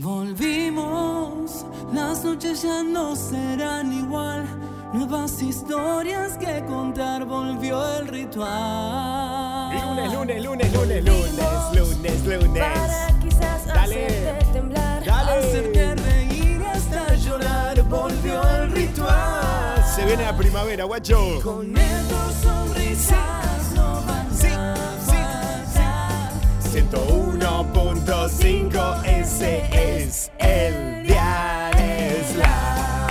Volvimos, las noches ya no serán igual. Nuevas historias que contar, volvió el ritual. Lunes, lunes, lunes, lunes, lunes, lunes, lunes. Para quizás Dale. hacerte temblar, Dale. hacerte reír hasta llorar, volvió el ritual. Se viene la primavera, guacho. Con estos sonrisas 101.5, ese es el dial, es la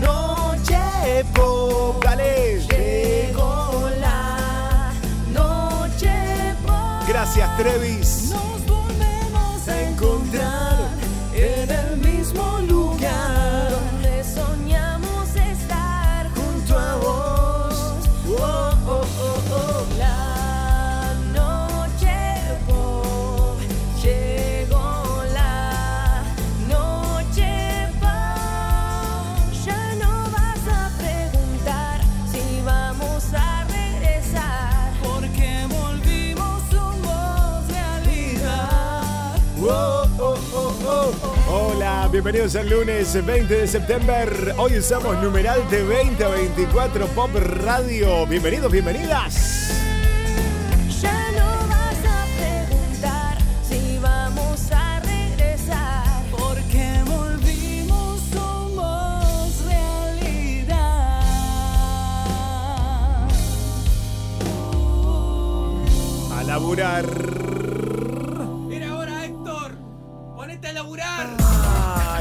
noche pop. Dale. Llegó la noche por Gracias, Trevis. Bienvenidos al lunes 20 de septiembre. Hoy usamos numeral de 20 a 24 Pop Radio. Bienvenidos, bienvenidas. Ya no vas a preguntar si vamos a regresar porque volvimos somos realidad. A laburar.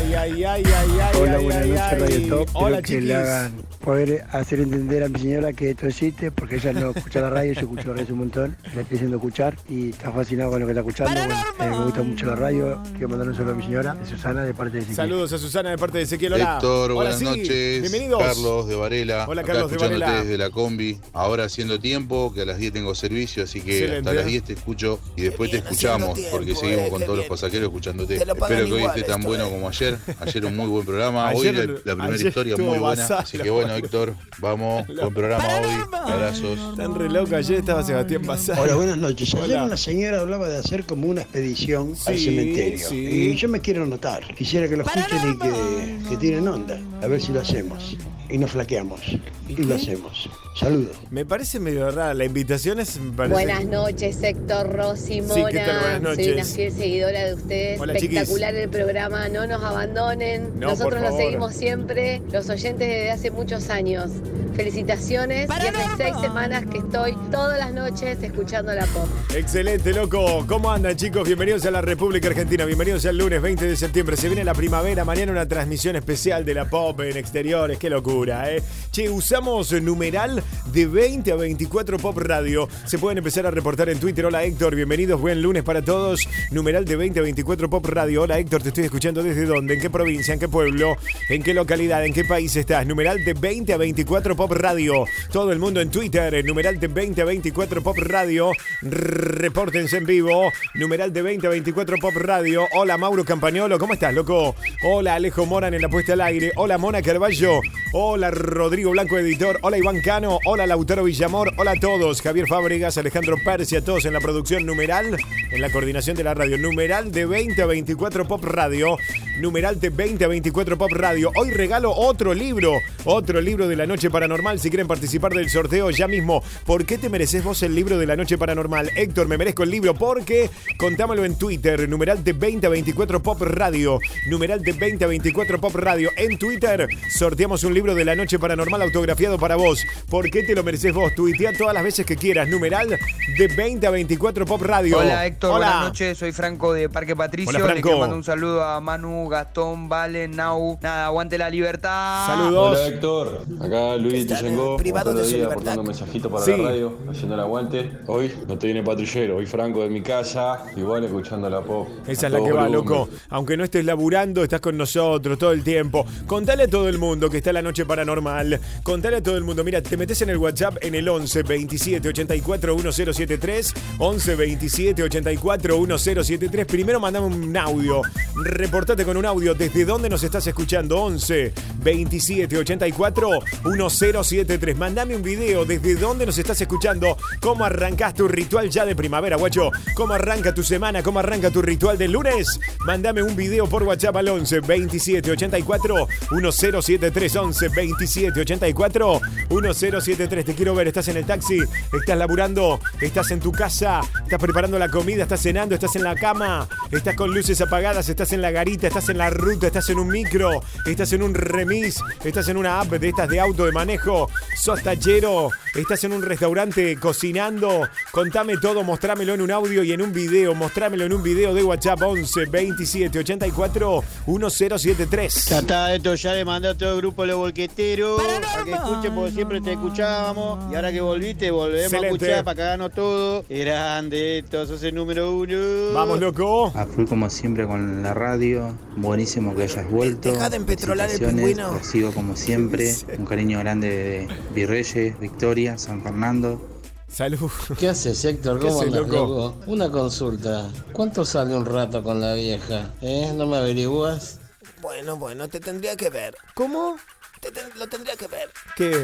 Ay, ay, ay, ay, ay. Hola, buenas noches. Radio Top. Hola, Espero que le hagan poder hacer entender a mi señora que esto existe, porque ella no escucha la radio, yo escucho la radio hace un montón, le estoy haciendo escuchar y está fascinado con lo que está escuchando. Bueno, eh, me gusta mucho la radio, quiero mandar un saludo a mi señora, de Susana, de parte de Ezequiel. Saludos a Susana de parte de Ezequiel. Hola. Héctor, Hola, buenas sí. noches. Bienvenidos. Carlos de Varela. Hola, acá Carlos de escuchándote Varela. desde la combi. Ahora haciendo tiempo, que a las 10 tengo servicio, así que Excelente. hasta las 10 te escucho y después te escuchamos porque seguimos con todos los pasajeros escuchándote. Espero que hoy esté tan esto, bueno eh. como ayer. Ayer un muy buen programa. Ayer hoy la, la primera historia muy buena. Así que bueno, Héctor, vamos. Buen programa hoy. Abrazos. Están re locos. Ayer estaba Sebastián Bazán. Hola, buenas noches. Ayer Hola. una señora hablaba de hacer como una expedición al Sí, cementerio. sí. Y yo me quiero anotar. Quisiera que lo escuchen y que, que tienen onda. A ver si lo hacemos. Y nos flaqueamos. Y, lo hacemos. Saludos. Me parece medio rara. La invitación es. me parece- Buenas noches, Héctor Rossi Sí, Mona. ¿qué tal? Buenas noches. Soy una fiel seguidora de ustedes. Hola, Espectacular el programa, no nos abandonen. No, Nosotros favor. seguimos siempre, los oyentes desde hace muchos años. Felicitaciones. Y hace seis semanas que estoy todas las noches escuchando la pop. Excelente, loco. ¿Cómo andan, chicos? Bienvenidos a la República Argentina. Bienvenidos al lunes 20 de septiembre. Se viene la primavera. Mañana una transmisión especial de la pop en exteriores. Qué locura, ¿eh? Che, usamos numeral de 20 a 24 Pop Radio. Se pueden empezar a reportar en Twitter. Hola, Héctor. Bienvenidos. Buen lunes para todos. Numeral de 20 a 24 Pop Radio. Hola, Héctor. Te estoy escuchando desde dónde, en qué provincia, en qué pueblo, en qué localidad, en qué país estás. Numeral de 20 a 24 Pop Radio. Todo el mundo en Twitter. Numeral de 20 a 24 Pop Radio. Repórtense en vivo. Numeral de 20 a 24 Pop Radio. Hola Mauro Campagnolo, ¿cómo estás, loco? Hola Alejo Moran en la puesta al aire. Hola Mona Carballo. Hola Rodrigo Blanco, editor. Hola Iván Cano. Hola Lautaro Villamor. Hola a todos. Javier Fábregas, Alejandro Pérez y a todos en la producción numeral, en la coordinación de la radio. Numeral de 20 a 24 Pop Radio. Numeral de 20 a 24 Pop Radio. Hoy regalo otro libro. Otro libro de la noche paranormal. Si quieren participar del sorteo ya mismo. ¿Por qué te mereces vos el libro de la noche paranormal? Héctor, me merezco el libro porque contámelo en Twitter. Numeral de 20 a 24 Pop Radio. Numeral de 20 a 24 Pop Radio. En Twitter sorteamos un libro de la noche paranormal autografiado para vos. ¿Por qué te lo mereces vos? Tuitea todas las veces que quieras. Numeral de 20 a 24 Pop Radio. Hola Héctor, Hola. buenas noches, soy Franco de Parque Patricio. Hola, Le Franco. quiero mandar un saludo a Manu, Gastón, Vale, Nau. Nada, aguante la libertad. Saludos. Hola Héctor, acá Luis Tillengó, privado de su día libertad. un mensajito para Sí. la radio, haciendo el aguante. Hoy no te viene patrullero, hoy Franco de mi casa, igual escuchando la pop. Esa es la que va, loco. Aunque no estés laburando, estás con nosotros todo el tiempo. Contale a todo el mundo que está la noche paranormal. Contale a todo el mundo. Mira, te metes en el WhatsApp en el 11 27 84 1073. 11 27 84 1073. Primero mandame un audio. Reportate con un audio. ¿Desde dónde nos estás escuchando? 11 27 84 1073. Mandame un video. ¿Desde dónde nos estás escuchando? ¿Cómo arrancás tu ritual ya de primavera, guacho? ¿Cómo arranca tu semana? ¿Cómo arranca tu ritual del lunes? Mándame un video por WhatsApp al 11 27 84 1073. 11 27 84 1073. Te quiero ver. ¿Estás en el taxi? ¿Estás laburando? ¿Estás en tu casa? ¿Estás preparando la comida? ¿Estás cenando? ¿Estás en la cama? ¿Estás con luces apagadas? ¿Estás en la garita? ¿Estás en la ruta? ¿Estás en un micro? ¿Estás en un remis? ¿Estás en una app de estas de auto de manejo? ¿Sos tachero? ¿Estás en un restaurante cocinando? Contame todo, mostrámelo en un audio y en un video. Mostrámelo en un video de WhatsApp 11 27 84 1073. Ya está, esto ya le mandé a todo el grupo de los volqueteros para que escuchen porque siempre te escuchábamos y ahora que volviste volvemos Excelente. a escuchar para cagarnos todo. Grande, esto sos el número uno. Vamos, loco. A full como siempre con la radio. Buenísimo que hayas vuelto. Deja de empetrolar el pingüino. Sigo como siempre. Un cariño grande de Virreyes, Victoria, San Fernando. Salud. ¿Qué haces, Héctor? ¿Qué ¿Cómo haces, andas, loco? loco? Una consulta. ¿Cuánto sale un rato con la vieja? ¿Eh? ¿No me averiguas? Bueno, bueno, te tendría que ver. ¿Cómo? Te ten- lo tendría que ver. ¿Qué?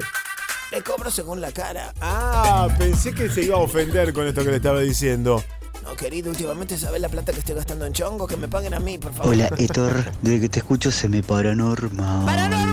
Le cobro según la cara. Ah, pensé que se iba a ofender con esto que le estaba diciendo. No, querido, últimamente sabes la plata que estoy gastando en chongo. Que me paguen a mí, por favor. Hola, Héctor. Desde que te escucho se me para normal.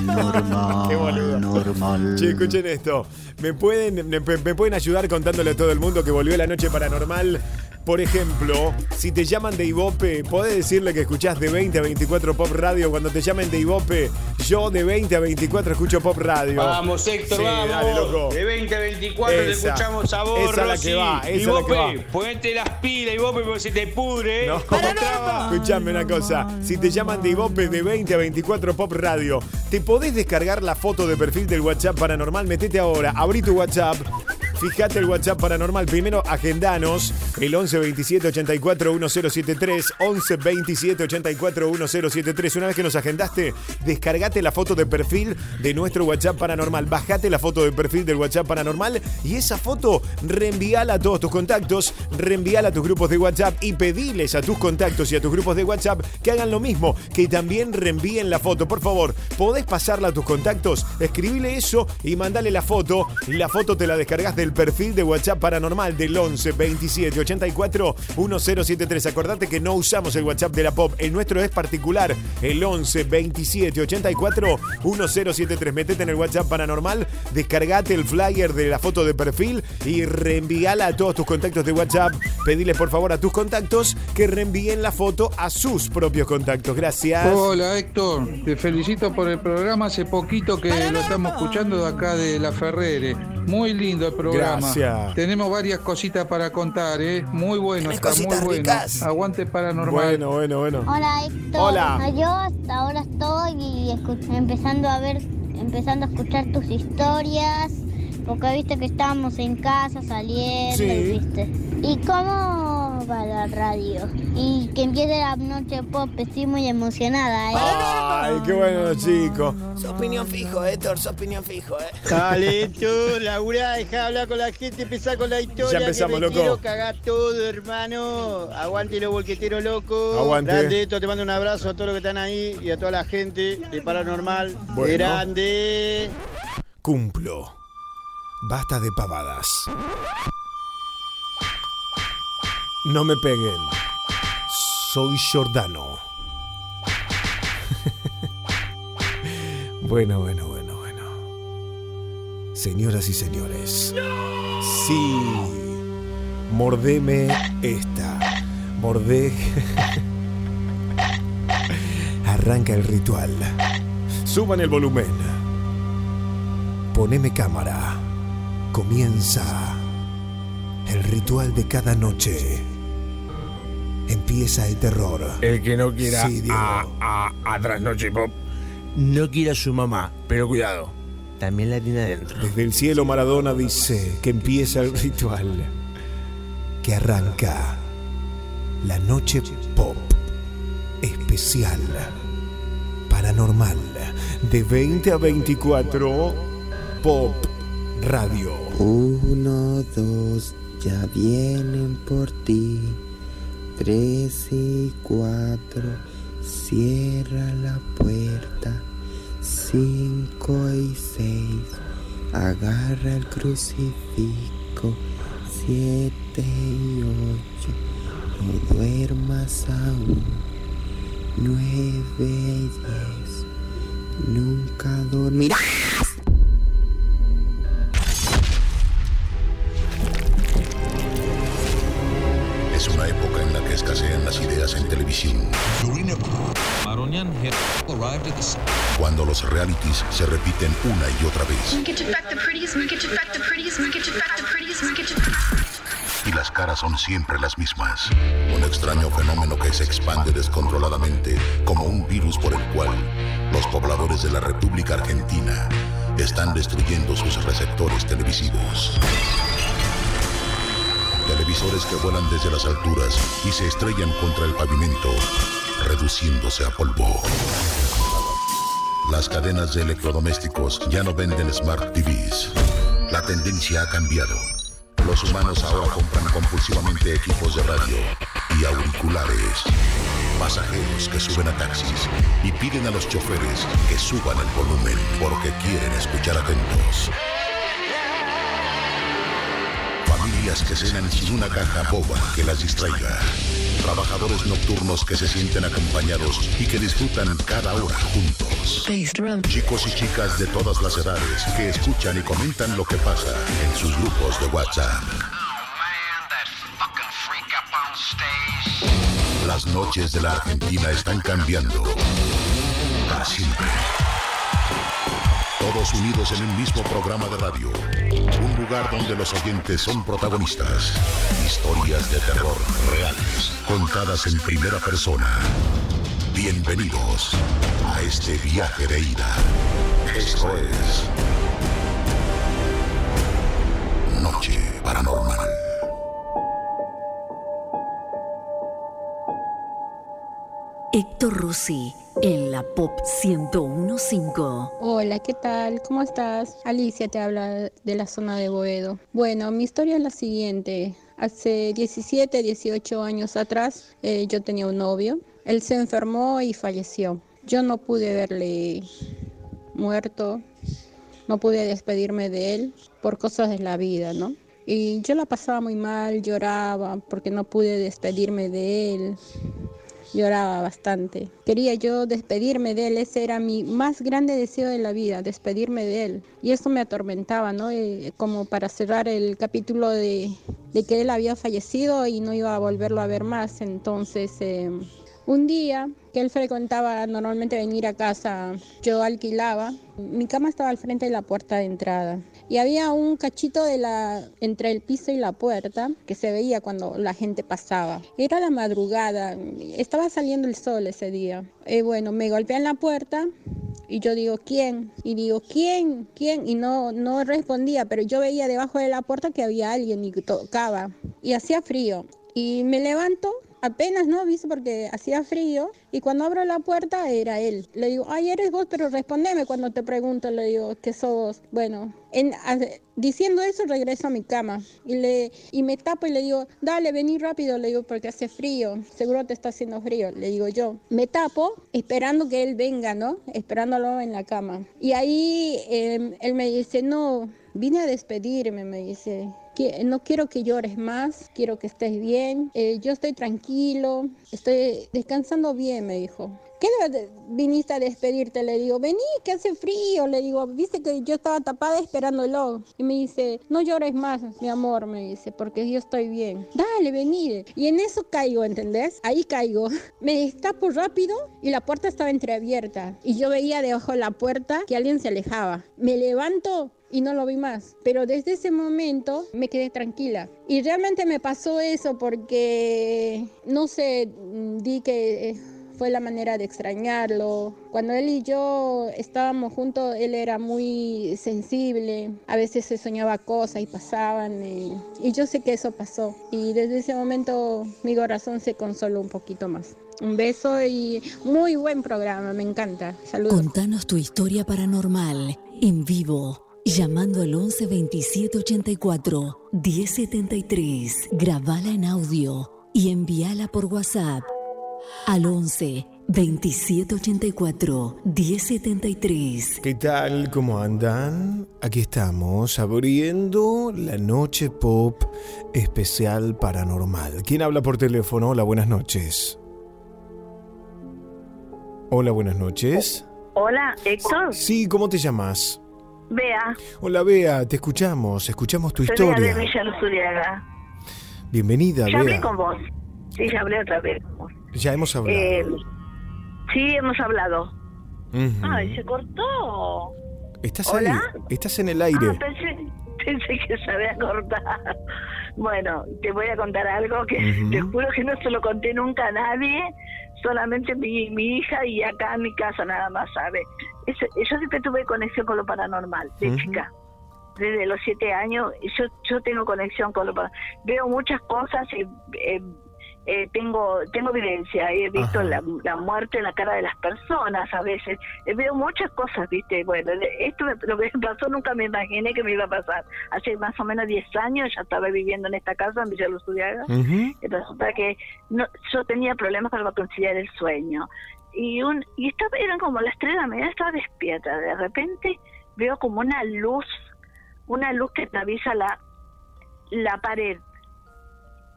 Normal. Qué boludo. Normal. Che, escuchen esto. ¿Me pueden, me, me pueden ayudar contándole a todo el mundo que volvió la noche paranormal? Por ejemplo, si te llaman de Ibope, podés decirle que escuchás de 20 a 24 Pop Radio. Cuando te llamen de Ibope, yo de 20 a 24 escucho Pop Radio. Vamos, Héctor, Sí, vamos. dale, loco. De 20 a 24 te escuchamos a vos, Esa es la Rosy. que va, esa es la que va. ponete las pilas y vos, pe, porque se te pudre. No. ¿Cómo traba? Escuchame una cosa. Si te llaman de Ibope de 20 a 24 Pop Radio, te podés descargar la foto de perfil del WhatsApp Paranormal. Metete ahora, abrí tu WhatsApp. Fíjate el WhatsApp Paranormal. Primero, agendanos. El 11 27 84 1073. 11 27 84 1073. Una vez que nos agendaste, descargate la foto de perfil de nuestro WhatsApp Paranormal. Bajate la foto de perfil del WhatsApp Paranormal y esa foto reenvíala a todos tus contactos, reenvíala a tus grupos de WhatsApp y pediles a tus contactos y a tus grupos de WhatsApp que hagan lo mismo, que también reenvíen la foto. Por favor, ¿podés pasarla a tus contactos? Escribile eso y mandale la foto. La foto te la descargas del perfil de WhatsApp Paranormal del 11 27 84 1073. Acordate que no usamos el WhatsApp de la Pop, el nuestro es particular, el 11 27 84 1073. Metete en el WhatsApp Paranormal, descargate el flyer de la foto de perfil y reenvíala a todos tus contactos de WhatsApp. Pediles por favor a tus contactos que reenvíen la foto a sus propios contactos. Gracias. Hola Héctor, te felicito por el programa. Hace poquito que lo estamos escuchando de acá de La Ferrere. Muy lindo el programa. Gracias. Tenemos varias cositas para contar, ¿eh? Muy bueno, está muy bueno. Aguante paranormal. Bueno, bueno, bueno. Hola Héctor. Hola. Yo hasta ahora estoy escu- empezando a ver, empezando a escuchar tus historias, porque viste que estábamos en casa saliendo, Sí. y, ¿viste? ¿Y cómo para la radio. Y que empiece la noche pop, estoy muy emocionada, ¿eh? Ay, qué bueno, chicos. Sos opinión fijo, Héctor, sos opinión fijo, eh. Dale, tú, Laura, deja de hablar con la gente, empezá con la historia. Ya empezamos, que me loco. quiero cagar todo, hermano. Aguante los volqueteros loco. Aguante. Grande, esto, te mando un abrazo a todos los que están ahí y a toda la gente de Paranormal. Bueno. Grande. Cumplo. Basta de pavadas. No me peguen. Soy Giordano. bueno, bueno, bueno, bueno. Señoras y señores. Sí. Mordeme esta. Mordé. Arranca el ritual. Suban el volumen. Poneme cámara. Comienza el ritual de cada noche. Empieza el terror. El que no quiera Sí, a, a, a Trasnoche Pop, no quiera a su mamá. Pero cuidado, también la tiene adentro. Desde el cielo Maradona dice que empieza el ritual. Que arranca la noche pop especial paranormal de 20 a 24 Pop Radio. Uno, dos, ya vienen por ti. Tres y cuatro, cierra la puerta. Cinco y seis, agarra el crucifijo. Siete y ocho, no duermas aún. Nueve y diez, nunca dormirás. Cuando los realities se repiten una y otra vez y las caras son siempre las mismas. Un extraño fenómeno que se expande descontroladamente como un virus por el cual los pobladores de la República Argentina están destruyendo sus receptores televisivos. Televisores que vuelan desde las alturas y se estrellan contra el pavimento, reduciéndose a polvo. Las cadenas de electrodomésticos ya no venden Smart TVs. La tendencia ha cambiado. Los humanos ahora compran compulsivamente equipos de radio y auriculares. Pasajeros que suben a taxis y piden a los choferes que suban el volumen porque quieren escuchar atentos. Familias que cenan sin una caja boba que las distraiga. Trabajadores nocturnos que se sienten acompañados y que disfrutan cada hora juntos. Chicos y chicas de todas las edades que escuchan y comentan lo que pasa en sus grupos de WhatsApp. Las noches de la Argentina están cambiando. Para siempre. Todos unidos en un mismo programa de radio. Un lugar donde los oyentes son protagonistas. Historias de terror reales, contadas en primera persona. Bienvenidos a este viaje de ida. Esto es Noche Paranormal. Héctor Rossi en la Pop 1015. Hola, ¿qué tal? ¿Cómo estás? Alicia te habla de la zona de Boedo. Bueno, mi historia es la siguiente. Hace 17, 18 años atrás eh, yo tenía un novio. Él se enfermó y falleció. Yo no pude verle muerto, no pude despedirme de él por cosas de la vida, ¿no? Y yo la pasaba muy mal, lloraba porque no pude despedirme de él lloraba bastante. Quería yo despedirme de él, ese era mi más grande deseo de la vida, despedirme de él. Y eso me atormentaba, ¿no? Eh, como para cerrar el capítulo de, de, que él había fallecido y no iba a volverlo a ver más. Entonces, eh, un día que él frecuentaba normalmente venir a casa, yo alquilaba. Mi cama estaba al frente de la puerta de entrada y había un cachito de la entre el piso y la puerta que se veía cuando la gente pasaba. Era la madrugada, estaba saliendo el sol ese día. Y bueno, me golpean la puerta y yo digo, ¿quién? Y digo, ¿quién? ¿Quién? Y no, no respondía, pero yo veía debajo de la puerta que había alguien y tocaba. Y hacía frío. Y me levanto, apenas no, viste, porque hacía frío. Y cuando abro la puerta era él. Le digo, ay, eres vos, pero respondeme cuando te pregunto. Le digo, ¿qué sos? Bueno, en, diciendo eso regreso a mi cama. Y, le, y me tapo y le digo, dale, vení rápido. Le digo, porque hace frío. Seguro te está haciendo frío. Le digo yo. Me tapo esperando que él venga, ¿no? Esperándolo en la cama. Y ahí eh, él me dice, no, vine a despedirme, me dice. "Qui- No quiero que llores más, quiero que estés bien. Eh, yo estoy tranquilo, estoy descansando bien, me dijo. ¿Qué viniste a despedirte? Le digo, vení, que hace frío. Le digo, viste que yo estaba tapada esperándolo. Y me dice, no llores más, mi amor, me dice, porque yo estoy bien. Dale, vení. Y en eso caigo, ¿entendés? Ahí caigo. Me destapo rápido y la puerta estaba entreabierta. Y yo veía debajo de la puerta que alguien se alejaba. Me levanto y no lo vi más. Pero desde ese momento me quedé tranquila. Y realmente me pasó eso porque, no sé, di que... eh, fue la manera de extrañarlo. Cuando él y yo estábamos juntos, él era muy sensible. A veces se soñaba cosas y pasaban. Y, y yo sé que eso pasó. Y desde ese momento mi corazón se consoló un poquito más. Un beso y muy buen programa, me encanta. Saludos. Contanos tu historia paranormal en vivo. Llamando al 11 27 84 1073. Grabala en audio y envíala por WhatsApp al 11 27 84 1073. ¿Qué tal? ¿Cómo andan? Aquí estamos abriendo la noche pop especial paranormal. ¿Quién habla por teléfono? Hola, buenas noches. Hola, buenas noches. Hola, Héctor. Sí, ¿cómo te llamas? Bea. Hola, Bea, te escuchamos, escuchamos tu Soy Bea historia. de. Bienvenida, Ya hablé Bea. con vos. Sí, ya hablé otra vez. Ya hemos hablado. Eh, sí, hemos hablado. Ujú. Ay, se cortó. ¿Estás ¿Hola? ahí? Estás en el aire. Ah, pensé, pensé que se había cortado. Bueno, te voy a contar algo que te juro que no se lo conté nunca a nadie, solamente mi, mi hija y acá en mi casa nada más sabe. Es- yo siempre tuve conexión con lo paranormal, de chica. Desde los siete años yo, yo tengo conexión con lo paranormal. Veo muchas cosas y eh, eh, tengo tengo evidencia. He visto la, la muerte en la cara de las personas a veces. Eh, veo muchas cosas, ¿viste? Bueno, esto me- lo que me pasó nunca me imaginé que me iba a pasar. Hace más o menos 10 años ya estaba viviendo en esta casa en Villa Luzuriaga. Ujú. Y resulta que no, yo tenía problemas para conciliar el sueño. Y, un, y estaba, eran como las 3 de la mañana, estaba despierta. De repente veo como una luz, una luz que atraviesa la, la pared.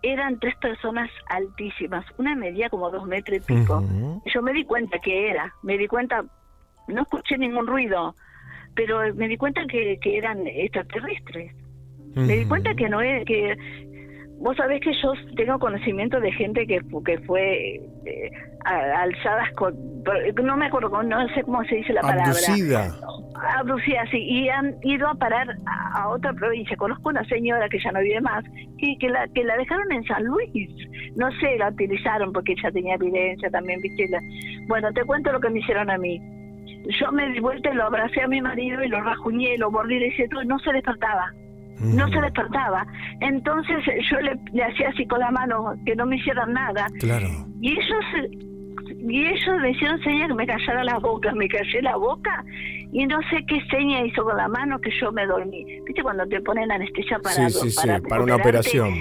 Eran tres personas altísimas. Una medía como dos metros y pico. Yo me di cuenta que era, me di cuenta, no escuché ningún ruido, pero me di cuenta que, que eran extraterrestres. Me di cuenta que no es que vos sabés que yo tengo conocimiento de gente que que fue eh, alzadas con no me acuerdo no sé cómo se dice la palabra Abducida. abducida sí y han ido a parar a, a otra provincia conozco una señora que ya no vive más que, que la que la dejaron en San Luis no sé la utilizaron porque ella tenía evidencia también viste bueno te cuento lo que me hicieron a mí yo me di vuelta y lo abracé a mi marido y lo rajuñé, lo mordí y le "Tú", no se despertaba. No se despertaba. Entonces yo le, le hacía así con la mano que no me hicieran nada. Claro. Y ellos y ellos me hicieron señas que me callara la boca, me callé la boca y no sé qué seña hizo con la mano que yo me dormí. ¿Viste cuando te ponen anestesia para Sí, sí, sí, para, para una operación.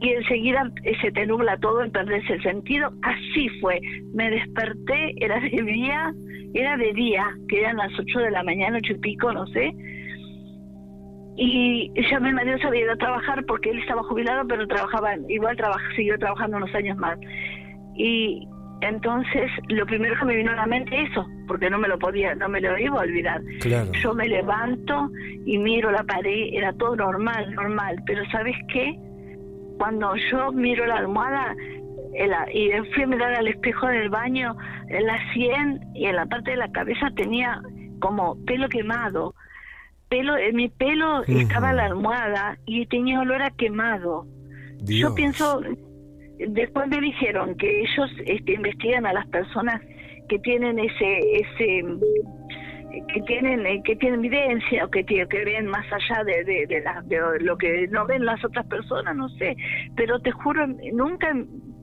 y enseguida eh, se te nubla todo y perdés el sentido. Así fue. Me desperté, era de día, era de día, que eran las 8 de la mañana, ocho y pico, no sé. Y ya mi marido se había ido a trabajar porque él estaba jubilado, pero trabajaba, igual traba- siguió trabajando unos años más. Y entonces lo primero que me vino a la mente eso, porque no me lo podía, no me lo iba a olvidar. Claro. Yo me levanto y miro la pared, era todo normal, normal, pero ¿sabes qué? Cuando yo miro la almohada y fui a mirar al espejo del baño, en la sien y en la parte de la cabeza tenía como pelo quemado. Pelo, en mi pelo estaba la almohada y tenía olor a quemado. Yo pienso, después me dijeron que ellos este, investigan a las personas que tienen ese, ese, que tienen eh, que tienen evidencia o que tienen, que ven más allá de, de, de, la- de lo que no ven las otras personas no sé pero te juro nunca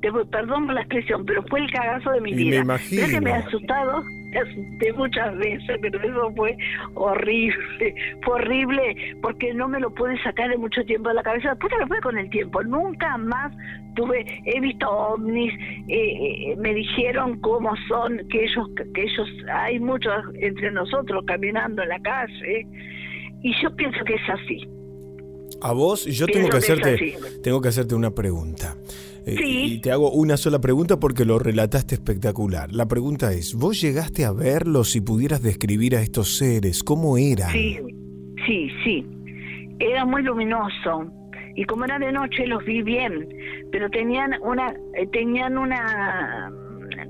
te, perdón por la expresión pero fue el cagazo de mi Y me vida imagino. Que me he asustado me asusté muchas veces pero eso fue horrible fue horrible porque no me lo pude sacar de mucho tiempo de la cabeza. Después te lo fue con el tiempo. Nunca más tuve he visto ovnis eh, eh, me dijeron cómo son que ellos que ellos hay muchos entre nosotros caminando en la calle y yo pienso que es así. A vos, yo tengo Pienso que hacerte, tengo que hacerte una pregunta. Eh, Sí. Y te hago una sola pregunta porque lo relataste espectacular. La pregunta es, ¿vos llegaste a verlos si pudieras describir a estos seres? ¿Cómo eran? sí sí sí era muy luminoso y como era de noche los vi bien pero tenían una eh, tenían una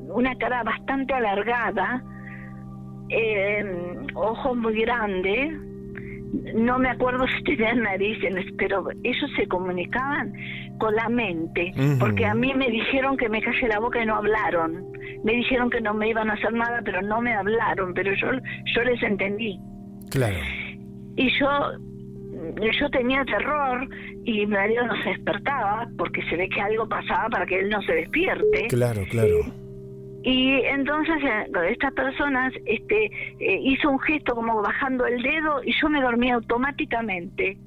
una cara bastante alargada eh, ojos muy grandes no me acuerdo si tenían narices, pero ellos se comunicaban con la mente, porque a mí me dijeron que me calle la boca y no hablaron. Me dijeron que no me iban a hacer nada, pero no me hablaron, pero yo, yo les entendí. Claro. Y yo, yo tenía terror y mi marido no se despertaba, porque se ve que algo pasaba para que él no se despierte. Claro, claro. Y entonces eh, estas personas este, eh, hizo un gesto como bajando el dedo y yo me dormí automáticamente.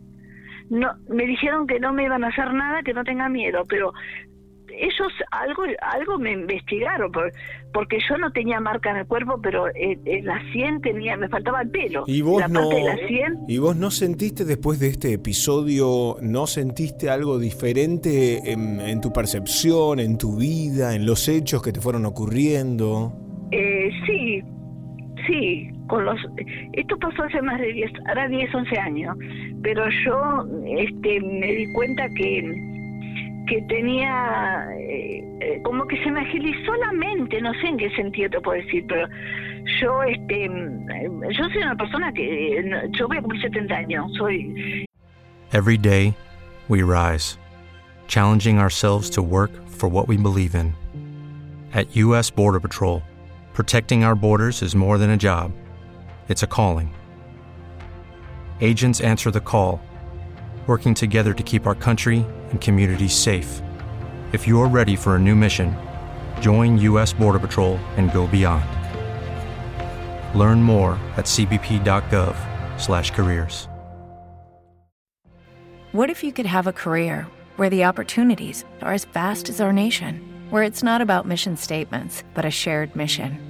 No, me dijeron que no me iban a hacer nada, que no tenga miedo, pero ellos algo algo me investigaron por- porque yo no tenía marca en el cuerpo, pero en, en la sien tenía me faltaba el pelo. ¿Y vos la no parte de la sien ¿Y vos no sentiste después de este episodio, no sentiste algo diferente en, en tu percepción, en tu vida, en los hechos que te fueron ocurriendo? Eh, sí, sí, con los esto pasó hace más de 10, ahora 10, 11 años, pero yo este me di cuenta que que tenía eh, eh, como que se me agilizó la mente, no sé en qué sentido te puedo decir, pero yo este mm, yo soy una persona que yo voy a cumplir 70 años, soy Every day, we rise, challenging ourselves to work for what we believe in. At U.S. Border Patrol, protecting our borders is more than a job, it's a calling. Agents answer the call, working together to keep our country and communities safe. If you're ready for a new mission, join U.S. Border Patrol and go beyond. Learn more at cbp.gov/careers. What if you could have a career where the opportunities are as vast as our nation, where it's not about mission statements, but a shared mission?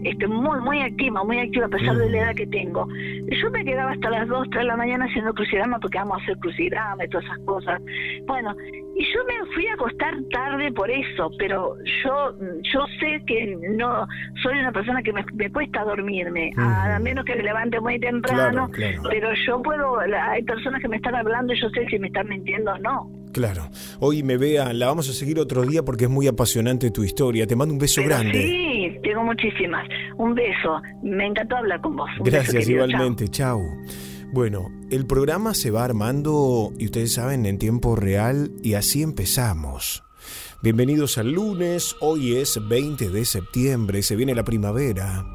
este, muy, muy activa, muy activa a pesar de la edad que tengo. Yo me quedaba hasta las 2, 3 de la mañana haciendo crucigrama porque vamos a hacer crucigrama y todas esas cosas. Bueno, y yo me fui a acostar tarde por eso, pero yo yo sé que no soy una persona que me, me cuesta dormirme, a menos que me levante muy temprano, Claro, claro. pero yo puedo, hay personas que me están hablando y yo sé si me están mintiendo o no. Claro. Hoy me vea, la vamos a seguir otro día porque es muy apasionante tu historia. Te mando un beso Pero grande. Sí, tengo muchísimas. Un beso. Me encantó hablar con vos. Un Gracias, igualmente. Chau. Bueno, el programa se va armando, y ustedes saben, en tiempo real, y así empezamos. Bienvenidos al lunes, hoy es 20 de septiembre, se viene la primavera.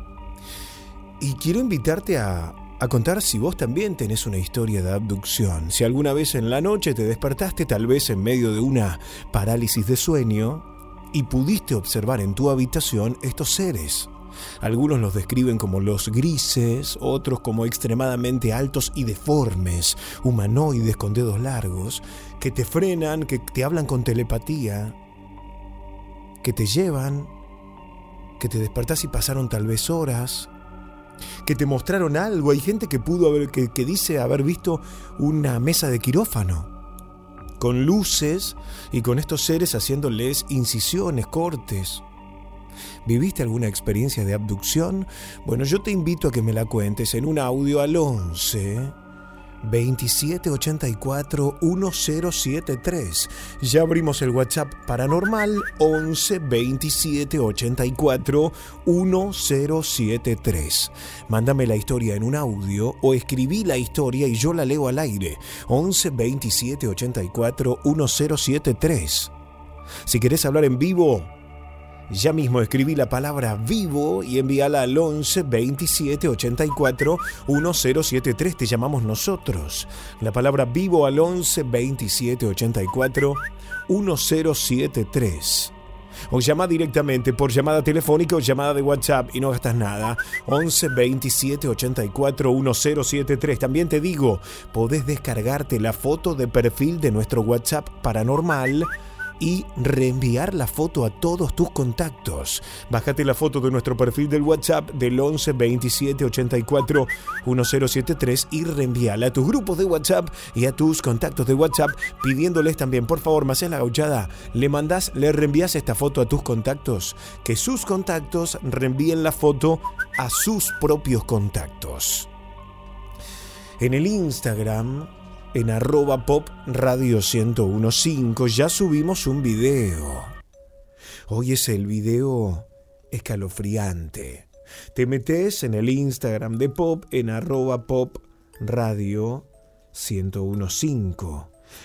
Y quiero invitarte a, a contar si vos también tenés una historia de abducción. Si alguna vez en la noche te despertaste, tal vez en medio de una parálisis de sueño, y pudiste observar en tu habitación estos seres. Algunos los describen como los grises, otros como extremadamente altos y deformes, humanoides con dedos largos, que te frenan, que te hablan con telepatía, que te llevan, que te despertás y pasaron tal vez horas, que te mostraron algo. Hay gente que pudo haber, que, que dice haber visto una mesa de quirófano con luces y con estos seres haciéndoles incisiones, cortes. ¿Viviste alguna experiencia de abducción? Bueno, yo te invito a que me la cuentes en un audio al 11 2784 1073. Ya abrimos el WhatsApp paranormal 11 2784 1073. Mándame la historia en un audio o escribí la historia y yo la leo al aire. 11 2784 1073. Si querés hablar en vivo, ya mismo escribí la palabra vivo y envíala al 11 27 84 1073. Te llamamos nosotros. La palabra vivo al 11 27 84 1073. O llama directamente por llamada telefónica o llamada de WhatsApp y no gastas nada. 11 27 84 1073. También te digo, podés descargarte la foto de perfil de nuestro WhatsApp paranormal y reenviar la foto a todos tus contactos. Bájate la foto de nuestro perfil del WhatsApp del 11 27 84 1073 y reenvíala a tus grupos de WhatsApp y a tus contactos de WhatsApp pidiéndoles también, por favor, más la gauchada, le mandás, le reenvías esta foto a tus contactos, que sus contactos reenvíen la foto a sus propios contactos. En el Instagram en arroba pop radio 1015 ya subimos un video. Hoy es el video escalofriante. Te metes en el Instagram de pop en arroba pop radio 1015.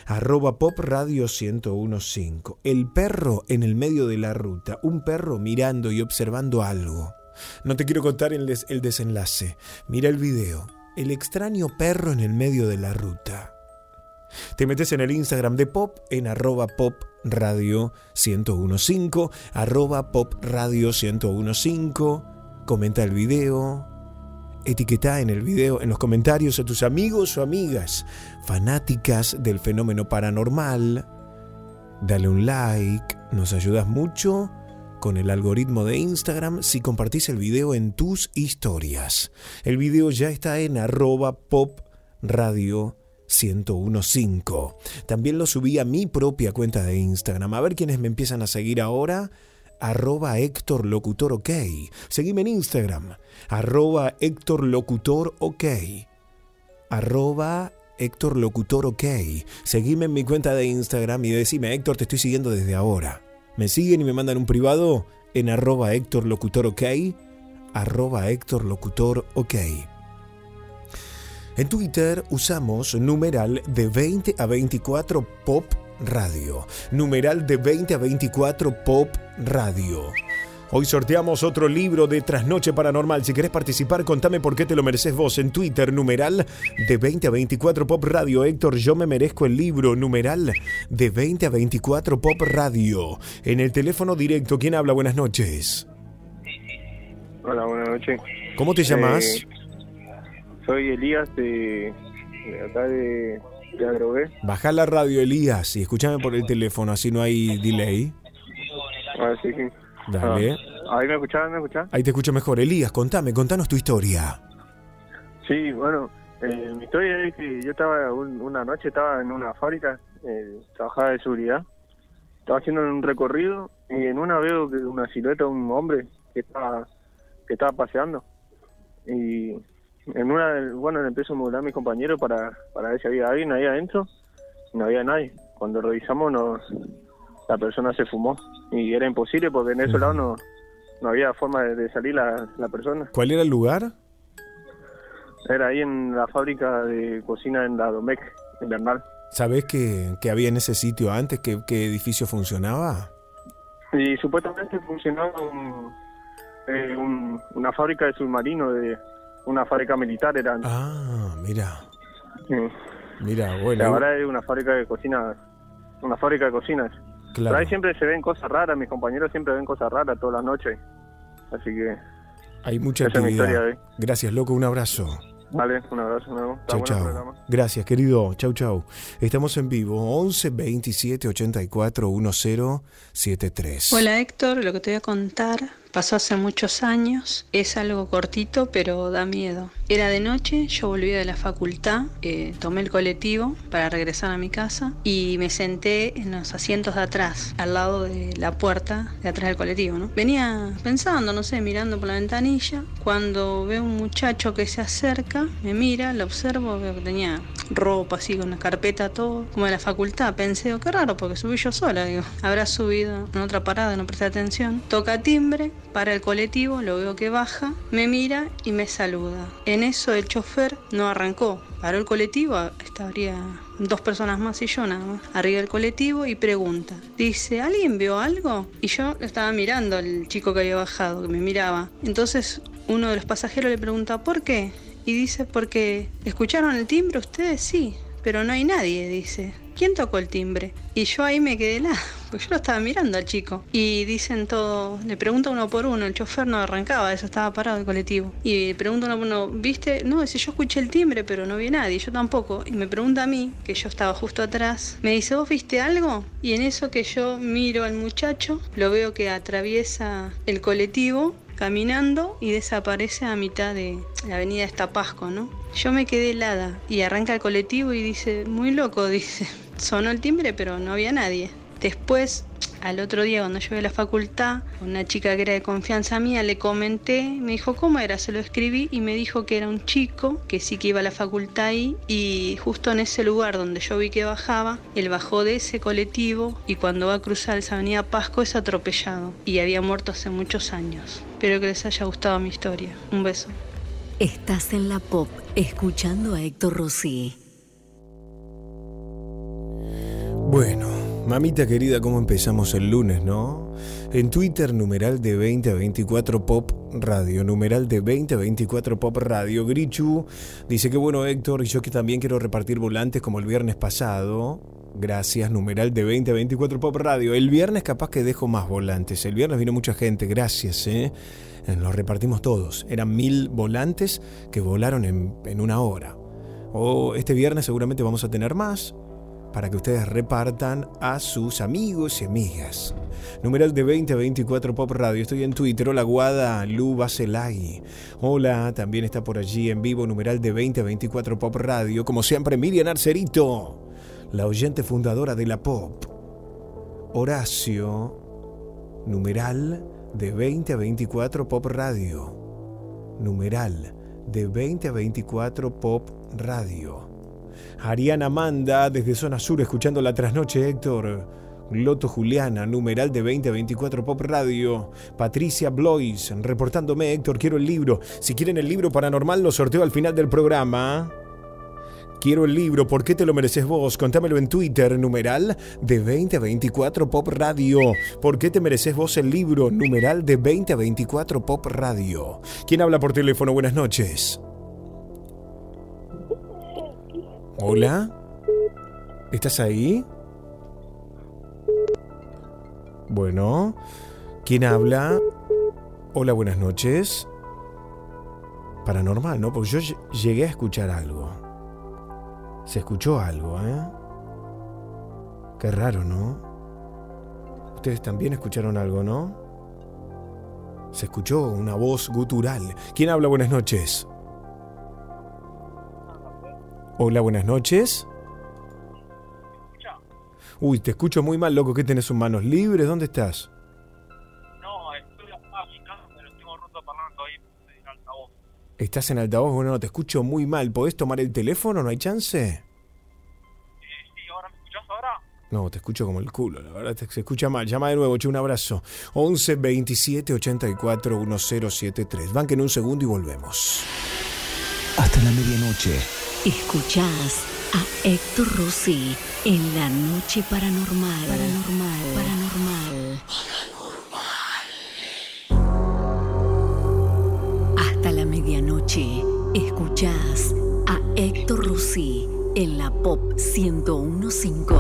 Arroba pop radio 1015. El perro en el medio de la ruta. Un perro mirando y observando algo. No te quiero contar el, el desenlace. Mira el video. El extraño perro en el medio de la ruta. Te metes en el Instagram de Pop en arroba pop radio 1015, arroba pop radio 1015, comenta el video, etiqueta en el video, en los comentarios a tus amigos o amigas fanáticas del fenómeno paranormal. Dale un like, nos ayudas mucho con el algoritmo de Instagram si compartís el video en tus historias. El video ya está en arroba pop radio 1015. También lo subí a mi propia cuenta de Instagram. A ver quiénes me empiezan a seguir ahora. Arroba Héctor Locutor OK. Seguime en Instagram. Arroba Héctor Locutor OK. Arroba Locutor OK. Seguime en mi cuenta de Instagram y decime, Héctor, te estoy siguiendo desde ahora. Me siguen y me mandan un privado en arroba Héctor Locutor OK. Arroba Héctor Locutor OK. En Twitter usamos numeral de 20 a 24 Pop Radio. Numeral de 20 a 24 Pop Radio. Hoy sorteamos otro libro de Trasnoche Paranormal. Si querés participar, contame por qué te lo mereces vos. En Twitter, numeral de 20 a 24 Pop Radio. Héctor, yo me merezco el libro. Numeral de 20 a 24 Pop Radio. En el teléfono directo, ¿quién habla? Buenas noches. Hola, buenas noches. ¿Cómo te llamas? Soy Elías de, de acá de, de Adrogué. Baja la radio, Elías, y escúchame por el teléfono, así no hay delay. Ah, sí, sí. Dale. Ah, ¿Ahí me escuchás? ¿Me escuchás? Ahí te escucho mejor. Elías, contame, contanos tu historia. Sí, bueno, eh, mi historia es que yo estaba un- una noche estaba en una fábrica, eh, trabajaba de seguridad, estaba haciendo un recorrido y en una veo que una silueta de un hombre que estaba que estaba paseando y en una bueno le empiezo a modular a mis compañeros para para ver si había alguien ahí adentro no había nadie. Cuando revisamos nos la persona se fumó y era imposible porque en ese lado no no había forma de, de salir la, la persona. ¿Cuál era el lugar? Era ahí en la fábrica de cocina en la Domecq, en Bernal. ¿Sabés que, que había en ese sitio antes? ¿Qué, qué edificio funcionaba? Y supuestamente funcionaba un- eh, un- una fábrica de submarino, de una fábrica militar era antes. Ah, mira, Sí. mira, bueno. ahora es una fábrica de cocina, una fábrica de cocinas. Pero Claro. ahí siempre se ven cosas raras, mis compañeros siempre ven cosas raras todas las noches. Así que, Hay mucha esa es mi actividad. historia hoy. Gracias, loco, un abrazo. vale, un abrazo nuevo. Chau, chau. Gracias, querido. Chau, chau. Estamos en vivo. 11 27 84 10 73. Hola Héctor, lo que te voy a contar Pasó hace muchos años, es algo cortito pero da miedo. Era de noche, yo volví de la facultad, eh, tomé el colectivo para regresar a mi casa y me senté en los asientos de atrás, al lado de la puerta de atrás del colectivo. ¿no? Venía pensando, no sé, mirando por la ventanilla, cuando veo un muchacho que se acerca, me mira, lo observo, veo que tenía ropa así, con una carpeta, todo, como de la facultad. Pensé, oh, qué raro, porque subí yo sola, digo, habrá subido en otra parada, no presté atención. Toca timbre, para el colectivo, lo veo que baja, me mira y me saluda. En eso el chofer no arrancó, paró el colectivo, estaría dos personas más y yo nada más, arriba del colectivo y pregunta, dice, ¿alguien vio algo? Y yo estaba mirando al chico que había bajado, que me miraba. Entonces uno de los pasajeros le pregunta, ¿por qué? Y dice, porque ¿escucharon el timbre ustedes? Sí, pero no hay nadie, dice. ¿quién tocó el timbre? Y yo ahí me quedé la, pues yo lo estaba mirando al chico. Y dicen todo, le pregunta uno por uno, el chofer no arrancaba, eso estaba parado el colectivo. Y pregunta uno por uno, ¿viste? No, si yo escuché el timbre, pero no vi a nadie, yo tampoco. Y me pregunta a mí, que yo estaba justo atrás, me dice, ¿vos viste algo? Y en eso que yo miro al muchacho, lo veo que atraviesa el colectivo caminando y desaparece a mitad de la avenida Estapasco, ¿no? Yo me quedé helada y arranca el colectivo y dice, muy loco, dice, sonó el timbre pero no había nadie. Después, al otro día cuando yo a la facultad, una chica que era de confianza mía, le comenté, me dijo cómo era, se lo escribí y me dijo que era un chico, que sí que iba a la facultad ahí y justo en ese lugar donde yo vi que bajaba, él bajó de ese colectivo y cuando va a cruzar esa avenida Pasco es atropellado y había muerto hace muchos años. Espero que les haya gustado mi historia. Un beso. Estás en la pop escuchando a Héctor Rossi. Bueno, mamita querida, ¿cómo empezamos el lunes, no? En Twitter, numeral de 20 a 24 Pop Radio, numeral de 20 a 24 Pop Radio. Grichu dice que bueno, Héctor, y yo que también quiero repartir volantes como el viernes pasado. Gracias, numeral de 20 a 24 Pop Radio. El viernes capaz que dejo más volantes. El viernes vino mucha gente, gracias, ¿eh? Eh los repartimos todos. Eran mil volantes que volaron en, en una hora. O este viernes seguramente vamos a tener más para que ustedes repartan a sus amigos y amigas. Numeral de 20 a 24 Pop Radio. Estoy en Twitter. Hola Guada, Lu Baselay. Hola, también está por allí en vivo. Numeral de 20 a 24 Pop Radio. Como siempre, Miriam Arcerito la oyente fundadora de la pop. Horacio, numeral de 20 a 24 Pop Radio. Numeral de 20 a 24 Pop Radio. Ariana Manda desde Zona Sur escuchando la trasnoche Héctor. Loto Juliana, numeral de 20 a 24 Pop Radio. Patricia Blois, reportándome Héctor, quiero el libro. Si quieren el libro paranormal lo sorteo al final del programa. Quiero el libro, ¿por qué te lo mereces vos? Contámelo en Twitter, numeral de 20 a 24 Pop Radio. ¿Por qué te mereces vos el libro? Numeral de 20 a 24 Pop Radio. ¿Quién habla por teléfono? Buenas noches. Hola. ¿Estás ahí? Bueno. ¿Quién habla? Hola, buenas noches. Paranormal, ¿no? Porque yo llegué a escuchar algo. Se escuchó algo, ¿eh? Qué raro, ¿no? Ustedes también escucharon algo, ¿no? Se escuchó una voz gutural. ¿Quién habla? Buenas noches. Hola, buenas noches. Uy, te escucho muy mal, loco. ¿Qué tenés sus manos libres? ¿Dónde estás? ¿Estás en altavoz? Bueno, te escucho muy mal. ¿Podés tomar el teléfono? ¿No hay chance? No, te escucho como el culo, la verdad, se escucha mal. Llama de nuevo, che, un abrazo. 11 27 84 1073. Van que en un segundo y volvemos. Hasta la medianoche. Escuchás a Héctor Rossi en la noche paranormal. Paranormal. Paranormal. En la Pop 1015.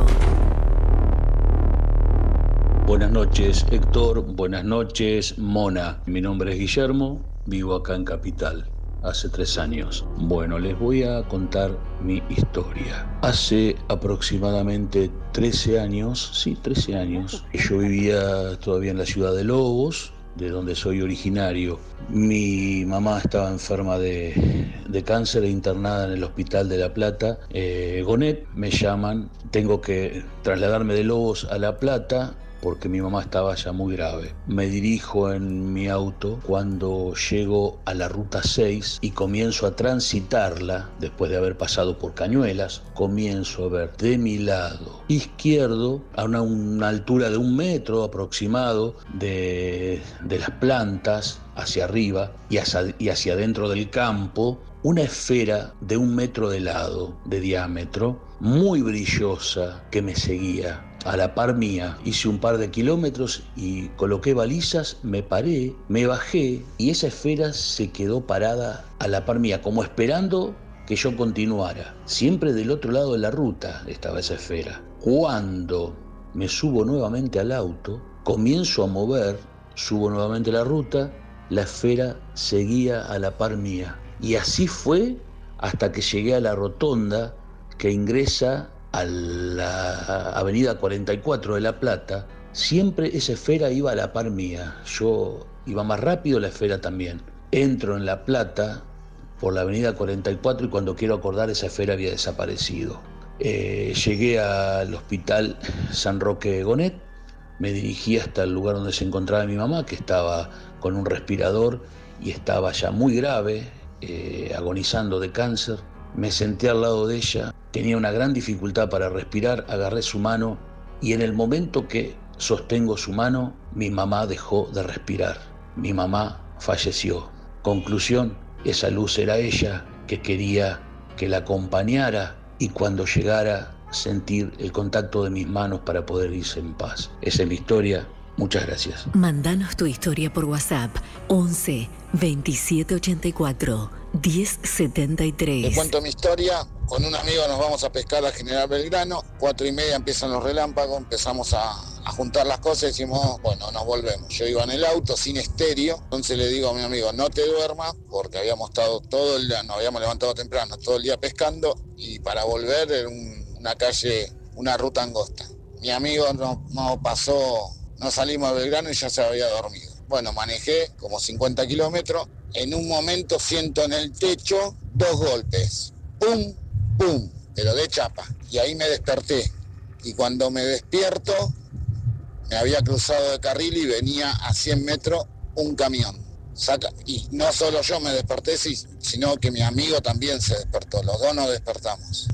Buenas noches Héctor, buenas noches Mona. Mi nombre es Guillermo, vivo acá en Capital hace tres años. Bueno, les voy a contar mi historia. Hace aproximadamente 13 años, sí, 13 años, yo vivía todavía en la ciudad de Lobos, de donde soy originario. Mi mamá estaba enferma de, de cáncer e internada en el Hospital de La Plata. Eh, Gonet, me llaman, tengo que trasladarme de Lobos a La Plata porque mi mamá estaba ya muy grave. Me dirijo en mi auto cuando llego a la ruta 6 y comienzo a transitarla, después de haber pasado por Cañuelas, comienzo a ver de mi lado izquierdo, a una, altura de un metro aproximado de, las plantas, hacia arriba y hacia, y hacia adentro del campo, una esfera de un metro de lado, de diámetro, muy brillosa, que me seguía a la par mía. Hice un par de kilómetros y coloqué balizas, me paré, me bajé y esa esfera se quedó parada a la par mía, como esperando que yo continuara. Siempre del otro lado de la ruta estaba esa esfera. Cuando me subo nuevamente al auto, comienzo a mover, subo nuevamente la ruta, la esfera seguía a la par mía. Y así fue hasta que llegué a la rotonda que ingresa a la avenida 44 de La Plata, siempre esa esfera iba a la par mía. Yo iba más rápido, la esfera también. Entro en La Plata por la avenida 44 y cuando quiero acordar esa esfera había desaparecido. Eh, llegué al hospital San Roque Gonet, me dirigí hasta el lugar donde se encontraba mi mamá, que estaba con un respirador y estaba ya muy grave, eh, agonizando de cáncer. Me senté al lado de ella, tenía una gran dificultad para respirar, agarré su mano y en el momento que sostengo su mano, mi mamá dejó de respirar. Mi mamá falleció. Conclusión, esa luz era ella que quería que la acompañara y cuando llegara sentir el contacto de mis manos para poder irse en paz. Esa es mi historia. Muchas gracias. Mandanos tu historia por WhatsApp 11 2784 1073. Te cuento mi historia. Con un amigo nos vamos a pescar a General Belgrano. Cuatro y media empiezan los relámpagos. Empezamos a, a juntar las cosas y decimos, bueno, nos volvemos. Yo iba en el auto sin estéreo. Entonces le digo a mi amigo, no te duermas, porque habíamos estado todo el día, nos habíamos levantado temprano, todo el día pescando. Y para volver era un- una calle, una ruta angosta. Mi amigo no pasó, no salimos a Belgrano y ya se había dormido. Bueno, manejé como 50 kilómetros. En un momento siento en el techo dos golpes. ¡Pum! ¡Pum! Pero de chapa. Y ahí me desperté. Y cuando me despierto, me había cruzado de carril y venía a 100 metros un camión. Saca, y no solo yo me desperté, sino que mi amigo también se despertó. Los dos nos despertamos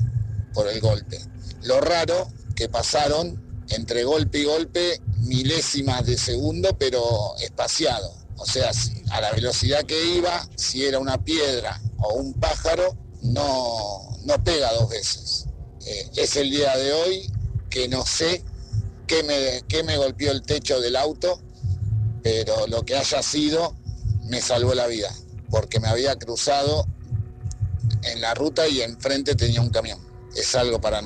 por el golpe. Lo raro que pasaron entre golpe y golpe milésimas de segundo, pero espaciado. O sea, a la velocidad que iba, si era una piedra o un pájaro, no, no pega dos veces. Eh, es el día de hoy que no sé qué me, qué me golpeó el techo del auto, pero lo que haya sido me salvó la vida, porque me había cruzado en la ruta y enfrente tenía un camión. Es algo para,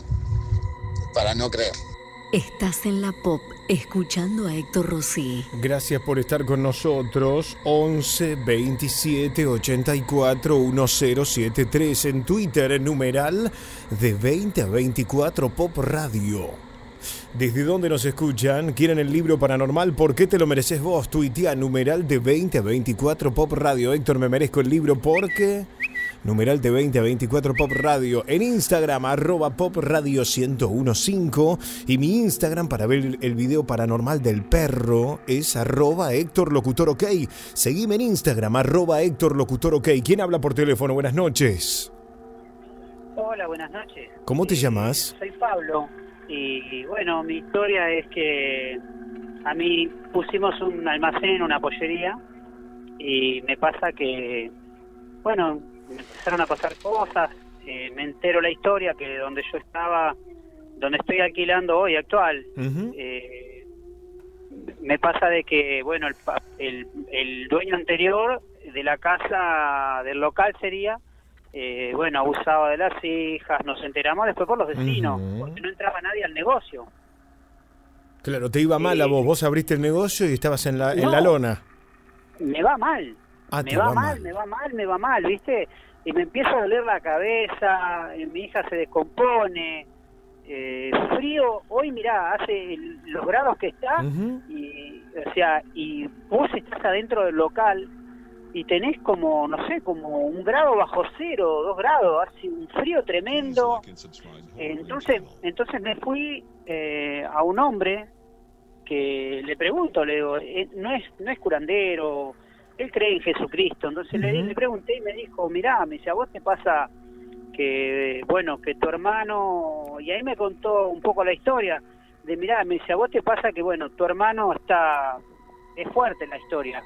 para no creer. Estás en la pop escuchando a Héctor Rossi. Gracias por estar con nosotros. 11 27 84 1073 en Twitter, numeral de 20 a 24 Pop Radio. ¿Desde dónde nos escuchan? ¿Quieren el libro paranormal? ¿Por qué te lo mereces vos? Tuitea numeral de 20 a 24 Pop Radio. Héctor, me merezco el libro porque... Numeral de 20 a 24 Pop Radio. En Instagram, arroba Pop Radio 1015. Y mi Instagram para ver el video paranormal del perro es arroba Héctor Locutor OK. Seguime en Instagram, arroba Héctor Locutor OK. ¿Quién habla por teléfono? Buenas noches. Hola, buenas noches. ¿Cómo te llamas? Soy Pablo y bueno, mi historia es que a mí pusimos un almacén, una pollería y me pasa que, bueno, empezaron a pasar cosas, eh, me entero la historia que donde yo estaba, donde estoy alquilando hoy actual, eh, me pasa de que, bueno, el, el, el dueño anterior de la casa, del local sería, eh, bueno, abusaba de las hijas, nos enteramos después por los vecinos, porque no entraba nadie al negocio. Claro, te iba mal a vos. Vos abriste el negocio y estabas en la, en la lona. Me va mal, Ah, me va, va mal, mal. me va mal, me va mal, ¿viste? Y me empieza a doler la cabeza, eh, mi hija se descompone, eh, frío, hoy mirá, hace el- los grados que está y, o sea, y vos estás adentro del local y tenés como, no sé, como un grado bajo cero, dos grados, hace un frío tremendo. Entonces, entonces me fui eh, a un hombre que le pregunto, le digo, eh, no es, no es curandero, él cree en Jesucristo. Entonces le, le pregunté y me dijo, mirá, me dice, a vos te pasa que, bueno, que tu hermano, y ahí me contó un poco la historia, de mirá, me dice, a vos te pasa que, bueno, tu hermano está, es fuerte la historia,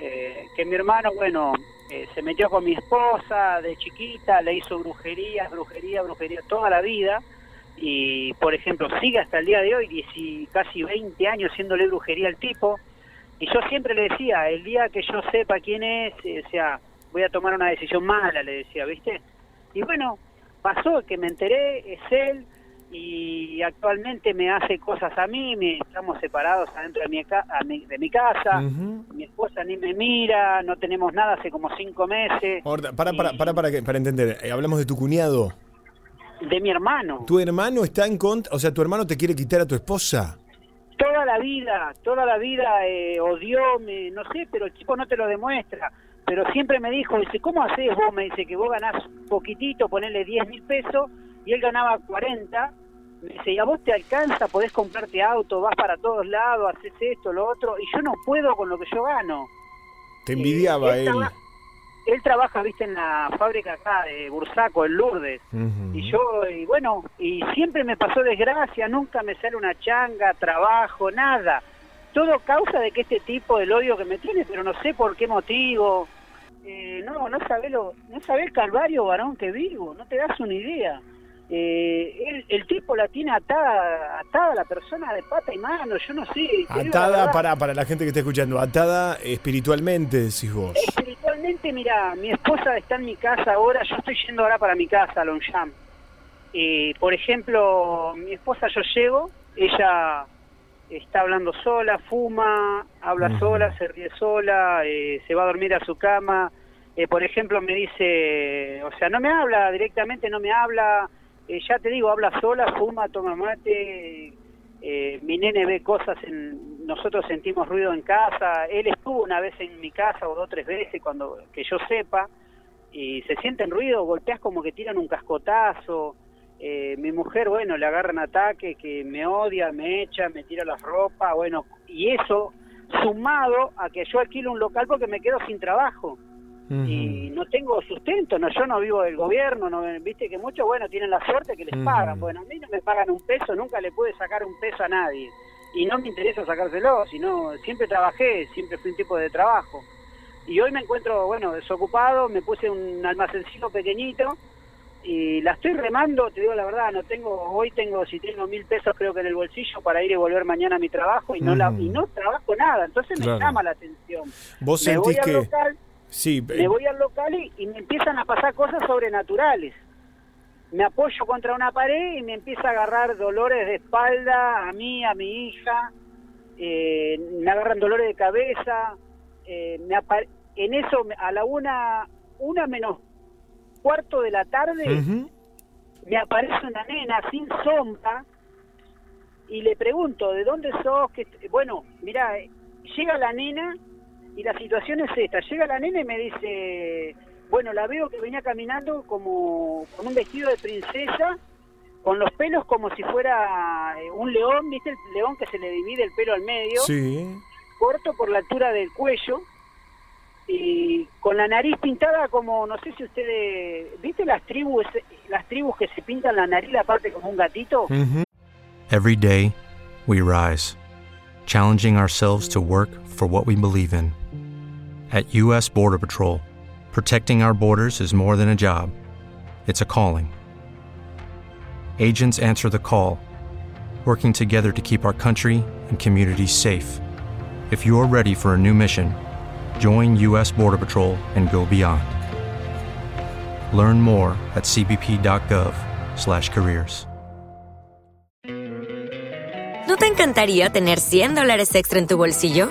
eh, que mi hermano, bueno, eh, se metió con mi esposa de chiquita, le hizo brujería, brujería, brujería toda la vida, y por ejemplo, sigue hasta el día de hoy, casi 20 años haciéndole brujería al tipo, y yo siempre le decía, el día que yo sepa quién es, eh, o sea, voy a tomar una decisión mala, le decía, ¿viste? Y bueno, pasó que me enteré, es él, y actualmente me hace cosas a mí, me, estamos separados adentro de mi, a mi- de mi casa, mi esposa ni me mira, no tenemos nada hace como cinco meses, Ahora, para, para, para, para, que- para entender. Eh, hablamos de tu cuñado. de mi hermano. ¿Tu hermano está en contra? O sea, ¿tu hermano te quiere quitar a tu esposa? Toda la vida, toda la vida eh, odió, me, no sé, pero el chico no te lo demuestra. Pero siempre me dijo, dice, ¿cómo haces vos? Me dice que vos ganás poquitito, ponerle 10 mil pesos, y él ganaba 40. Me dice, y a vos te alcanza, podés comprarte auto, vas para todos lados, haces esto, lo otro, y yo no puedo con lo que yo gano. Te envidiaba él él. Él trabaja, viste, en la fábrica acá de Bursaco, en Lourdes. Y yo, y bueno, y siempre me pasó desgracia, nunca me sale una changa, trabajo, nada. Todo causa de que este tipo, el odio que me tiene, pero no sé por qué motivo. Eh, no, no sabe lo, no sabe el calvario varón que vivo, no te das una idea. Eh, él- el tipo la tiene atada, atada a la persona de pata y mano, yo no sé. Atada, para, para la gente que está escuchando, atada espiritualmente, decís vos. Espiritualmente, mira, mi esposa está en mi casa ahora, yo estoy yendo ahora para mi casa, a Longchamp. Eh, por ejemplo, mi esposa yo llego, ella está hablando sola, fuma, habla sola, se ríe sola, eh, se va a dormir a su cama. Eh, por ejemplo, me dice, o sea, no me habla directamente, no me habla, eh, ya te digo, habla sola, fuma, toma mate, eh, mi nene ve cosas, en, nosotros sentimos ruido en casa, él estuvo una vez en mi casa o dos o tres veces cuando que yo sepa, y se sienten ruido, golpeas como que tiran un cascotazo, eh, mi mujer, bueno, le agarran ataque, que me odia, me echa, me tira la ropa, bueno, y eso sumado a que yo alquilo un local porque me quedo sin trabajo y no tengo sustento, no yo no vivo del gobierno, no viste que muchos bueno tienen la suerte que les pagan, bueno, a mí no me pagan un peso, nunca le pude sacar un peso a nadie y no me interesa sacárselo, sino siempre trabajé, siempre fui un tipo de trabajo. Y hoy me encuentro, bueno, desocupado, me puse un almacencito pequeñito y la estoy remando, te digo la verdad, no tengo, hoy tengo, si tengo mil pesos creo que en el bolsillo para ir y volver mañana a mi trabajo y no la, y no trabajo nada, entonces me Claro. llama la atención. Vos me voy sentís al que... local, Sí, me eh, voy al local y, y me empiezan a pasar cosas sobrenaturales. Me apoyo contra una pared y me empieza a agarrar dolores de espalda a mí, a mi hija, eh, me agarran dolores de cabeza, eh, me en eso a la una, una menos cuarto de la tarde me aparece una nena sin sombra y le pregunto, ¿de dónde sos? Que Bueno, mira, eh, llega la nena y la situación es esta. Llega la nena y me dice, bueno, la veo que venía caminando como con un vestido de princesa, con los pelos como si fuera eh, un león, ¿viste el león que se le divide el pelo al medio? sí. corto por la altura del cuello y con la nariz pintada como no sé si ustedes viste las tribus las tribus que se pintan la nariz la parte como un gatito Every day, we rise, challenging ourselves to work for what we believe in. At U.S. Border Patrol, protecting our borders is more than a job, it's a calling. Agents answer the call, working together to keep our country and communities safe. If you're ready for a new mission, join U.S. Border Patrol and go beyond. Learn more at cbp.gov/careers. ¿No te encantaría tener 100 dólares extra en tu bolsillo?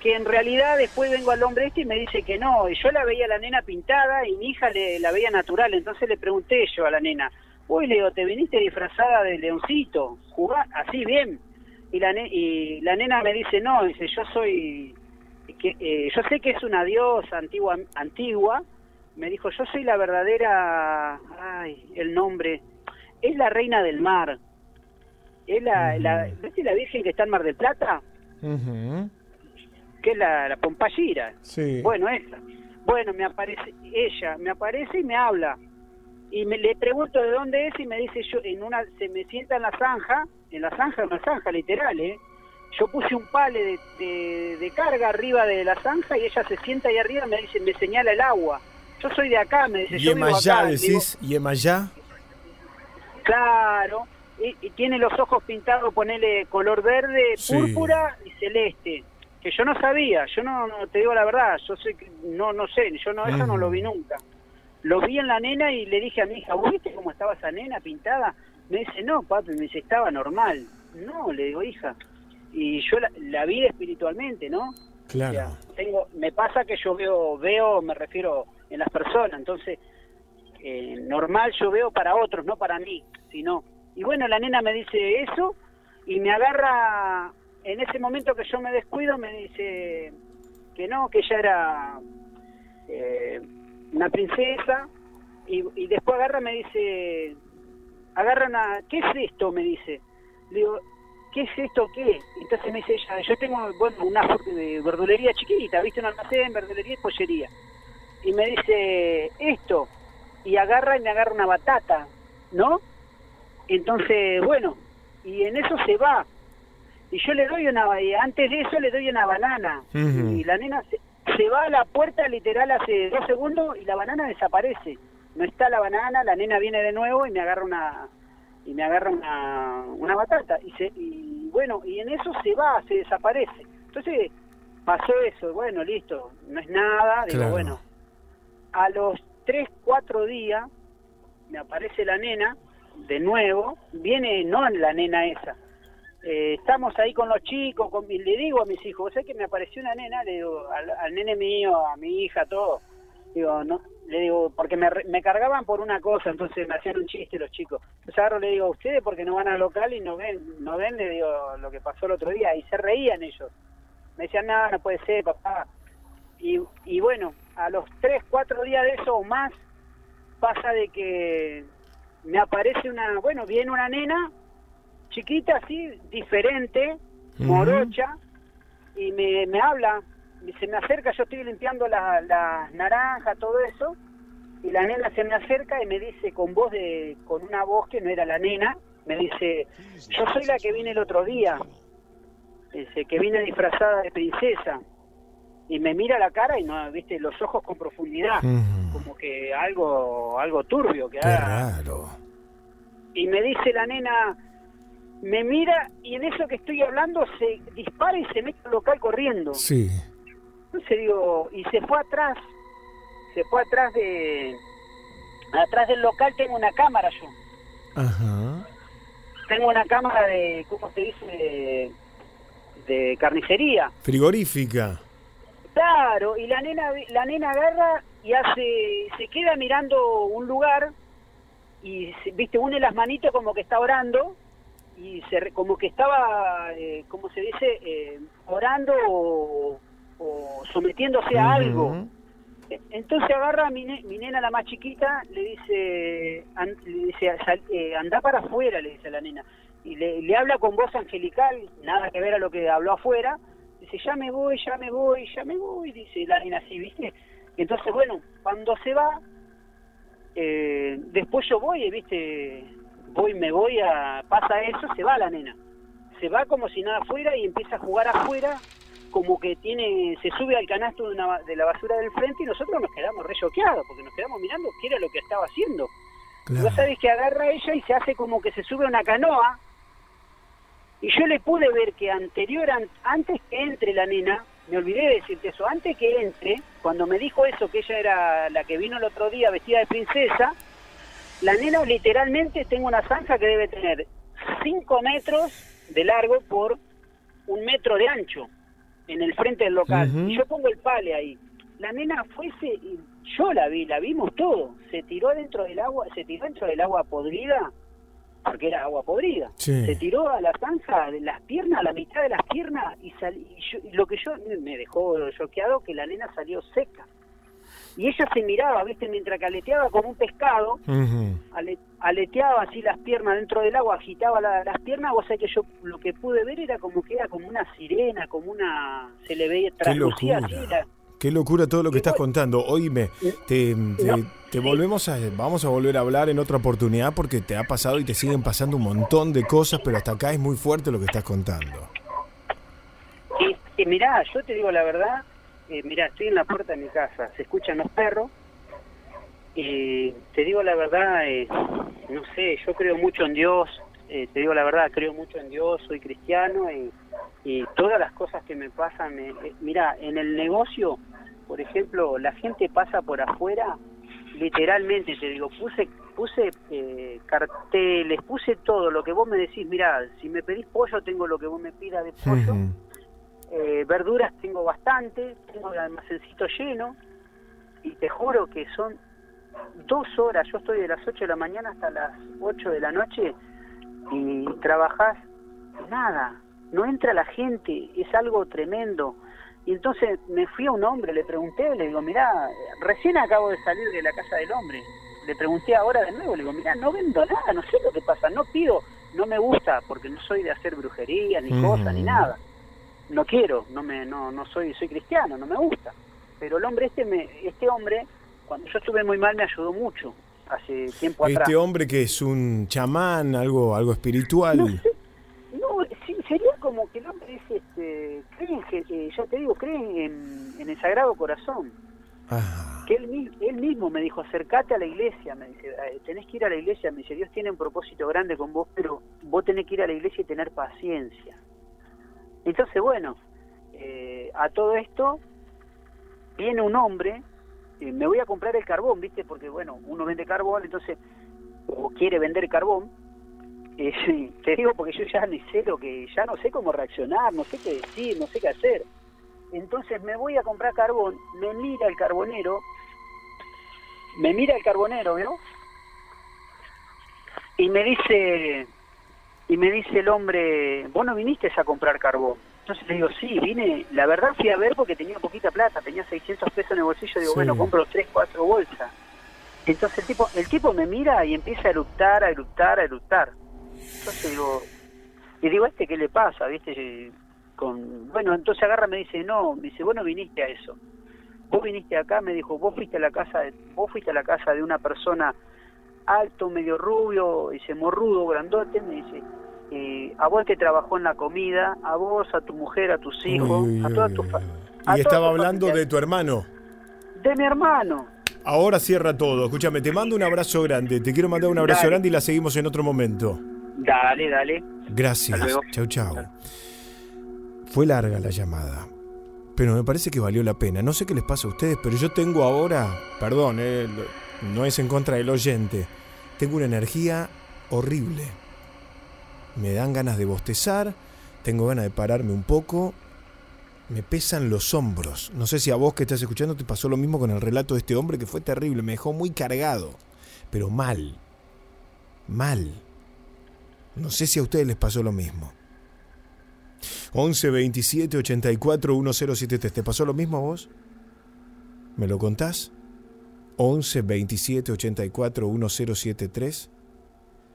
que en realidad después vengo al hombre este y me dice que no. Y yo la veía a la nena pintada y mi hija le, la veía natural. Entonces le pregunté yo a la nena, uy, le digo, ¿te viniste disfrazada de leoncito? ¿Jugás así bien? Y la, ne- y la nena me dice, no, dice, yo soy, que, eh, yo sé que es una diosa antigua, antigua. Me dijo, yo soy la verdadera, ay, el nombre, es la reina del mar. Es la, la, ¿viste la Virgen que está en Mar del Plata? Que es la, la Pompallira. Sí. Bueno, esa. Bueno, me aparece ella, me aparece y me habla. Y me, le pregunto de dónde es y me dice yo, en una, se me sienta en la zanja, en la zanja, una zanja literal, ¿eh? Yo puse un pale de, de- de carga arriba de la zanja y ella se sienta ahí arriba y me dice, me señala el agua. Yo soy de acá, me dice, Yemayá, decís, Yemayá. Claro, y, y tiene los ojos pintados, ponele color verde, Sí. púrpura y celeste. Que yo no sabía, yo no, no te digo la verdad, yo sé que no no sé, yo no eso no lo vi nunca. Lo vi en la nena y le dije a mi hija, ¿vos viste cómo estaba esa nena pintada? Me dice, no, papi, me dice, estaba normal. No, le digo, hija. Y yo la, la vi espiritualmente, ¿no? Claro. tengo me pasa que yo veo veo me refiero en las personas entonces eh, normal yo veo para otros no para mí sino y bueno la nena me dice eso y me agarra en ese momento que yo me descuido me dice que no que ella era eh, una princesa y, después agarra me dice agarra una qué es esto me dice digo ¿qué es esto qué? Entonces me dice ella, yo tengo, bueno, una de verdulería chiquita, ¿viste? Un almacén, verdulería y pollería. Y me dice, esto, y agarra y me agarra una batata, ¿no? Entonces, bueno, y en eso se va. Y yo le doy una, y antes de eso le doy una banana. Y la nena se, se va a la puerta literal hace dos segundos y la banana desaparece. No está la banana, la nena viene de nuevo y me agarra una, y me agarra una, una batata. Y, se, y bueno y en eso se va se desaparece. Entonces pasó eso. Bueno listo. No es nada digo Claro. bueno. A los tres cuatro días me aparece la nena de nuevo. Viene no la nena esa Eh, estamos ahí con los chicos con, y le digo a mis hijos sé que me apareció una nena le digo al, nene mío a mi hija todo. Digo no le digo porque me, me cargaban por una cosa entonces me hacían un chiste los chicos. Entonces agarro le digo ustedes porque no van al local y no ven no ven le digo lo que pasó el otro día y se reían ellos. Me decían no no puede ser papá y, y bueno a los tres cuatro días de eso o más pasa de que me aparece una bueno viene una nena chiquita así diferente morocha y me, me habla, se me acerca, yo estoy limpiando las la naranjas, todo eso, y la nena se me acerca y me dice con voz de, con una voz que no era la nena, me dice, yo soy la que vine el otro día, dice, que vine disfrazada de princesa, y me mira la cara y no, viste, los ojos con profundidad, como que algo, algo turbio que Qué haga. raro. y me dice la nena, me mira y en eso que estoy hablando se dispara y se mete al local corriendo. Sí. Entonces digo, y se fue atrás, se fue atrás de, atrás del local tengo una cámara yo, Ajá. tengo una cámara de, ¿cómo se dice? De, de carnicería. Frigorífica. Claro, y la nena, la nena agarra y hace, se queda mirando un lugar y, se- viste, une las manitos como que está orando y se, como que estaba, eh, ¿cómo se dice? Eh, orando o, o sometiéndose a algo. Entonces agarra a mi, ne- mi nena, la más chiquita, le dice, an- le dice "Sal- eh, anda para afuera, le dice a la nena. Y le, le habla con voz angelical, nada que ver a lo que habló afuera. Dice, ya me voy, ya me voy, ya me voy, dice la nena así, ¿viste? Entonces, bueno, cuando se va, eh, después yo voy, ¿viste? Voy, me voy a... Pasa eso, se va la nena. Se va como si nada fuera y empieza a jugar afuera como que tiene se sube al canasto de, una de la basura del frente y nosotros nos quedamos re choqueados porque nos quedamos mirando qué era lo que estaba haciendo. Y Vos sabés que agarra ella y se hace como que se sube a una canoa Y yo le pude ver que anterior, an- antes que entre la nena, me olvidé de decirte eso, antes que entre, cuando me dijo eso, que ella era la que vino el otro día vestida de princesa, la nena literalmente tengo una zanja que debe tener 5 metros de largo por un metro de ancho en el frente del local. Y yo pongo el pale ahí. La nena fuese, y yo la vi, la vimos todo. Se tiró dentro del agua, se tiró dentro del agua podrida, porque era agua podrida. Sí. Se tiró a la zanja de las piernas, a la mitad de las piernas, y, sal- y yo- y lo que yo me dejó choqueado que la nena salió seca. Y ella se miraba, viste, mientras que aleteaba como un pescado, ale- aleteaba así las piernas dentro del agua, agitaba la- las piernas, o sea que yo lo que pude ver era como que era como una sirena, como una... se le veía Qué traslucía así locura. la- Qué locura todo lo que estás contando. Oíme, te, te- te volvemos a, vamos a volver a hablar en otra oportunidad porque te ha pasado y te siguen pasando un montón de cosas, pero hasta acá es muy fuerte lo que estás contando. Y mirá, yo te digo la verdad, eh, mirá, estoy en la puerta de mi casa, se escuchan los perros, y te digo la verdad, eh, no sé, yo creo mucho en Dios, eh, te digo la verdad, creo mucho en Dios, soy cristiano y, y todas las cosas que me pasan, me, eh, mirá, en el negocio, por ejemplo, la gente pasa por afuera, literalmente te digo, puse puse eh, carteles, puse todo lo que vos me decís, mirá, si me pedís pollo tengo lo que vos me pidas de pollo, eh, verduras tengo bastante, tengo el almacencito lleno y te juro que son dos horas, yo estoy de las 8 de la mañana hasta las 8 de la noche y trabajás nada, no entra la gente, es algo tremendo. Y entonces me fui a un hombre, le pregunté, le digo, mirá, recién acabo de salir de la casa del hombre. Le pregunté ahora de nuevo, le digo, mirá, no vendo nada, no sé lo que pasa, no pido, no me gusta, porque no soy de hacer brujería, ni cosa, ni Ujú. nada. No quiero, no me, no, no soy, soy cristiano, no me gusta. Pero el hombre este, me, este hombre, cuando yo estuve muy mal, me ayudó mucho, hace tiempo atrás. Este hombre que es un chamán, algo, algo espiritual. No, sí, sería como que el hombre es, este, cree en, Je- eh, ya te digo, cree en, en el Sagrado Corazón. Que él, él mismo me dijo, acercate a la iglesia, me dice, "eh, tenés que ir a la iglesia, me dice, Dios tiene un propósito grande con vos, pero vos tenés que ir a la iglesia y tener paciencia. Entonces, bueno, eh, a todo esto viene un hombre, eh, me voy a comprar el carbón, ¿viste? Porque, bueno, uno vende carbón, entonces, o quiere vender carbón, eh, te digo porque yo ya ni sé lo que, ya no sé cómo reaccionar, no sé qué decir, no sé qué hacer. Entonces me voy a comprar carbón, me mira el carbonero, me mira el carbonero, ¿vio? Y me dice, y me dice el hombre, vos no viniste a comprar carbón. Entonces le digo, sí, vine, la verdad fui a ver porque tenía poquita plata, tenía 600 pesos en el bolsillo, digo, Sí. bueno, compro 3, 4 bolsas. Entonces el tipo, el tipo me mira y empieza a eructar, a eructar, a eructar. Entonces digo, y digo, ¿a ¿este qué le pasa? ¿Viste? Con, bueno, entonces agarra me dice, no, me dice, vos no viniste a eso. Vos viniste acá, me dijo, vos fuiste a la casa de, vos fuiste a la casa de una persona alto, medio rubio, dice, morrudo, grandote, me dice, eh, a vos que trabajó en la comida, a vos, a tu mujer, a tus hijos, Uy, uy, a toda tu fa- a Y estaba hablando familia. de tu hermano. de mi hermano. Ahora cierra todo. Escúchame, te mando un abrazo grande. Te quiero mandar un abrazo Dale. grande y la seguimos en otro momento. Dale, dale. Gracias. Chau, chau. Fue larga la llamada, pero me parece que valió la pena. No sé qué les pasa a ustedes, pero yo tengo ahora, perdón, eh, no es en contra del oyente, tengo una energía horrible. Me dan ganas de bostezar, tengo ganas de pararme un poco, me pesan los hombros. No sé si a vos que estás escuchando te pasó lo mismo con el relato de este hombre que fue terrible, me dejó muy cargado, pero mal, mal. No sé si a ustedes les pasó lo mismo. 11 27 84 1073. ¿Te pasó lo mismo a vos? ¿Me lo contás? 11 27 84 1073.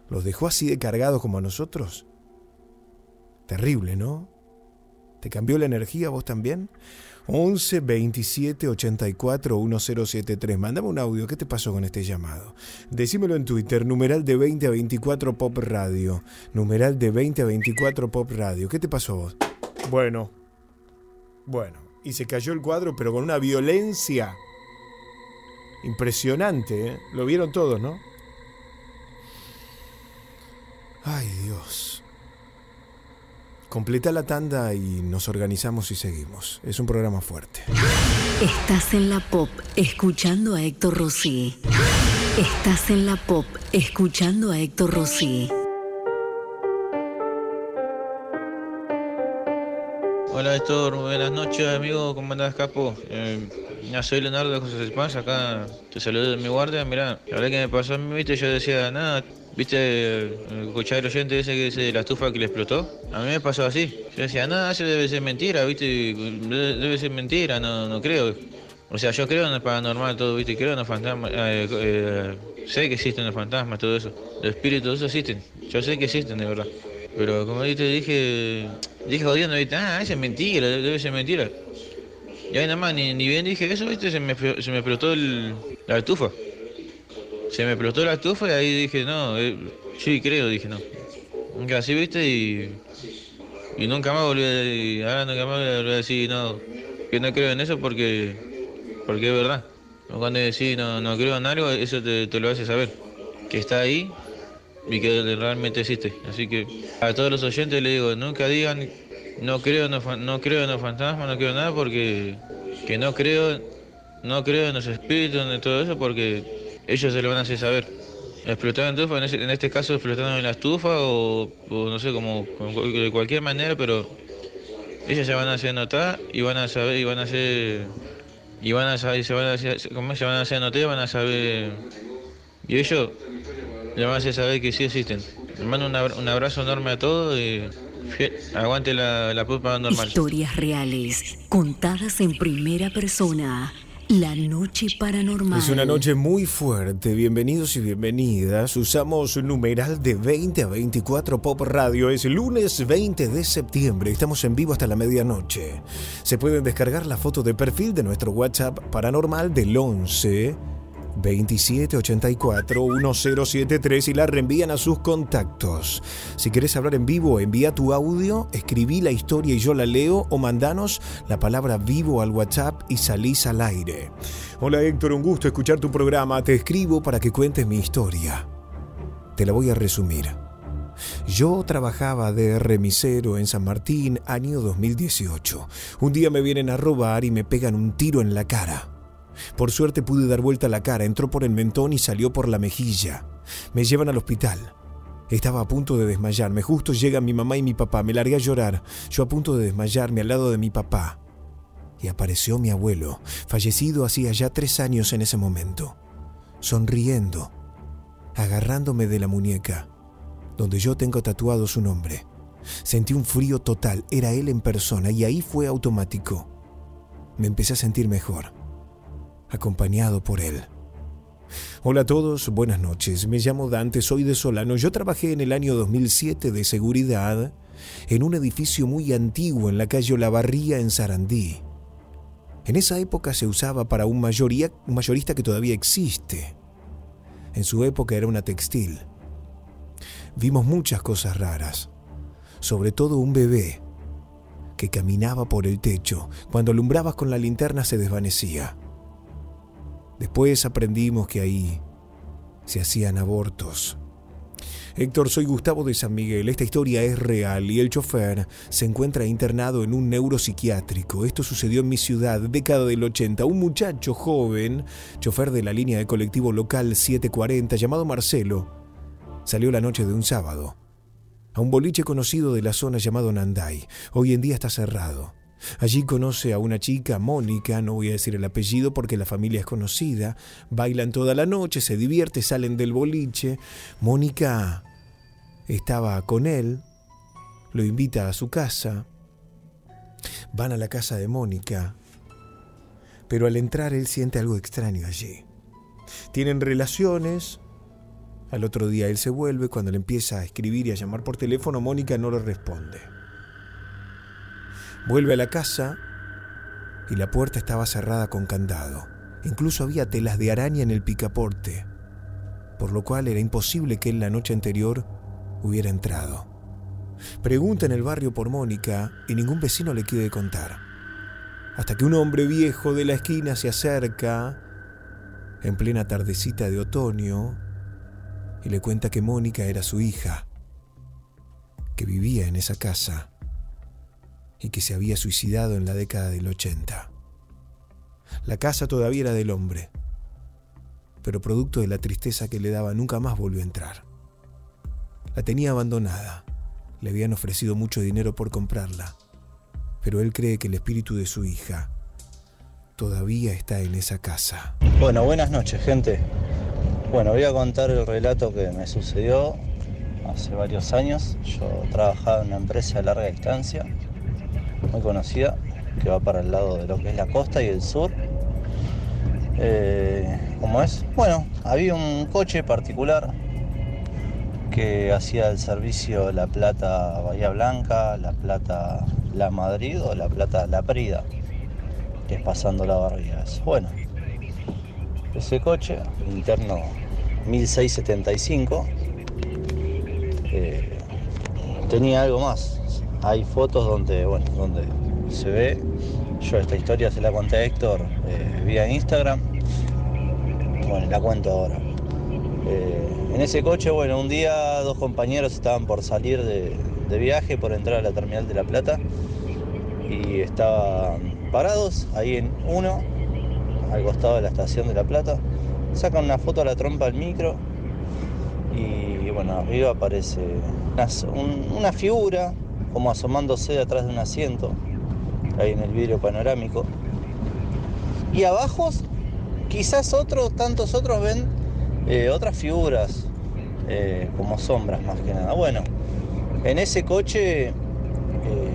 ¿Los dejó así de cargados como a nosotros? Terrible, ¿no? ¿Te cambió la energía vos también? 11 27 84 1073. Mándame un audio. ¿Qué te pasó con este llamado? Decímelo en Twitter. Numeral de 20 a 24 Pop Radio. Numeral de 20 a 24 Pop Radio. ¿Qué te pasó vos? Bueno. Bueno. Y se cayó el cuadro, pero con una violencia impresionante. ¿eh? Lo vieron todos, ¿no? Ay, Dios. Completa la tanda y nos organizamos y seguimos. Es un programa fuerte. Estás en la pop escuchando a Héctor Rossi. Estás en la pop escuchando a Héctor Rossi. Hola Héctor, buenas noches amigo, ¿cómo andás capo? Eh, ya soy Leonardo de José Paz, acá te saludo de mi guardia, mirá, la verdad que me pasó a mí, viste, yo decía, nada, viste, escuchar el oyente ese que dice la estufa que le explotó, a mí me pasó así, yo decía, nada, eso debe ser mentira, viste, debe, debe ser mentira, no, no creo. O sea, yo creo en el paranormal, todo, viste, creo en los fantasmas, eh, eh, sé que existen los fantasmas, todo eso, los espíritus, eso existen, yo sé que existen de verdad. Pero como te dije, dije jodiendo, ¿viste? ah, eso es mentira, debe ser mentira. Y ahí nada más, ni, ni bien dije eso, ¿viste? Se me, se me explotó el, la estufa. Se me explotó la estufa y ahí dije, no, eh, sí creo, dije, no. Nunca así, ¿viste? Y, y nunca más volví a ahora nunca más volví a decir, no, que no creo en eso porque, porque es verdad. Cuando decís no, no creo en algo, eso te, te lo hace saber. Que está ahí y que realmente existe. Así que a todos los oyentes les digo, nunca digan no creo, no, no creo en los fantasmas, no creo en nada porque que no creo, no creo en los espíritus, en todo eso porque ellos se lo van a hacer saber. Explotaron en estufa, en, este caso explotaron en la estufa o, no sé, como, de cualquier manera, pero ellos se van a hacer notar y van a saber y van a hacer y van a saber, se van a hacer, ¿cómo se van a hacer notar y van a saber y ellos le van a hacer saber que sí existen. Les mando un un abrazo enorme a todos y aguante la, la normal. Historias reales, contadas en primera persona. La noche paranormal. Es una noche muy fuerte. Bienvenidos y bienvenidas. Usamos un numeral de 20 a 24 Pop Radio. Es lunes 20 de septiembre. Estamos en vivo hasta la medianoche. Se pueden descargar la foto de perfil de nuestro WhatsApp paranormal del 11 2784 1073 y la reenvían a sus contactos. Si querés hablar en vivo, envía tu audio, escribí la historia y yo la leo o mandanos la palabra vivo al WhatsApp y salís al aire. Hola Héctor, un gusto escuchar tu programa. Te escribo para que cuentes mi historia. Te la voy a resumir. Yo trabajaba de remisero en San Martín, año 2018. Un día me vienen a robar y me pegan un tiro en la cara. Por suerte pude dar vuelta la cara, entró por el mentón y salió por la mejilla. Me llevan al hospital. Estaba a punto de desmayarme. Justo llegan mi mamá y mi papá. Me largué a llorar. Yo a punto de desmayarme al lado de mi papá. Y apareció mi abuelo, fallecido hacía ya tres años en ese momento. Sonriendo, agarrándome de la muñeca, donde yo tengo tatuado su nombre. Sentí un frío total. Era él en persona y ahí fue automático. Me empecé a sentir mejor acompañado por él. Hola a todos, buenas noches. Me llamo Dante, soy de Solano. Yo trabajé en el año 2007 de seguridad en un edificio muy antiguo en la calle Olavarría en Sarandí. En esa época se usaba para un, mayoría, un mayorista que todavía existe. En su época era una textil. Vimos muchas cosas raras, sobre todo un bebé que caminaba por el techo. Cuando alumbrabas con la linterna se desvanecía. Después aprendimos que ahí se hacían abortos. Héctor, soy Gustavo de San Miguel. Esta historia es real y el chofer se encuentra internado en un neuropsiquiátrico. Esto sucedió en mi ciudad, década del 80. Un muchacho joven, chofer de la línea de colectivo local 740, llamado Marcelo, salió la noche de un sábado a un boliche conocido de la zona llamado Nanday. Hoy en día está cerrado. Allí conoce a una chica, Mónica, no voy a decir el apellido porque la familia es conocida, bailan toda la noche, se divierte, salen del boliche. Mónica estaba con él, lo invita a su casa, van a la casa de Mónica, pero al entrar él siente algo extraño allí. Tienen relaciones, al otro día él se vuelve, cuando le empieza a escribir y a llamar por teléfono, Mónica no le responde. Vuelve a la casa y la puerta estaba cerrada con candado. Incluso había telas de araña en el picaporte, por lo cual era imposible que él la noche anterior hubiera entrado. Pregunta en el barrio por Mónica y ningún vecino le quiere contar. Hasta que un hombre viejo de la esquina se acerca en plena tardecita de otoño y le cuenta que Mónica era su hija, que vivía en esa casa y que se había suicidado en la década del 80. La casa todavía era del hombre, pero producto de la tristeza que le daba nunca más volvió a entrar. La tenía abandonada, le habían ofrecido mucho dinero por comprarla, pero él cree que el espíritu de su hija todavía está en esa casa. Bueno, buenas noches, gente. Bueno, voy a contar el relato que me sucedió hace varios años. Yo trabajaba en una empresa de larga distancia, muy conocida, que va para el lado de lo que es la costa y el sur. Eh, ¿Cómo es? Bueno, había un coche particular que hacía el servicio La Plata Bahía Blanca, La Plata La Madrid o La Plata La Prida, que es pasando la barriga. Bueno, ese coche, interno 1675, eh, tenía algo más. Hay fotos donde, bueno, donde se ve. Yo esta historia se la conté a Héctor eh, vía Instagram. Bueno, la cuento ahora. Eh, en ese coche, bueno, un día dos compañeros estaban por salir de, de viaje, por entrar a la terminal de La Plata y estaban parados ahí en uno, al costado de la estación de La Plata. Sacan una foto a la trompa del micro y bueno, arriba aparece una, un- una figura como asomándose de atrás de un asiento, ahí en el vidrio panorámico. Y abajo, quizás otros, tantos otros ven eh, otras figuras, eh, como sombras más que nada. Bueno, en ese coche eh,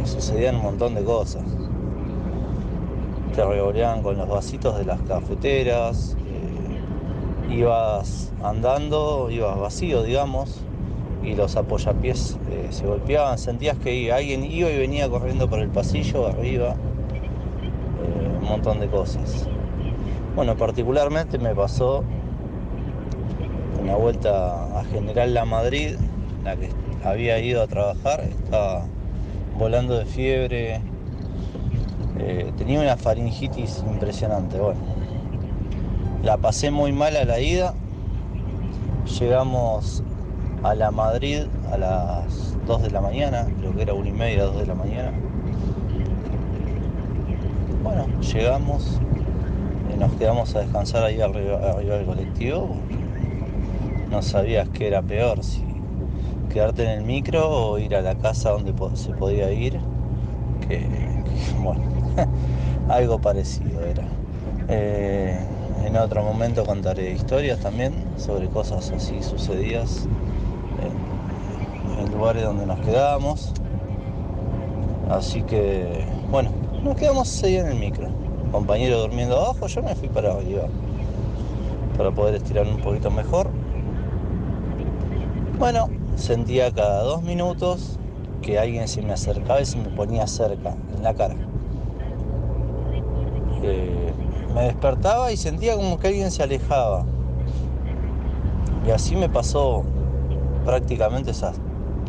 sucedían un montón de cosas. Te revoleaban con los vasitos de las cafeteras, ibas andando, ibas vacío, digamos, y los apoyapiés eh, se golpeaban, sentías que alguien iba y venía corriendo por el pasillo arriba, eh, un montón de cosas. Bueno, particularmente me pasó una vuelta a General La Madrid, la que había ido a trabajar, estaba volando de fiebre, eh, tenía una faringitis impresionante, bueno. La pasé muy mal a la ida, llegamos a la Madrid a las 2 de la mañana, creo que era 1 y media, 2 de la mañana. Bueno, llegamos, y nos quedamos a descansar ahí arriba, del colectivo. No sabías qué era peor, si quedarte en el micro o ir a la casa donde se podía ir. Que, que, bueno, algo parecido era. Eh, en otro momento contaré historias también sobre cosas así sucedidas lugares donde nos quedábamos. Así que, bueno, nos quedamos ahí en el micro. Compañero durmiendo abajo, yo me fui para arriba. Para poder estirar un poquito mejor. Bueno, sentía cada dos minutos que alguien se me acercaba y se me ponía cerca, en la cara. Eh, me despertaba y sentía como que alguien se alejaba. Y así me pasó prácticamente esas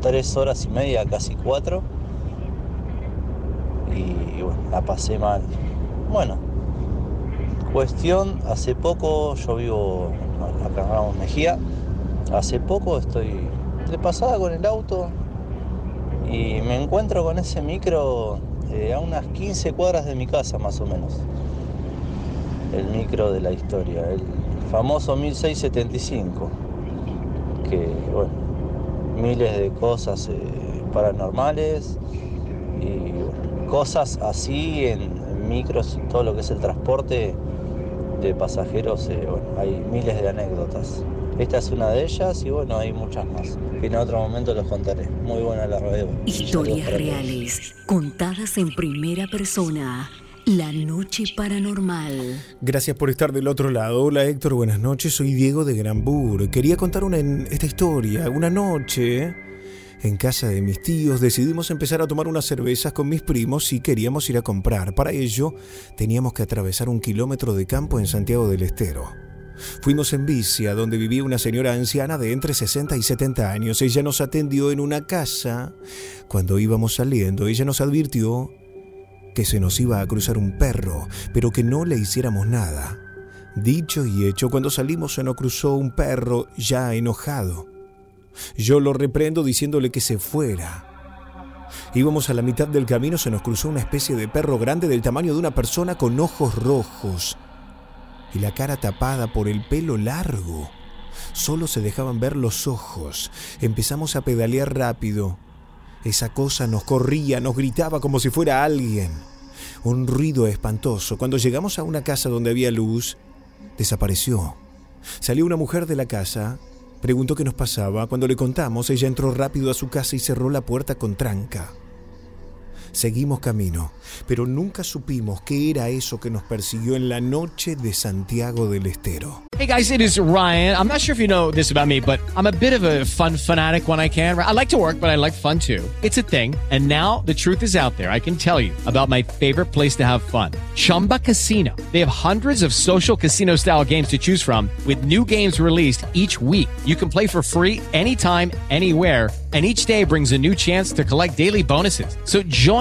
tres horas y media, casi cuatro. Y bueno, la pasé mal. Bueno, cuestión, hace poco, yo vivo acá en Ramos Mejía, hace poco estoy de pasada con el auto y me encuentro con ese micro eh, a unas 15 cuadras de mi casa más o menos. El micro de la historia, el famoso 1675, que bueno, miles de cosas eh, paranormales y bueno, cosas así en, micros y todo lo que es el transporte de pasajeros, eh, bueno, hay miles de anécdotas. Esta es una de ellas y bueno, hay muchas más. Que en otro momento los contaré. Muy buena la radio. Historias reales, contadas en primera persona. La noche paranormal. Gracias por estar del otro lado. Hola Héctor, buenas noches. Soy Diego de Granbur. Quería contar una, esta historia. Una noche, en casa de mis tíos, decidimos empezar a tomar unas cervezas con mis primos y queríamos ir a comprar. Para ello, teníamos que atravesar un kilómetro de campo en Santiago del Estero. Fuimos en bici donde vivía una señora anciana de entre 60 y 70 años. Ella nos atendió en una casa. Cuando íbamos saliendo, ella nos advirtió que se nos iba a cruzar un perro, pero que no le hiciéramos nada. Dicho y hecho, cuando salimos se nos cruzó un perro ya enojado. Yo lo reprendo diciéndole que se fuera. Íbamos a la mitad del camino, se nos cruzó una especie de perro grande del tamaño de una persona con ojos rojos y la cara tapada por el pelo largo. Solo se dejaban ver los ojos. Empezamos a pedalear rápido. Esa cosa nos corría, nos gritaba como si fuera alguien. Un ruido espantoso. Cuando llegamos a una casa donde había luz, desapareció. Salió una mujer de la casa, preguntó qué nos pasaba. Cuando le contamos, ella entró rápido a su casa y cerró la puerta con tranca. Seguimos camino, pero nunca supimos qué era eso que nos persiguió en la noche de Santiago del Estero. Hey guys, it is Ryan. I'm not sure if you know this about me, but I'm a bit of a fun fanatic when I can. I like to work, but I like fun too. It's a thing. And now the truth is out there. I can tell you about my favorite place to have fun. Chumba Casino. They have hundreds of social casino style games to choose from with new games released each week. You can play for free anytime, anywhere and each day brings a new chance to collect daily bonuses. So join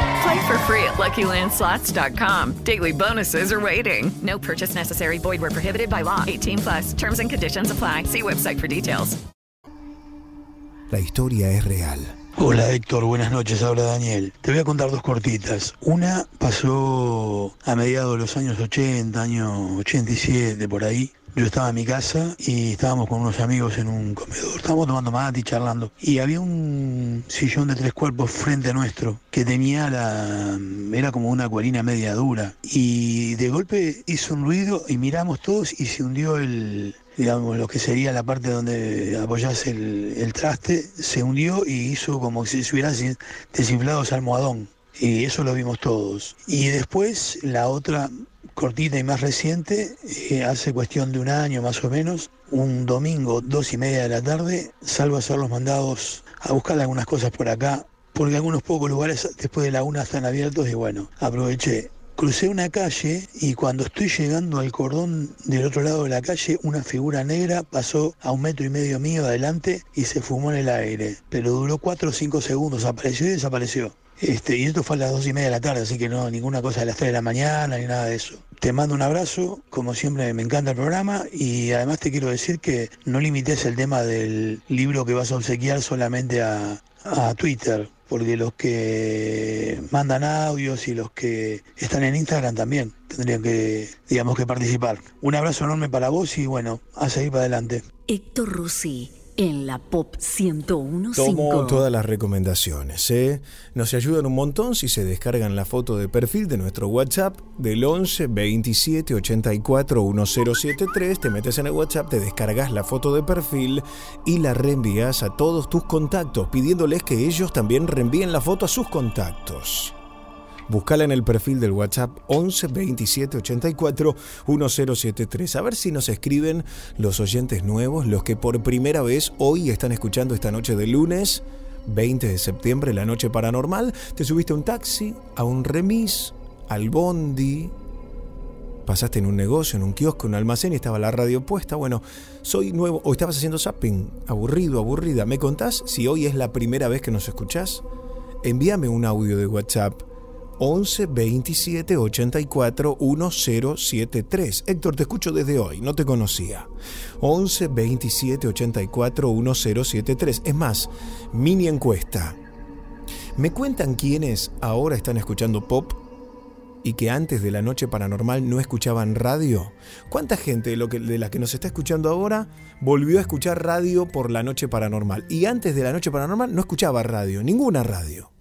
Play for free at LuckyLandSlots.com. Daily bonuses are waiting. No purchase necessary. Void were prohibited by law. 18 plus. Terms and conditions apply. See website for details. La historia es real. Hola Héctor, buenas noches, habla Daniel. Te voy a contar dos cortitas. Una pasó a mediados de los años 80, año 87, por ahí. Yo estaba en mi casa y estábamos con unos amigos en un comedor. Estábamos tomando mate y charlando. Y había un sillón de tres cuerpos frente a nuestro que tenía la. era como una cuarina media dura. Y de golpe hizo un ruido y miramos todos y se hundió el, digamos, lo que sería la parte donde apoyas el, el, traste, se hundió y hizo como si se hubiera desinflado ese almohadón. Y eso lo vimos todos. Y después la otra cortita y más reciente, eh, hace cuestión de un año más o menos, un domingo, dos y media de la tarde, salgo a hacer los mandados a buscar algunas cosas por acá, porque algunos pocos lugares después de la una están abiertos y bueno, aproveché. Crucé una calle y cuando estoy llegando al cordón del otro lado de la calle, una figura negra pasó a un metro y medio mío adelante y se fumó en el aire. Pero duró cuatro o cinco segundos, apareció y desapareció. Este, y esto fue a las dos y media de la tarde, así que no, ninguna cosa a las tres de la mañana ni nada de eso. Te mando un abrazo, como siempre me encanta el programa y además te quiero decir que no limites el tema del libro que vas a obsequiar solamente a, a Twitter, porque los que mandan audios y los que están en Instagram también tendrían que, digamos, que participar. Un abrazo enorme para vos y bueno, a seguir para adelante. Héctor Rossi en la Pop 1015. Tomo todas las recomendaciones. ¿eh? Nos ayudan un montón si se descargan la foto de perfil de nuestro WhatsApp del 11 27 84 1073. Te metes en el WhatsApp, te descargas la foto de perfil y la reenvías a todos tus contactos, pidiéndoles que ellos también reenvíen la foto a sus contactos. Búscala en el perfil del WhatsApp 11 27 84 1073. A ver si nos escriben los oyentes nuevos, los que por primera vez hoy están escuchando esta noche de lunes. 20 de septiembre, la noche paranormal, te subiste a un taxi, a un remis, al bondi, pasaste en un negocio, en un kiosco, en un almacén y estaba la radio puesta. Bueno, soy nuevo, o estabas haciendo zapping, aburrido, aburrida. ¿Me contás si hoy es la primera vez que nos escuchás? Envíame un audio de WhatsApp 11 27 84 1073. Héctor, te escucho desde hoy, no te conocía. 11 27 84 1073. Es más, mini encuesta. ¿Me cuentan quiénes ahora están escuchando pop y que antes de la noche paranormal no escuchaban radio? ¿Cuánta gente de, lo que, de la que nos está escuchando ahora volvió a escuchar radio por la noche paranormal? Y antes de la noche paranormal no escuchaba radio, ninguna radio.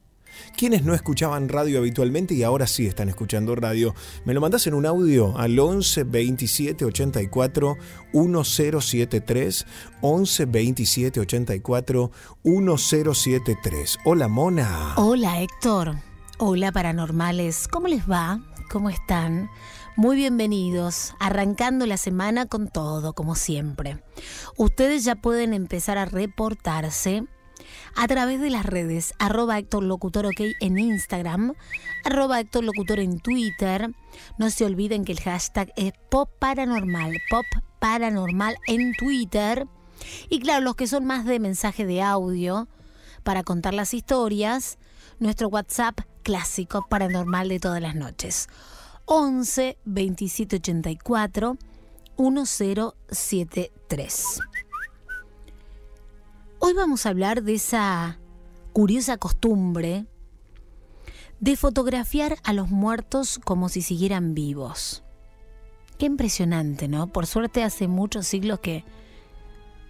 ¿Quiénes no escuchaban radio habitualmente y ahora sí están escuchando radio? Me lo mandás en un audio al 11 27 84 1073 11 27 84 1073. Hola Mona. Hola Héctor. Hola paranormales. ¿Cómo les va? ¿Cómo están? Muy bienvenidos, arrancando la semana con todo, como siempre. Ustedes ya pueden empezar a reportarse a través de las redes arroba Héctor Locutor OK en Instagram, arroba Héctor Locutor en Twitter. No se olviden que el hashtag es Pop Paranormal, Pop Paranormal en Twitter. Y claro, los que son más de mensaje de audio para contar las historias, nuestro WhatsApp clásico paranormal de todas las noches. 11 27 84 1073. Hoy vamos a hablar de esa curiosa costumbre de fotografiar a los muertos como si siguieran vivos. Qué impresionante, ¿no? Por suerte hace muchos siglos que,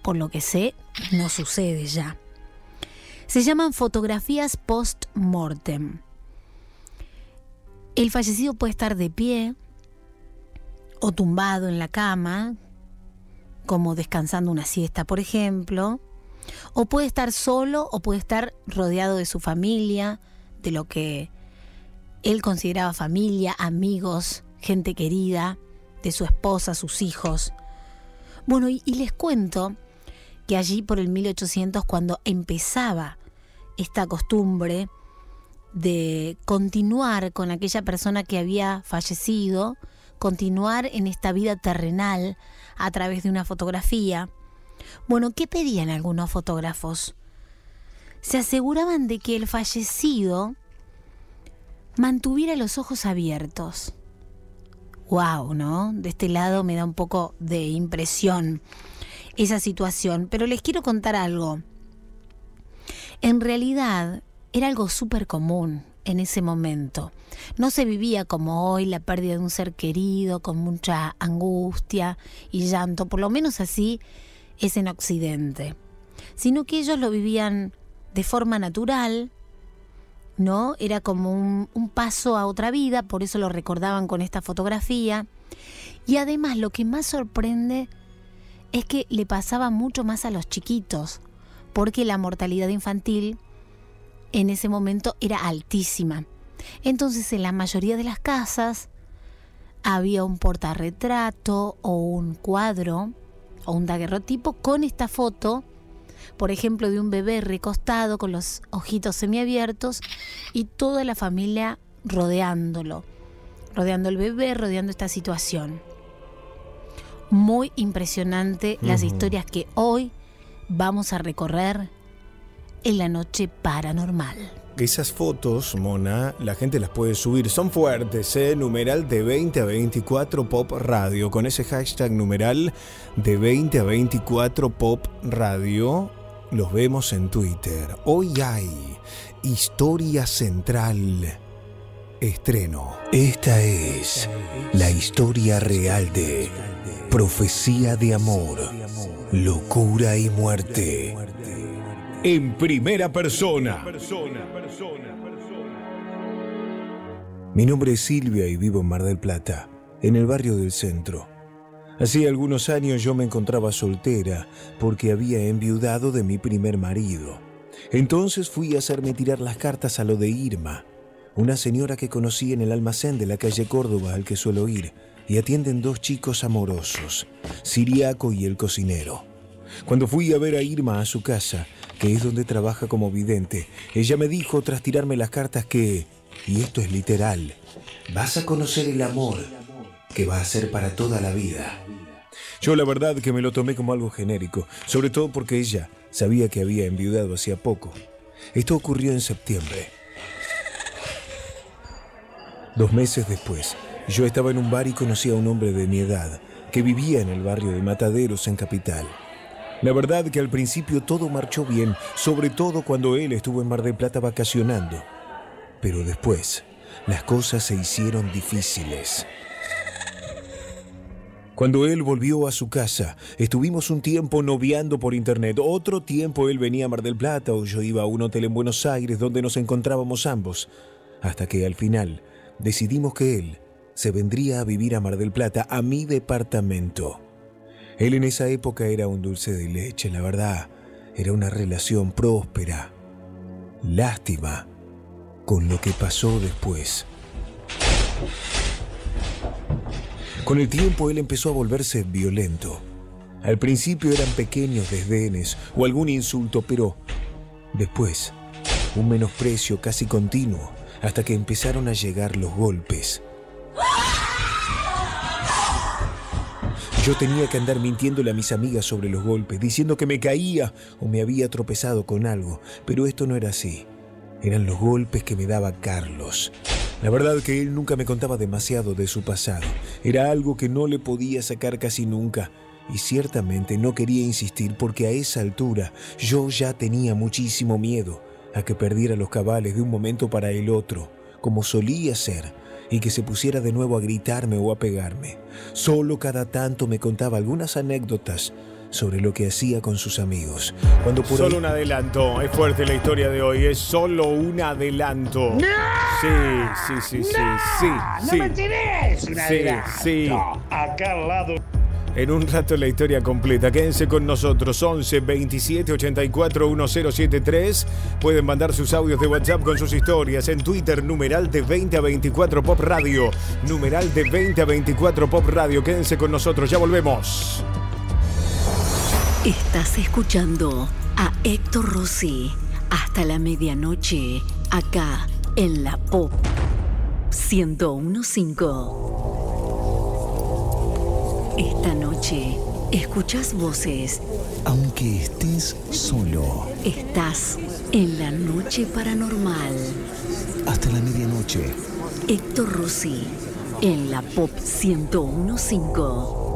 por lo que sé, no sucede ya. Se llaman fotografías post-mortem. El fallecido puede estar de pie o tumbado en la cama, como descansando una siesta, por ejemplo, o puede estar solo o puede estar rodeado de su familia, de lo que él consideraba familia, amigos, gente querida, de su esposa, sus hijos. Bueno, y, les cuento que allí por el 1800, cuando empezaba esta costumbre de continuar con aquella persona que había fallecido, continuar en esta vida terrenal a través de una fotografía, bueno, ¿qué pedían algunos fotógrafos? Se aseguraban de que el fallecido mantuviera los ojos abiertos. Wow, ¿no? De este lado me da un poco de impresión esa situación, pero les quiero contar algo. En realidad era algo súper común en ese momento. No se vivía como hoy la pérdida de un ser querido con mucha angustia y llanto, por lo menos así es en Occidente, sino que ellos lo vivían de forma natural, ¿no? Era como un, paso a otra vida, por eso lo recordaban con esta fotografía. Y además lo que más sorprende es que le pasaba mucho más a los chiquitos, porque la mortalidad infantil en ese momento era altísima. Entonces en la mayoría de las casas había un portarretrato o un cuadro o un daguerrotipo con esta foto, por ejemplo, de un bebé recostado con los ojitos semiabiertos y toda la familia rodeándolo, rodeando el bebé, rodeando esta situación. Muy impresionante las historias que hoy vamos a recorrer en la noche paranormal. Esas fotos, Mona, la gente las puede subir. Son fuertes, ¿eh? Numeral de 20 a 24 Pop Radio. Con ese hashtag numeral de 20 a 24 Pop Radio, los vemos en Twitter. Hoy hay Historia Central. Estreno. Esta es la historia real de Profecía de Amor, Locura y Muerte en primera persona. Mi nombre es Silvia y vivo en Mar del Plata, en el barrio del centro. Hacía algunos años yo me encontraba soltera porque había enviudado de mi primer marido. Entonces fui a hacerme tirar las cartas a lo de Irma, una señora que conocí en el almacén de la calle Córdoba al que suelo ir, y atienden dos chicos amorosos, Siriaco y el cocinero. Cuando fui a ver a Irma a su casa, que es donde trabaja como vidente, ella me dijo tras tirarme las cartas que, y esto es literal, vas a conocer el amor que va a ser para toda la vida. Yo la verdad que me lo tomé como algo genérico, sobre todo porque ella sabía que había enviudado hacía poco. Esto ocurrió en septiembre. Dos meses después, yo estaba en un bar y conocí a un hombre de mi edad que vivía en el barrio de Mataderos en Capital. La verdad que al principio todo marchó bien, sobre todo cuando él estuvo en Mar del Plata vacacionando. Pero después, las cosas se hicieron difíciles. Cuando él volvió a su casa, estuvimos un tiempo noviando por internet. Otro tiempo él venía a Mar del Plata o yo iba a un hotel en Buenos Aires donde nos encontrábamos ambos. Hasta que al final decidimos que él se vendría a vivir a Mar del Plata, a mi departamento. Él en esa época era un dulce de leche, la verdad. Era una relación próspera. Lástima con lo que pasó después. Con el tiempo él empezó a volverse violento. Al principio eran pequeños desdenes o algún insulto, pero Después, un menosprecio casi continuo hasta que empezaron a llegar los golpes. Yo tenía que andar mintiéndole a mis amigas sobre los golpes, diciendo que me caía o me había tropezado con algo, pero esto no era así. Eran los golpes que me daba Carlos. La verdad que él nunca me contaba demasiado de su pasado. Era algo que no le podía sacar casi nunca. Y ciertamente no quería insistir porque a esa altura yo ya tenía muchísimo miedo a que perdiera los cabales de un momento para el otro, como solía ser, y que se pusiera de nuevo a gritarme o a pegarme. Solo cada tanto me contaba algunas anécdotas sobre lo que hacía con sus amigos. Cuando por Solo ahí- un adelanto. Es fuerte la historia de hoy. Es solo un adelanto. Sí, sí, sí, sí, sí. no sí. me tires un Sí, adelanto. sí. Acá al lado. En un rato la historia completa. Quédense con nosotros. 11 27 84 1073. Pueden mandar sus audios de WhatsApp con sus historias. En Twitter, numeral de 20 a 24 Pop Radio. Numeral de 20 a 24 Pop Radio. Quédense con nosotros. Ya volvemos. Estás escuchando a Héctor Rossi hasta la medianoche, acá en la Pop 1015. Esta noche escuchas voces, Aunque estés solo, estás en la noche paranormal. hasta la medianoche. Héctor Rossi en la Pop 1015.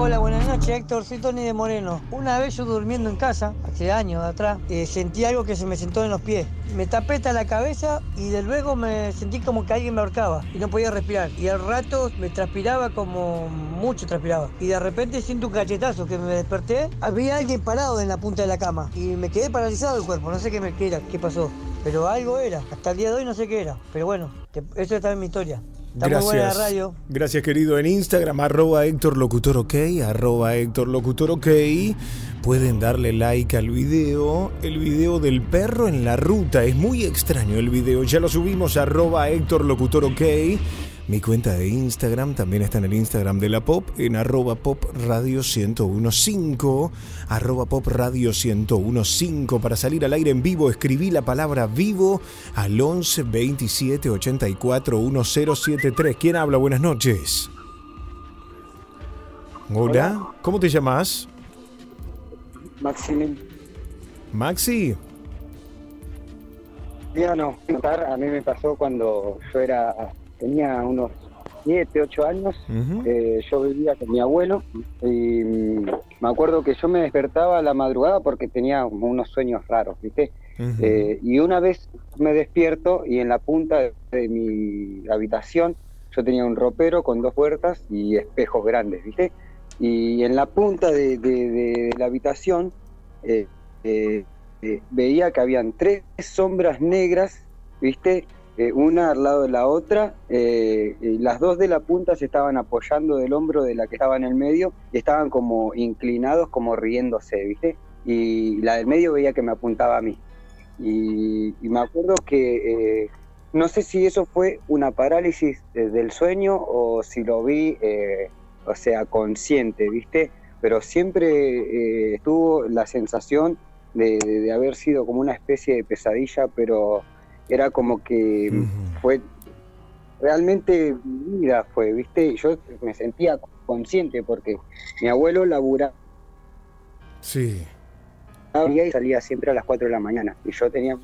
Hola, buenas noches Héctor, soy Tony de Moreno. Una vez yo durmiendo en casa, hace años atrás, eh, sentí algo que se me sentó en los pies. Me tapé la cabeza y de luego me sentí como que alguien me ahorcaba y no podía respirar. Y al rato me transpiraba como mucho transpiraba. Y de repente siento un cachetazo que me desperté. Había alguien parado en la punta de la cama y me quedé paralizado el cuerpo. No sé qué, me, qué era, qué pasó. Pero algo era. Hasta el día de hoy no sé qué era. Pero bueno, eso está en mi historia. Está muy buena la radio. Gracias, querido. En Instagram, arroba Héctor Locutor OK, arroba Héctor Locutor OK. Pueden darle like al video. El video del perro en la ruta. Es muy extraño el video. Ya lo subimos, arroba Héctor Locutor OK. Mi cuenta de Instagram también está en el Instagram de la Pop, en arroba Pop Radio 1015, arroba Pop Radio 1015. Para salir al aire en vivo, escribí la palabra vivo al 11 27 84 1073. ¿Quién habla? Buenas noches. Hola, ¿cómo te llamas? Maximiliano, Maxi. contar, a mí me pasó cuando yo era tenía unos 7, 8 años, eh, yo vivía con mi abuelo y mm, me acuerdo que yo me despertaba a la madrugada porque tenía unos sueños raros, ¿viste? Eh, y una vez me despierto y en la punta de, de mi habitación yo tenía un ropero con dos puertas y espejos grandes, ¿viste? Y en la punta de, de- de la habitación eh, veía que habían tres sombras negras, ¿viste? Eh, una al lado de la otra, eh, las dos de la punta se estaban apoyando del hombro de la que estaba en el medio y estaban como inclinados, como riéndose, ¿viste? Y la del medio veía que me apuntaba a mí. Y, me acuerdo que eh, no sé si eso fue una parálisis del sueño o si lo vi, o sea, consciente, ¿viste? Pero siempre estuvo la sensación de haber sido como una especie de pesadilla, pero era como que fue realmente vida fue, ¿viste? Yo me sentía consciente porque mi abuelo laburaba Sí. y salía siempre a las 4 de la mañana. Y yo tenía mi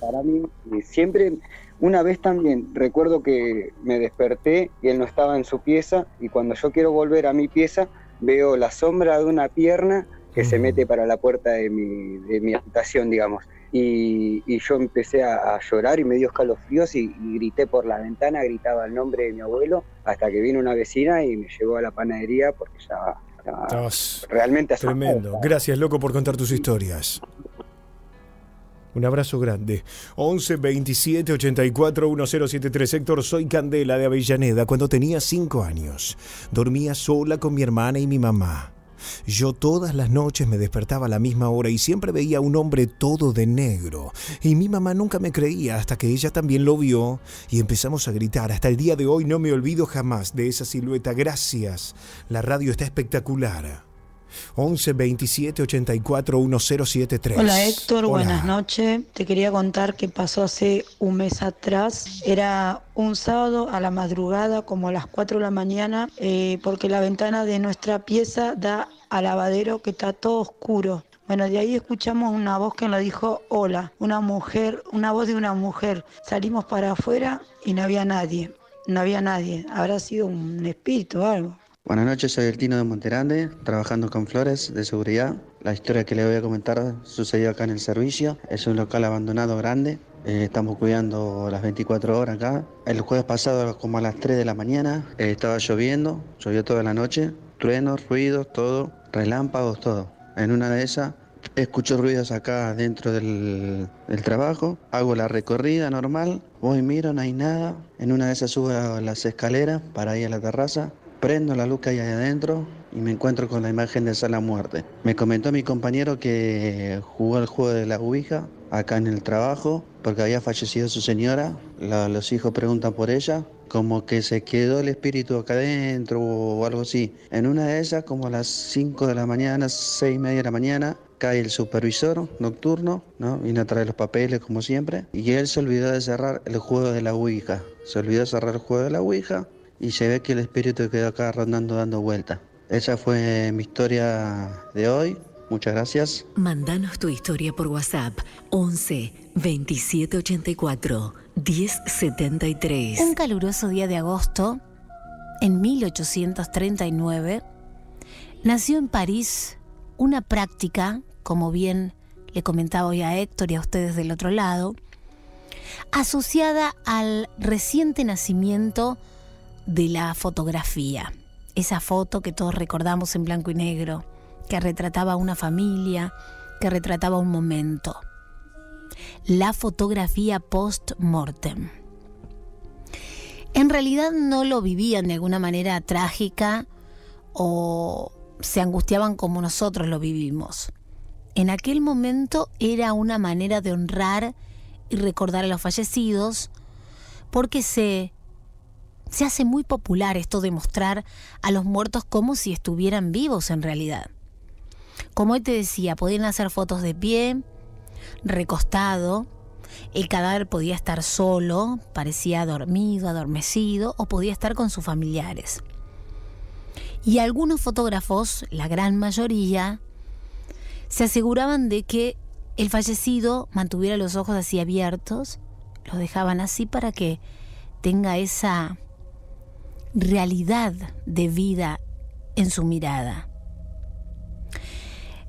para mí. Y siempre, una vez también, recuerdo que me desperté y él no estaba en su pieza. Y cuando yo quiero volver a mi pieza, veo la sombra de una pierna que se mete para la puerta de mi, de mi habitación, digamos. Y, y yo empecé a, a llorar y me dio escalofríos y, y grité por la ventana, gritaba el nombre de mi abuelo, hasta que vino una vecina y me llevó a la panadería porque ya estaba Estabas realmente. Tremendo. Gracias, loco, por contar tus historias. Un abrazo grande. 11 27 84 1073. Héctor, soy Candela de Avellaneda. Cuando tenía 5 años, dormía sola con mi hermana y mi mamá. Yo todas las noches me despertaba a la misma hora y siempre veía a un hombre todo de negro. Y mi mamá nunca me creía hasta que ella también lo vio y empezamos a gritar. Hasta el día de hoy no me olvido jamás de esa silueta. Gracias. La radio está espectacular. 11 27 84 1073. Hola Héctor, Hola. buenas noches. Te quería contar que pasó hace un mes atrás. Era un sábado a la madrugada, como a las 4 de la mañana, eh, porque la ventana de nuestra pieza da al lavadero que está todo oscuro. Bueno, de ahí escuchamos una voz que nos dijo hola, una mujer, una voz de una mujer. Salimos para afuera y no había nadie, no había nadie. Habrá sido un espíritu o algo. Buenas noches, soy el Tino de Monterande, trabajando con Flores de seguridad. La historia que le voy a comentar sucedió acá en el servicio. Es un local abandonado grande. Eh, estamos cuidando las 24 horas acá. El jueves pasado, como a las 3 de la mañana, eh, estaba lloviendo, llovió toda la noche. Truenos, ruidos, todo, relámpagos, todo. En una de esas escucho ruidos acá dentro del, del trabajo. Hago la recorrida normal. Voy, miro, no hay nada. En una de esas subo las escaleras para ir a la terraza. Prendo la luz que hay ahí adentro y me encuentro con la imagen de Sala Muerte. Me comentó mi compañero que jugó el juego de la Ouija acá en el trabajo porque había fallecido su señora. La- los hijos preguntan por ella, como que se quedó el espíritu acá adentro o algo así. En una de esas, como a las 5 de la mañana, 6 y media de la mañana, cae el supervisor nocturno, ¿no? Vino a traer los papeles como siempre. Y él se olvidó de cerrar el juego de la Ouija. Se olvidó de cerrar el juego de la Ouija y se ve que el espíritu quedó acá rondando dando vueltas. Esa fue mi historia de hoy. Muchas gracias. Mándanos tu historia por WhatsApp 11 27 84 10 73. Un caluroso día de agosto, en 1839, nació en París una práctica, como bien le comentaba hoy a Héctor y a ustedes del otro lado, asociada al reciente nacimiento de la fotografía. Esa foto que todos recordamos en blanco y negro, que retrataba una familia, que retrataba un momento. La fotografía post-mortem. En realidad no lo vivían de alguna manera trágica o se angustiaban como nosotros lo vivimos. En aquel momento era una manera de honrar y recordar a los fallecidos porque se, se hace muy popular esto de mostrar a los muertos como si estuvieran vivos en realidad. Como hoy te decía, podían hacer fotos de pie, recostado, el cadáver podía estar solo, parecía dormido, adormecido, o podía estar con sus familiares. Y algunos fotógrafos, la gran mayoría, se aseguraban de que el fallecido mantuviera los ojos así abiertos, los dejaban así para que tenga esa realidad de vida en su mirada.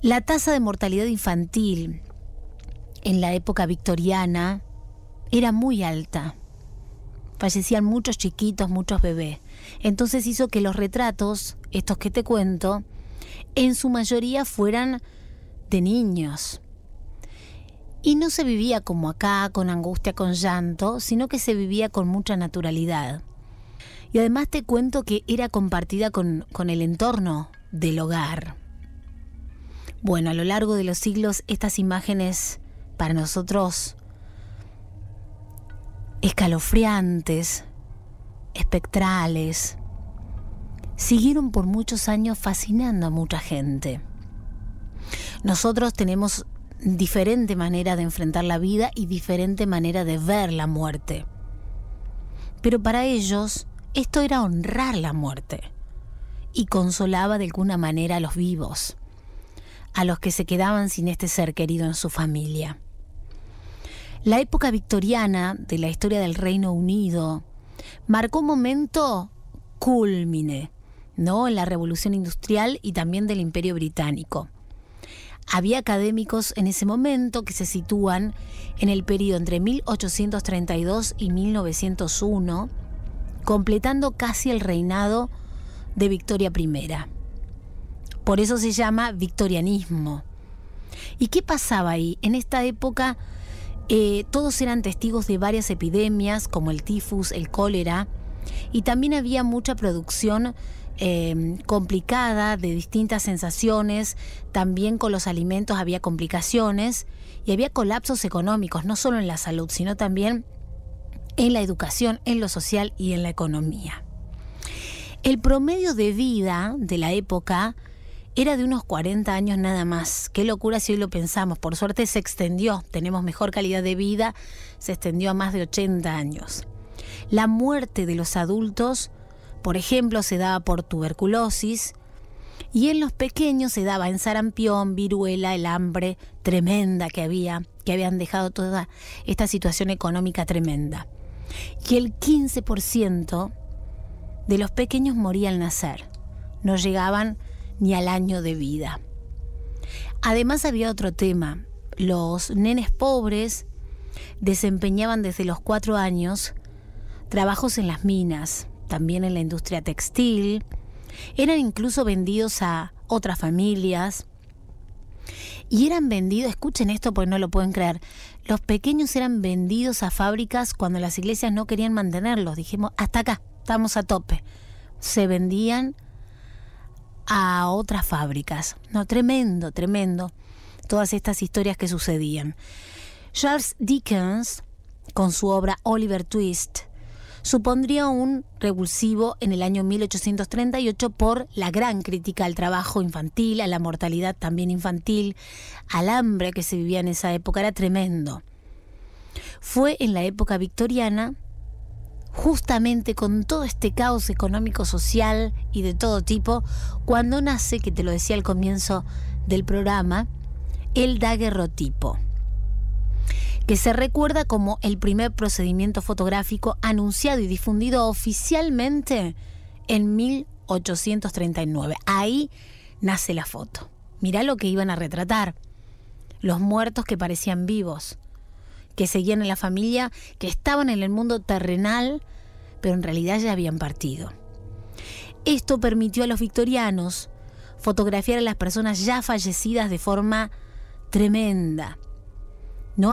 La tasa de mortalidad infantil en la época victoriana era muy alta. Fallecían muchos chiquitos, muchos bebés. Entonces hizo que los retratos, estos que te cuento, en su mayoría fueran de niños. Y no se vivía como acá, con angustia, con llanto, sino que se vivía con mucha naturalidad. Y además te cuento que era compartida con, con el entorno del hogar. Bueno, a lo largo de los siglos estas imágenes para nosotros escalofriantes, espectrales, siguieron por muchos años fascinando a mucha gente. Nosotros tenemos diferente manera de enfrentar la vida y diferente manera de ver la muerte. Pero para ellos esto era honrar la muerte y consolaba de alguna manera a los vivos, a los que se quedaban sin este ser querido en su familia. La época victoriana de la historia del Reino Unido marcó un momento cúlmine, ¿no? En la Revolución Industrial y también del Imperio Británico. Había académicos en ese momento que se sitúan en el periodo entre 1832 y 1901, completando casi el reinado de Victoria I. Por eso se llama victorianismo. ¿Y qué pasaba ahí? En esta época eh, todos eran testigos de varias epidemias como el tifus, el cólera, y también había mucha producción eh, complicada, de distintas sensaciones, también con los alimentos había complicaciones y había colapsos económicos, no solo en la salud, sino también en la educación, en lo social y en la economía. El promedio de vida de la época era de unos 40 años nada más. Qué locura si hoy lo pensamos. Por suerte se extendió, tenemos mejor calidad de vida, se extendió a más de 80 años. La muerte de los adultos, por ejemplo, se daba por tuberculosis y en los pequeños se daba en sarampión, viruela, el hambre tremenda que había, que habían dejado toda esta situación económica tremenda. Y el 15% de los pequeños moría al nacer. No llegaban ni al año de vida. Además había otro tema. Los nenes pobres desempeñaban desde los cuatro años trabajos en las minas, también en la industria textil, eran incluso vendidos a otras familias y eran vendidos, escuchen esto porque no lo pueden creer, los pequeños eran vendidos a fábricas cuando las iglesias no querían mantenerlos, dijimos, hasta acá, estamos a tope. Se vendían a otras fábricas. No, tremendo, tremendo. Todas estas historias que sucedían. Charles Dickens, con su obra Oliver Twist, supondría un revulsivo en el año 1838 por la gran crítica al trabajo infantil, a la mortalidad también infantil, al hambre que se vivía en esa época, era tremendo. Fue en la época victoriana justamente con todo este caos económico, social y de todo tipo, cuando nace, que te lo decía al comienzo del programa, el daguerrotipo, que se recuerda como el primer procedimiento fotográfico anunciado y difundido oficialmente en 1839. Ahí nace la foto. Mirá lo que iban a retratar. Los muertos que parecían vivos que seguían en la familia, que estaban en el mundo terrenal, pero en realidad ya habían partido. Esto permitió a los victorianos fotografiar a las personas ya fallecidas de forma tremenda. No.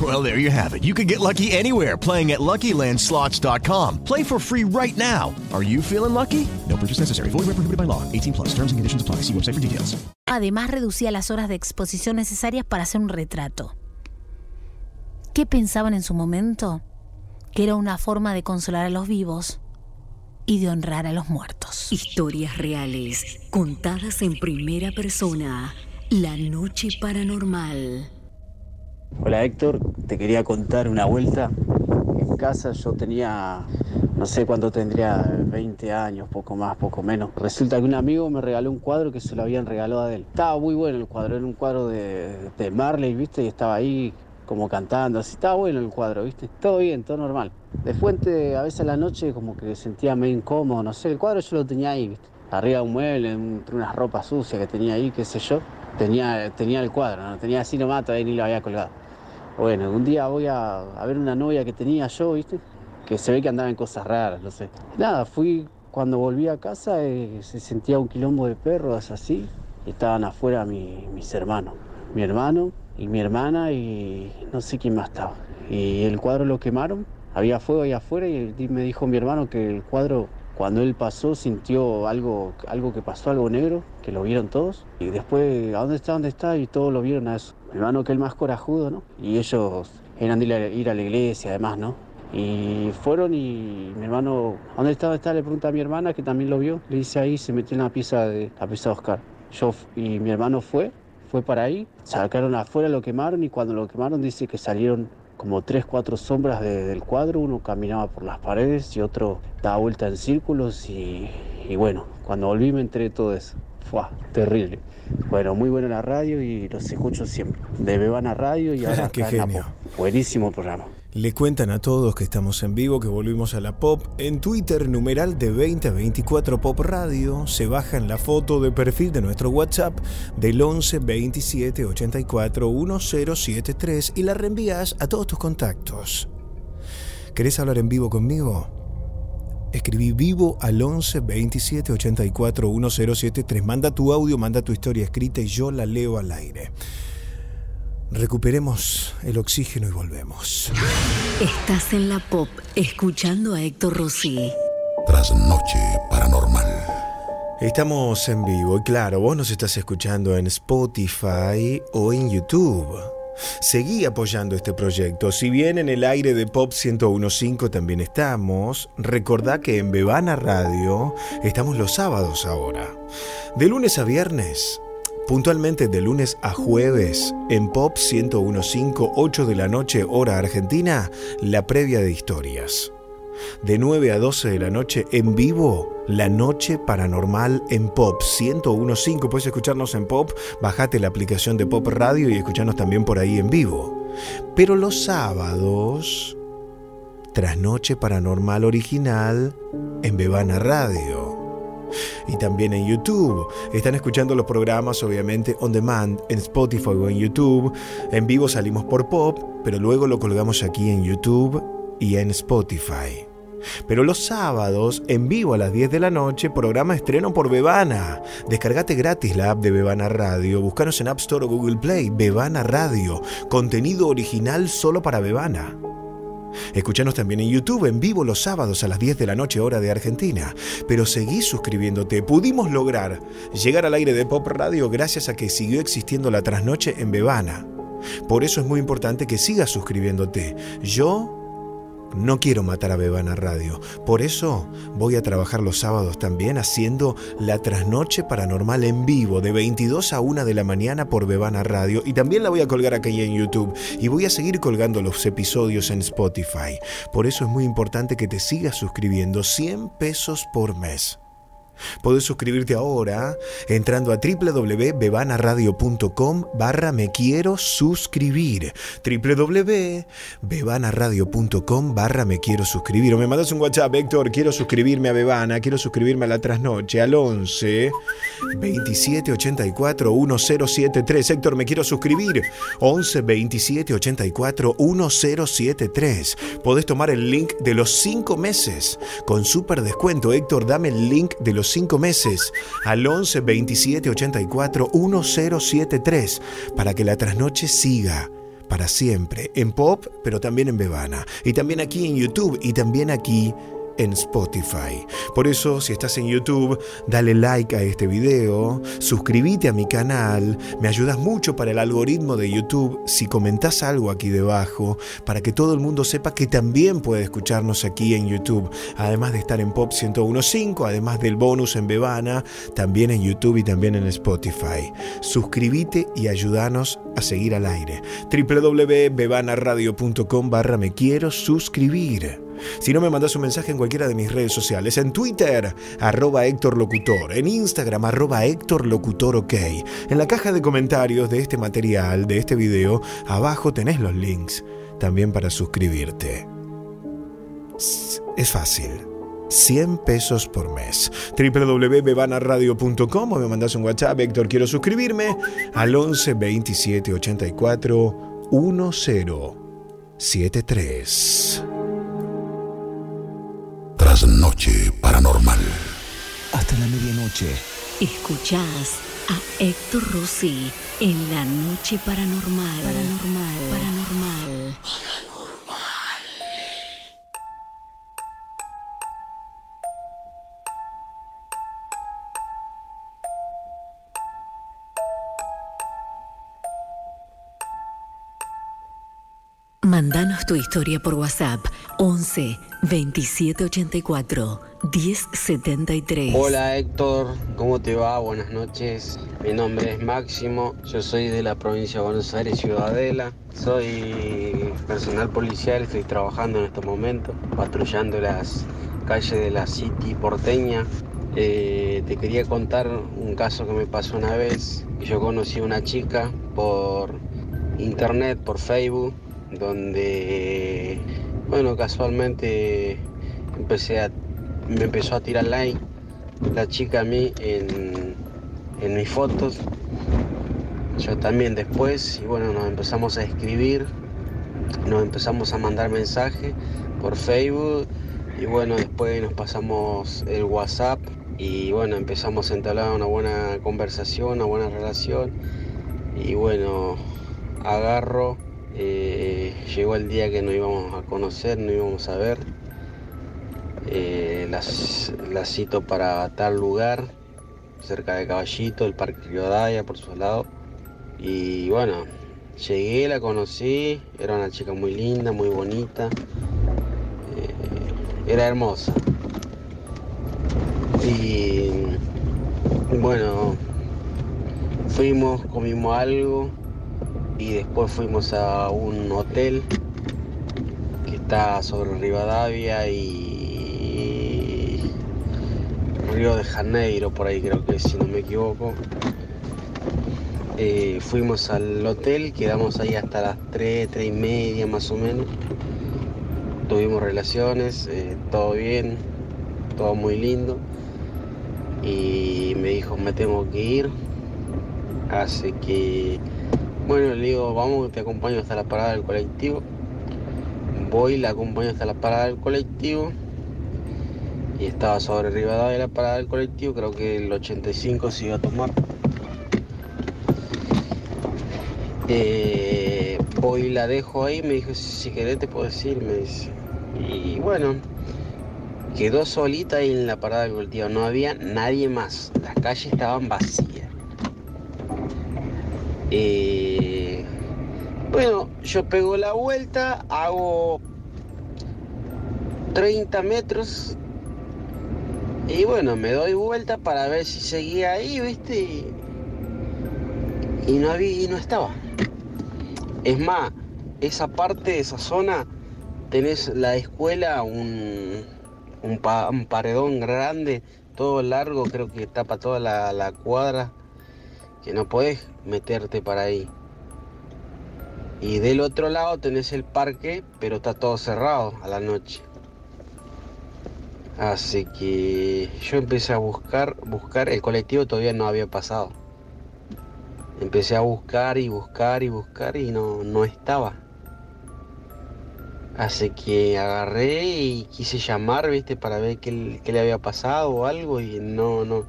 Well, there you have it. You can get lucky anywhere playing at LuckyLandSlots.com. Play for free right now. Are you feeling lucky? No purchase necessary. Void where prohibited by law. 18 plus. Terms and conditions apply. See website for details. Además reducía las horas de exposición necesarias para hacer un retrato. ¿Qué pensaban en su momento? Que era una forma de consolar a los vivos y de honrar a los muertos. Historias reales, contadas en primera persona. La noche paranormal. Hola Héctor, te quería contar una vuelta. En casa yo tenía, no sé cuánto tendría, 20 años, poco más, poco menos. Resulta que un amigo me regaló un cuadro que se lo habían regalado a él. Estaba muy bueno el cuadro, era un cuadro de, de Marley, ¿viste? Y estaba ahí como cantando, así estaba bueno el cuadro, ¿viste? Todo bien, todo normal. De fuente, a veces a la noche como que sentía medio incómodo, no sé, el cuadro yo lo tenía ahí, ¿viste? Arriba de un mueble, entre unas ropas sucias que tenía ahí, qué sé yo. Tenía, tenía el cuadro, no tenía así nomás, todavía ni lo había colgado. Bueno, un día voy a, a ver una novia que tenía yo, ¿viste? Que se ve que andaba en cosas raras, no sé. Nada, fui, cuando volví a casa, eh, se sentía un quilombo de perros así. Estaban afuera mi- mis hermanos. Mi hermano y mi hermana y no sé quién más estaba. Y el cuadro lo quemaron, había fuego ahí afuera y me dijo mi hermano que el cuadro, cuando él pasó, sintió algo, algo que pasó, algo negro, que lo vieron todos. Y después, ¿a dónde está? ¿Dónde está? Y todos lo vieron a eso. Mi hermano que el más corajudo, ¿no? Y ellos eran de ir a, ir a la iglesia, además, ¿no? Y fueron y mi hermano, ¿a dónde? ¿Dónde está? Le pregunta a mi hermana, que también lo vio. Le dice ahí, se metió en la pieza de la pieza de Oscar. Yo y mi hermano fue, fue para ahí, sacaron afuera, lo quemaron y cuando lo quemaron dice que salieron como tres, cuatro sombras de- del cuadro, uno caminaba por las paredes y otro daba vuelta en círculos y, y bueno, cuando volví me enteré de todo eso. Fue terrible. Bueno, muy buena la radio y los escucho siempre. De Bebana Radio y ahora Qué genio. Buenísimo programa. Le cuentan a todos que estamos en vivo, que volvimos a la pop. En Twitter, numeral de 20 a 24 Pop Radio, se bajan la foto de perfil de nuestro WhatsApp del 11 27 84 1073 y la reenvías a todos tus contactos. ¿Querés hablar en vivo conmigo? Escribí vivo al 11 27 84 1073. Manda tu audio, manda tu historia escrita y yo la leo al aire. Recuperemos el oxígeno y volvemos. Estás en la pop escuchando a Héctor Rossi. Trasnoche paranormal. Estamos en vivo y claro, vos nos estás escuchando en Spotify o en YouTube. Seguí apoyando este proyecto. Si bien en el aire de Pop 1015 también estamos, recordá que en Bebana Radio estamos los sábados ahora. De lunes a viernes, puntualmente de lunes a jueves, en Pop 1015, 8 de la noche, hora argentina, la previa de historias. De 9 a 12 de la noche en vivo, la noche paranormal en Pop 1015. Puedes escucharnos en Pop, bajate la aplicación de Pop Radio y escucharnos también por ahí en vivo. Pero los sábados, trasnoche paranormal original en Bebana Radio. Y también en YouTube. Están escuchando los programas obviamente on demand en Spotify o en YouTube. En vivo salimos por Pop, pero luego lo colgamos aquí en YouTube y en Spotify. Pero los sábados, en vivo a las 10 de la noche, programa estreno por Bebana. Descargate gratis la app de Bebana Radio. Búscanos en App Store o Google Play. Bebana Radio. Contenido original solo para Bebana. Escuchanos también en YouTube en vivo los sábados a las 10 de la noche hora de Argentina. Pero seguí suscribiéndote. Pudimos lograr llegar al aire de Pop Radio gracias a que siguió existiendo la trasnoche en Bebana. Por eso es muy importante que sigas suscribiéndote. Yo no quiero matar a Bebana Radio. Por eso voy a trabajar los sábados también haciendo la trasnoche paranormal en vivo de 22 a 1 de la mañana por Bebana Radio. Y también la voy a colgar aquí en YouTube. Y voy a seguir colgando los episodios en Spotify. Por eso es muy importante que te sigas suscribiendo 100 pesos por mes. Puedes suscribirte ahora entrando a www.bebanaradio.com barra me quiero suscribir. www.bebanaradio.com barra me quiero suscribir. O me mandas un WhatsApp, Héctor, quiero suscribirme a Bebana, quiero suscribirme a la trasnoche al 11 27 84 1073. Héctor, me quiero suscribir. 11 27 84 1073. Podés tomar el link de los 5 meses con súper descuento. Héctor, dame el link de los 5 meses al 11 27 84 1073 para que la trasnoche siga para siempre en Pop, pero también en Bebana. Y también aquí en YouTube y también aquí en Spotify. Por eso, si estás en YouTube, dale like a este video, suscríbete a mi canal, me ayudas mucho para el algoritmo de YouTube si comentás algo aquí debajo, para que todo el mundo sepa que también puede escucharnos aquí en YouTube, además de estar en Pop 1015, además del bonus en Bebana, también en YouTube y también en Spotify. Suscríbete y ayúdanos a seguir al aire. www.bebanaradio.com barra me quiero suscribir. Si no me mandas un mensaje en cualquiera de mis redes sociales, en Twitter, arroba Héctor Locutor, en Instagram, arroba Héctor Locutor OK. En la caja de comentarios de este material, de este video, abajo tenés los links también para suscribirte. Es fácil. 100 pesos por mes. www.bebanaradio.com o me mandas un WhatsApp, Héctor, quiero suscribirme al 11 27 84 1073. Trasnoche paranormal. Hasta la medianoche. Escuchás a Héctor Rossi en la noche paranormal. Paranormal. Paranormal. Mándanos tu historia por WhatsApp 11 2784 1073. Hola Héctor, ¿cómo te va? Buenas noches. Mi nombre es Máximo, yo soy de la provincia de Buenos Aires, Ciudadela. Soy personal policial, estoy trabajando en este momento, patrullando las calles de la City porteña. Eh, te quería contar un caso que me pasó una vez. Yo conocí a una chica por internet, por Facebook, donde, bueno, casualmente empecé a, me empezó a tirar like la chica a mí en, en mis fotos. Yo también después, y bueno, nos empezamos a escribir, nos empezamos a mandar mensajes por Facebook, y bueno, después nos pasamos el WhatsApp, y bueno, empezamos a entablar una buena conversación, una buena relación, y bueno, agarro, eh, llegó el día que nos íbamos a conocer, nos íbamos a ver. Eh, las, la cito para tal lugar, cerca de Caballito, el Parque Riodaya por su lado. Y bueno, llegué, la conocí, era una chica muy linda, muy bonita, eh, era hermosa. Y bueno, fuimos, comimos algo y después fuimos a un hotel que está sobre Rivadavia y Río de Janeiro, por ahí creo que si no me equivoco. Eh, fuimos al hotel, quedamos ahí hasta las 3, 3 y media más o menos. Tuvimos relaciones, eh, todo bien, todo muy lindo. Y me dijo, me tengo que ir. Así que, bueno, le digo, vamos, te acompaño hasta la parada del colectivo. Voy, la acompaño hasta la parada del colectivo. Y estaba sobre Rivadavia de la parada del colectivo, creo que el 85 se iba a tomar. Eh, voy la dejo ahí, me dijo, si querés te puedo decir, me dice. Y bueno, quedó solita en la parada del colectivo, no había nadie más, las calles estaban vacías. Eh, bueno, yo pego la vuelta, hago 30 metros y bueno, me doy vuelta para ver si seguía ahí, ¿viste? Y, no había, y no estaba. Es más, esa parte, esa zona, tenés la escuela, un, un, pa- un paredón grande, todo largo, creo que tapa toda la cuadra, no podés meterte para ahí. Y del otro lado tenés el parque, pero está todo cerrado a la noche. Así que yo empecé a buscar, buscar, el colectivo todavía no había pasado. Empecé a buscar y buscar y buscar y no, no estaba. Así que agarré y quise llamar, viste, para ver qué, qué le había pasado o algo y no, no,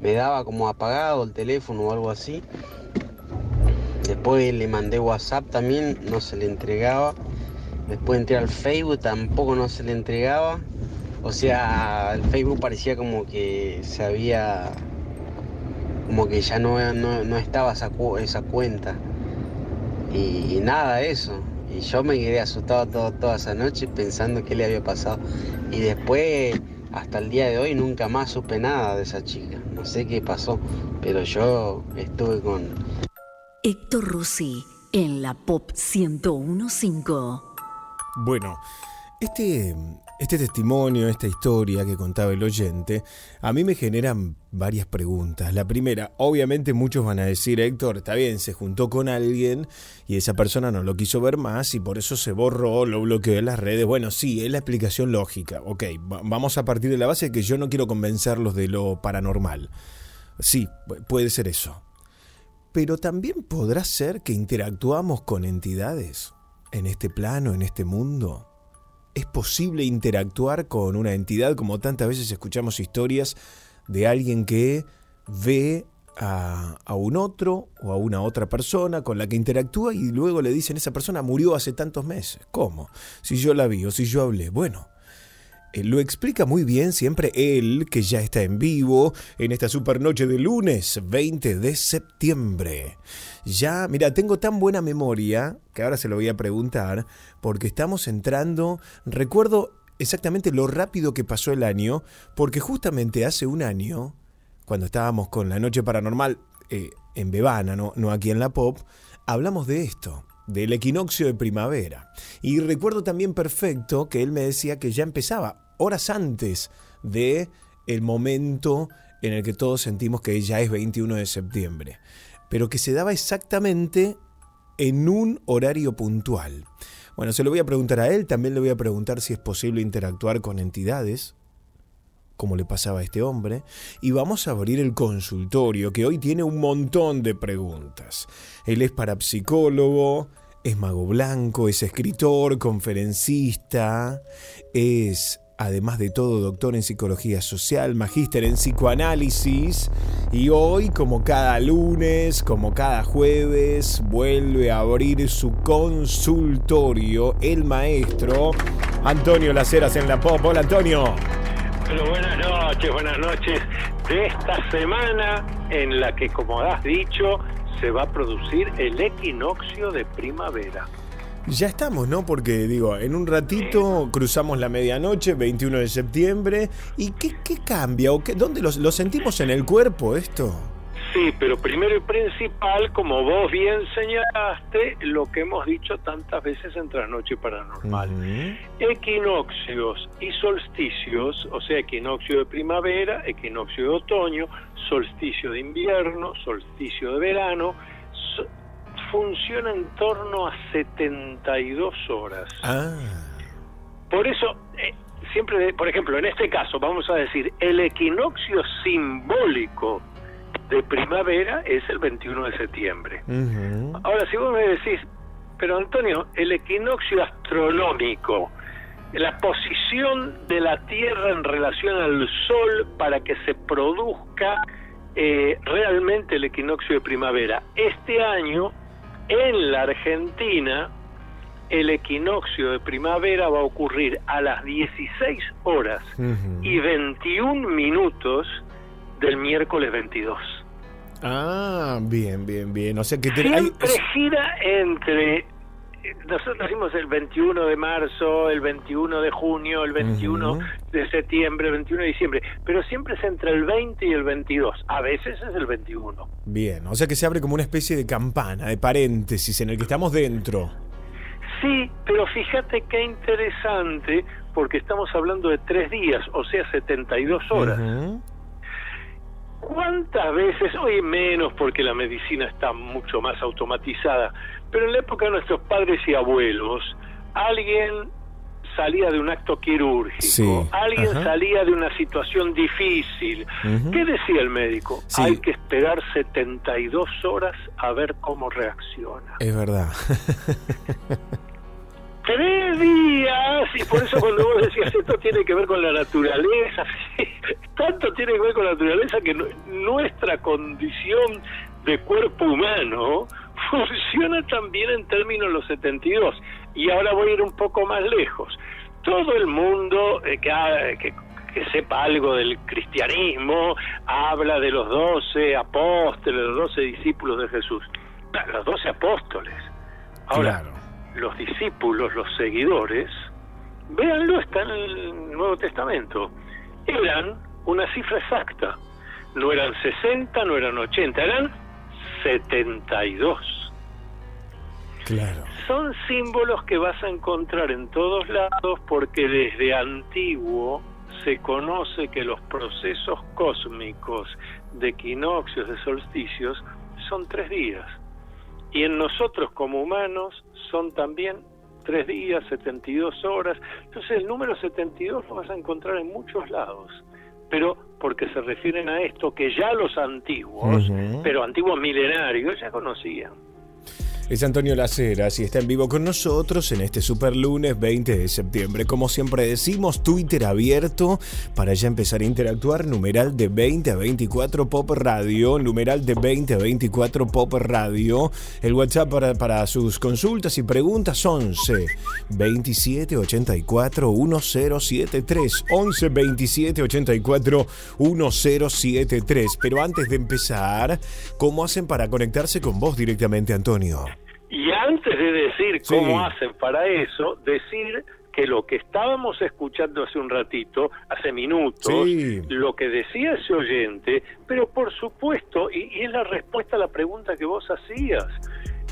me daba como apagado el teléfono o algo así. Después le mandé WhatsApp también, no se le entregaba. Después entré al Facebook, tampoco no se le entregaba. O sea, el Facebook parecía como que se había. como que ya no, no, no estaba esa, esa cuenta. Y, y nada, eso. Y yo me quedé asustado todo- toda esa noche pensando qué le había pasado. Y después, hasta el día de hoy, nunca más supe nada de esa chica. No sé qué pasó, pero yo estuve con, Héctor Rossi en la Pop 1015. Bueno, este, este testimonio, esta historia que contaba el oyente, a mí me generan varias preguntas. La primera, obviamente muchos van a decir, Héctor, está bien, se juntó con alguien y esa persona no lo quiso ver más y por eso se borró, lo bloqueó en las redes. Bueno, sí, es la explicación lógica. Ok, va- vamos a partir de la base de que yo no quiero convencerlos de lo paranormal. Sí, pu- puede ser eso. Pero también podrá ser que interactuamos con entidades en este plano, en este mundo. ¿Es posible interactuar con una entidad como tantas veces escuchamos historias de alguien que ve a, un otro o a una otra persona con la que interactúa y luego le dicen esa persona murió hace tantos meses? ¿Cómo? Si yo la vi o si yo hablé. Bueno, Lo explica muy bien siempre él, que ya está en vivo en esta supernoche de lunes 20 de septiembre. Ya, mira, tengo tan buena memoria que ahora se lo voy a preguntar, porque estamos entrando, recuerdo exactamente lo rápido que pasó el año, porque justamente hace un año, cuando estábamos con la Noche Paranormal eh, en Bebana, no, no aquí en la Pop, hablamos de esto, del equinoccio de primavera. Y recuerdo también perfecto que él me decía que ya empezaba horas antes de el momento en el que todos sentimos que ya es 21 de septiembre, pero que se daba exactamente en un horario puntual. Bueno, se lo voy a preguntar a él, también le voy a preguntar si es posible interactuar con entidades, como le pasaba a este hombre, y vamos a abrir el consultorio, que hoy tiene un montón de preguntas. Él es parapsicólogo, es mago blanco, es escritor, conferencista, es, además de todo, doctor en psicología social, magíster en psicoanálisis, y hoy, como cada lunes, como cada jueves, vuelve a abrir su consultorio, el maestro Antonio Laceras en la Pop. Hola, Antonio. Pero buenas noches, buenas noches. De esta semana en la que, como has dicho, se va a producir el equinoccio de primavera. Ya estamos, ¿no? Porque digo, en un ratito cruzamos la medianoche, 21 de septiembre. ¿Y qué, qué cambia? ¿O qué, ¿Dónde lo, lo sentimos en el cuerpo esto? Sí, pero primero y principal, como vos bien señalaste, lo que hemos dicho tantas veces en Trasnoche Paranormal. Equinoccios y solsticios, o sea, equinoccio de primavera, equinoccio de otoño, solsticio de invierno, solsticio de verano, so- funciona en torno a 72 horas. Ah. Por eso, eh, siempre, por ejemplo, en este caso, vamos a decir, el equinoccio simbólico de primavera es el 21 de septiembre. Ahora, si vos me decís, pero Antonio, el equinoccio astronómico, la posición de la Tierra en relación al Sol para que se produzca eh, realmente el equinoccio de primavera. Este año, en la Argentina, el equinoccio de primavera va a ocurrir a las 16 horas y 21 minutos del miércoles 22. Ah, bien, bien, bien. O sea que hay- Siempre gira entre. Nosotros decimos el 21 de marzo, el 21 de junio, el 21 de septiembre, el 21 de diciembre, pero siempre es entre el 20 y el 22. A veces es el 21. Bien, o sea que se abre como una especie de campana, de paréntesis, en el que estamos dentro. Sí, pero fíjate qué interesante, porque estamos hablando de tres días, o sea, 72 horas. ¿Cuántas veces, hoy menos porque la medicina está mucho más automatizada, pero en la época de nuestros padres y abuelos, alguien salía de un acto quirúrgico, Sí, alguien ajá. salía de una situación difícil. Ujú. ¿Qué decía el médico? Sí. Hay que esperar 72 horas a ver cómo reacciona. Es verdad. Tres días, y por eso cuando vos decías esto tiene que ver con la naturaleza, tanto tiene que ver con la naturaleza que nu- nuestra condición de cuerpo humano funciona también en términos de los 72. Y ahora voy a ir un poco más lejos. Todo el mundo eh, que, ha- que, sepa algo del cristianismo habla de los doce apóstoles, los doce discípulos de Jesús. Los doce apóstoles. Ahora, los discípulos, los seguidores, véanlo, está en el Nuevo Testamento, eran una cifra exacta. No eran 60, no eran 80, eran 72. Claro. Son símbolos que vas a encontrar en todos lados porque desde antiguo se conoce que los procesos cósmicos de equinoccios, de solsticios, son tres días. Y en nosotros como humanos son también tres días, 72 horas. Entonces el número 72 lo vas a encontrar en muchos lados. Pero porque se refieren a esto que ya los antiguos, pero antiguos milenarios, ya conocían. Es Antonio Laceras y está en vivo con nosotros en este super lunes 20 de septiembre. Como siempre decimos, Twitter abierto para ya empezar a interactuar. Numeral de 20 a 24 Pop Radio. Numeral de 20 a 24 Pop Radio. El WhatsApp para, sus consultas y preguntas 11 27 84 1073. 11 27 84 1073. Pero antes de empezar, ¿cómo hacen para conectarse con vos directamente, Antonio? Y antes de decir Sí. cómo hacen para eso, decir que lo que estábamos escuchando hace un ratito, hace minutos, Sí. lo que decía ese oyente, pero por supuesto, y, y es la respuesta a la pregunta que vos hacías,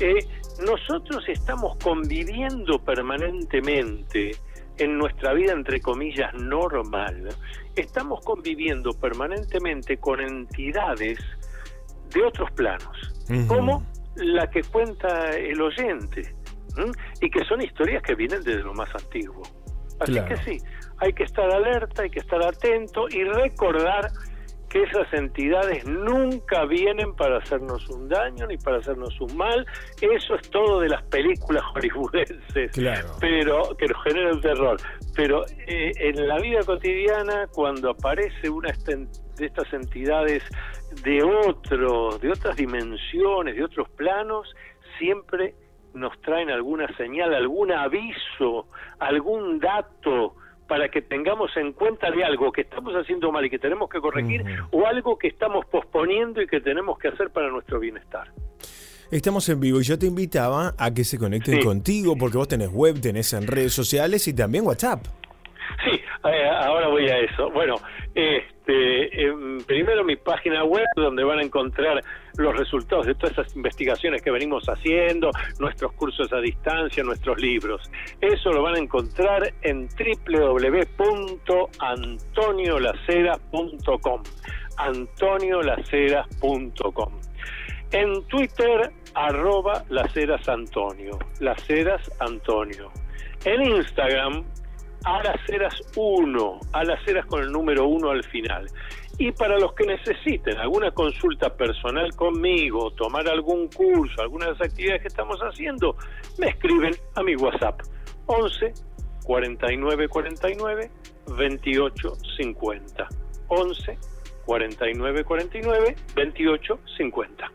eh, nosotros estamos conviviendo permanentemente en nuestra vida, entre comillas, normal, estamos conviviendo permanentemente con entidades de otros planos, Ujú. como la que cuenta el oyente, ¿m? y que son historias que vienen desde lo más antiguo. Así Claro. que sí, hay que estar alerta, hay que estar atento y recordar que esas entidades nunca vienen para hacernos un daño ni para hacernos un mal. Eso es todo de las películas hollywoodenses Claro. pero que nos genera un terror. Pero eh, en la vida cotidiana, cuando aparece una esten- de estas entidades de otro, de otras dimensiones, de otros planos, siempre nos traen alguna señal, algún aviso, algún dato para que tengamos en cuenta de algo que estamos haciendo mal y que tenemos que corregir o algo que estamos posponiendo y que tenemos que hacer para nuestro bienestar. Estamos en vivo y yo te invitaba a que se conecten Sí. contigo porque vos tenés web, tenés en redes sociales y también WhatsApp. Sí, ahora voy a eso. Bueno, este, em, primero mi página web donde van a encontrar los resultados de todas esas investigaciones que venimos haciendo, nuestros cursos a distancia, nuestros libros. Eso lo van a encontrar en www.antoniolaceras.com. antoniolaceras.com. En Twitter, arroba Laceras Antonio. Laceras Antonio. En Instagram, Alaceras 1. Alaceras con el número 1 al final. Y para los que necesiten alguna consulta personal conmigo, tomar algún curso, alguna de las actividades que estamos haciendo, me escriben a mi WhatsApp 11 49 49 28 50. 11 49 49 28 50.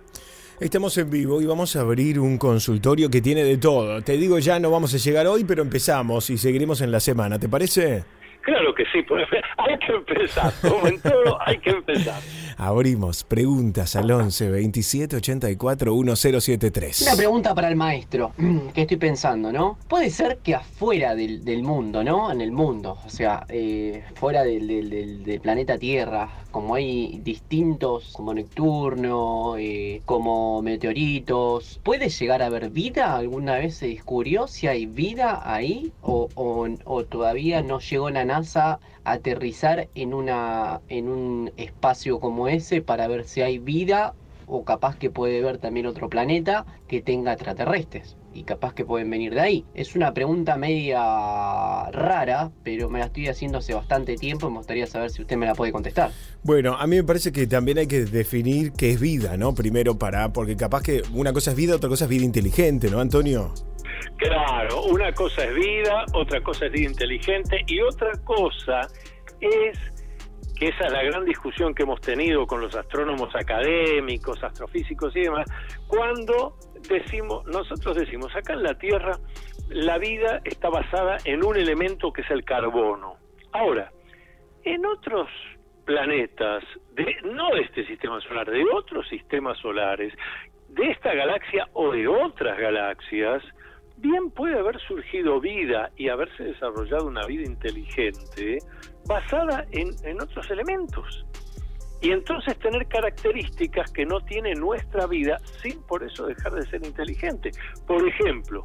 Estamos en vivo y vamos a abrir un consultorio que tiene de todo. Te digo ya, no vamos a llegar hoy, pero empezamos y seguiremos en la semana. ¿Te parece? Claro que sí, hay que empezar, como en todo, hay que empezar. Abrimos preguntas al 11 27 84 1073. Una pregunta para el maestro, que estoy pensando, ¿no? Puede ser que afuera del, del mundo, ¿no? En el mundo, o sea, eh, fuera del, del- del- planeta Tierra, como hay distintos, como Neptuno, eh, como meteoritos, ¿puede llegar a haber vida? ¿Alguna vez se descubrió si hay vida ahí? ¿O, o- o todavía no llegó la NASA aterrizar en, una, en un espacio como ese para ver si hay vida o capaz que puede ver también otro planeta que tenga extraterrestres y capaz que pueden venir de ahí. Es una pregunta media rara, pero me la estoy haciendo hace bastante tiempo y me gustaría saber si usted me la puede contestar. Bueno, a mí me parece que también hay que definir qué es vida, ¿no? Primero para, porque capaz que una cosa es vida, otra cosa es vida inteligente, ¿no, Antonio? Claro, una cosa es vida, otra cosa es vida inteligente y otra cosa es que esa es la gran discusión que hemos tenido con los astrónomos académicos, astrofísicos y demás, cuando decimos, nosotros decimos, acá en la Tierra la vida está basada en un elemento que es el carbono. Ahora, en otros planetas, de, no de este sistema solar, de otros sistemas solares, de esta galaxia o de otras galaxias, bien puede haber surgido vida y haberse desarrollado una vida inteligente basada en, en otros elementos. Y entonces tener características que no tiene nuestra vida sin por eso dejar de ser inteligente. Por ejemplo,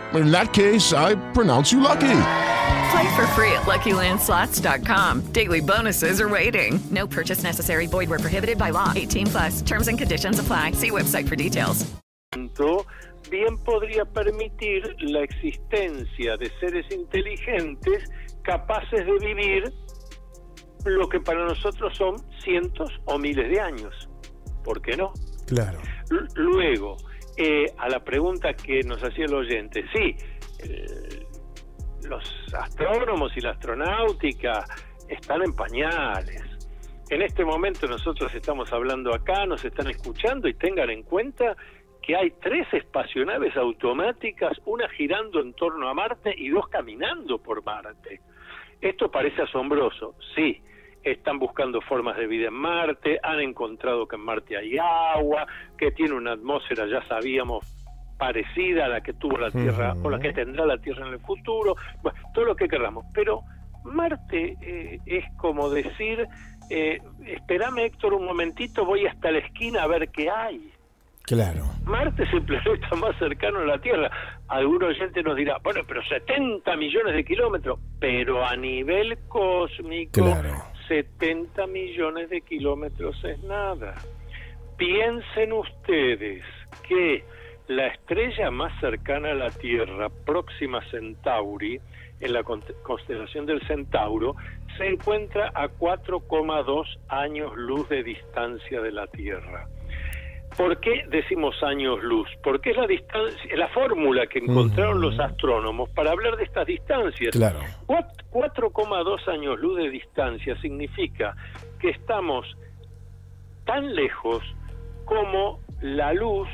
In that case, I pronounce you lucky. Play for free at LuckyLandSlots.com. Daily bonuses are waiting. No purchase necessary. Void where prohibited by law. 18 plus. Terms and conditions apply. See website for details. bien podría permitir la existencia de seres inteligentes capaces de vivir lo que para nosotros son cientos o miles de años. ¿Por qué no? Claro. L- Luego, eh, a la pregunta que nos hacía el oyente, sí, eh, los astrónomos y la astronáutica están en pañales. En este momento nosotros estamos hablando acá, nos están escuchando y tengan en cuenta que hay tres espacionaves automáticas, una girando en torno a Marte y dos caminando por Marte. Esto parece asombroso, sí. Están buscando formas de vida en Marte, han encontrado que en Marte hay agua, que tiene una atmósfera, ya sabíamos, parecida a la que tuvo la Tierra o la que tendrá la Tierra en el futuro, bueno, todo lo que queramos. Pero Marte eh, es como decir, eh, espérame Héctor un momentito, voy hasta la esquina a ver qué hay. Claro. Marte es el planeta más cercano a la Tierra. Algún oyente nos dirá, bueno, pero 70 millones de kilómetros, pero a nivel cósmico, Claro. 70 millones de kilómetros es nada. Piensen ustedes que la estrella más cercana a la Tierra, Próxima Centauri, en la con- constelación del Centauro, se encuentra a 4,2 años luz de distancia de la Tierra. ¿Por qué decimos años luz? Porque es la distancia, la fórmula que encontraron los astrónomos para hablar de estas distancias. Claro. Cuat- 4,2 años luz de distancia significa que estamos tan lejos como la luz,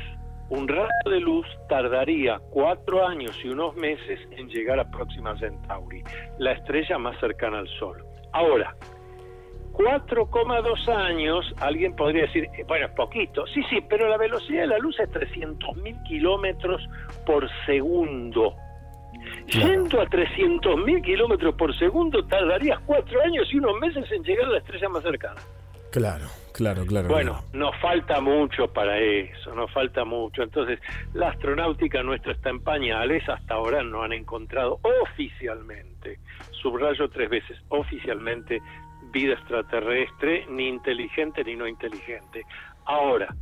un rayo de luz tardaría cuatro años y unos meses en llegar a Próxima Centauri, la estrella más cercana al Sol. Ahora, 4,2 años, alguien podría decir, eh, bueno, es poquito. Sí, sí, pero la velocidad de la luz es 300.000 kilómetros por segundo. Yendo a 300.000 kilómetros por segundo, tardarías cuatro años y unos meses en llegar a la estrella más cercana. Claro, claro, claro. Bueno, nos falta mucho para eso, nos falta mucho. Entonces, la astronáutica nuestra está en pañales, hasta ahora no han encontrado oficialmente, subrayo tres veces, oficialmente, vida extraterrestre, ni inteligente ni no inteligente. Ahora,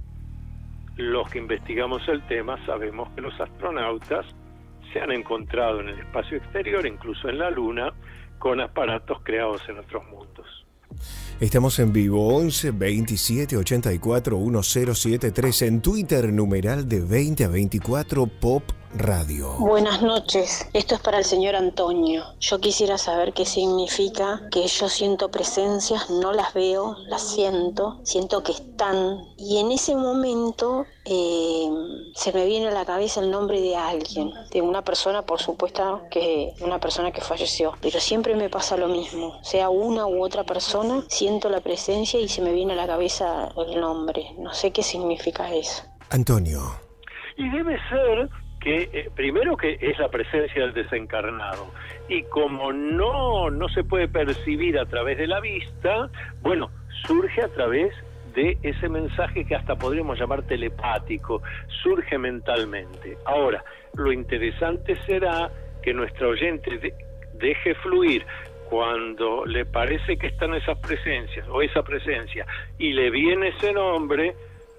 los que investigamos el tema sabemos que los astronautas se han encontrado en el espacio exterior, incluso en la Luna, con aparatos creados en otros mundos. Estamos en vivo 11 27 84 1073 en Twitter, numeral de 20 a 24 Pop Radio. Buenas noches, esto es para el señor Antonio. Yo quisiera saber qué significa que yo siento presencias, no las veo, las siento, siento que están y en ese momento eh, se me viene a la cabeza el nombre de alguien, de una persona, por supuesto que una persona que falleció, pero siempre me pasa lo mismo, sea una u otra persona, siento la presencia y se me viene a la cabeza el nombre. No sé qué significa eso. Antonio, Y debe ser que, eh, primero que es la presencia del desencarnado, y como no, no se puede percibir a través de la vista, bueno, surge a través de ese mensaje que hasta podríamos llamar telepático, surge mentalmente. Ahora, lo interesante será que nuestro oyente de- deje fluir cuando le parece que están esas presencias o esa presencia y le viene ese nombre,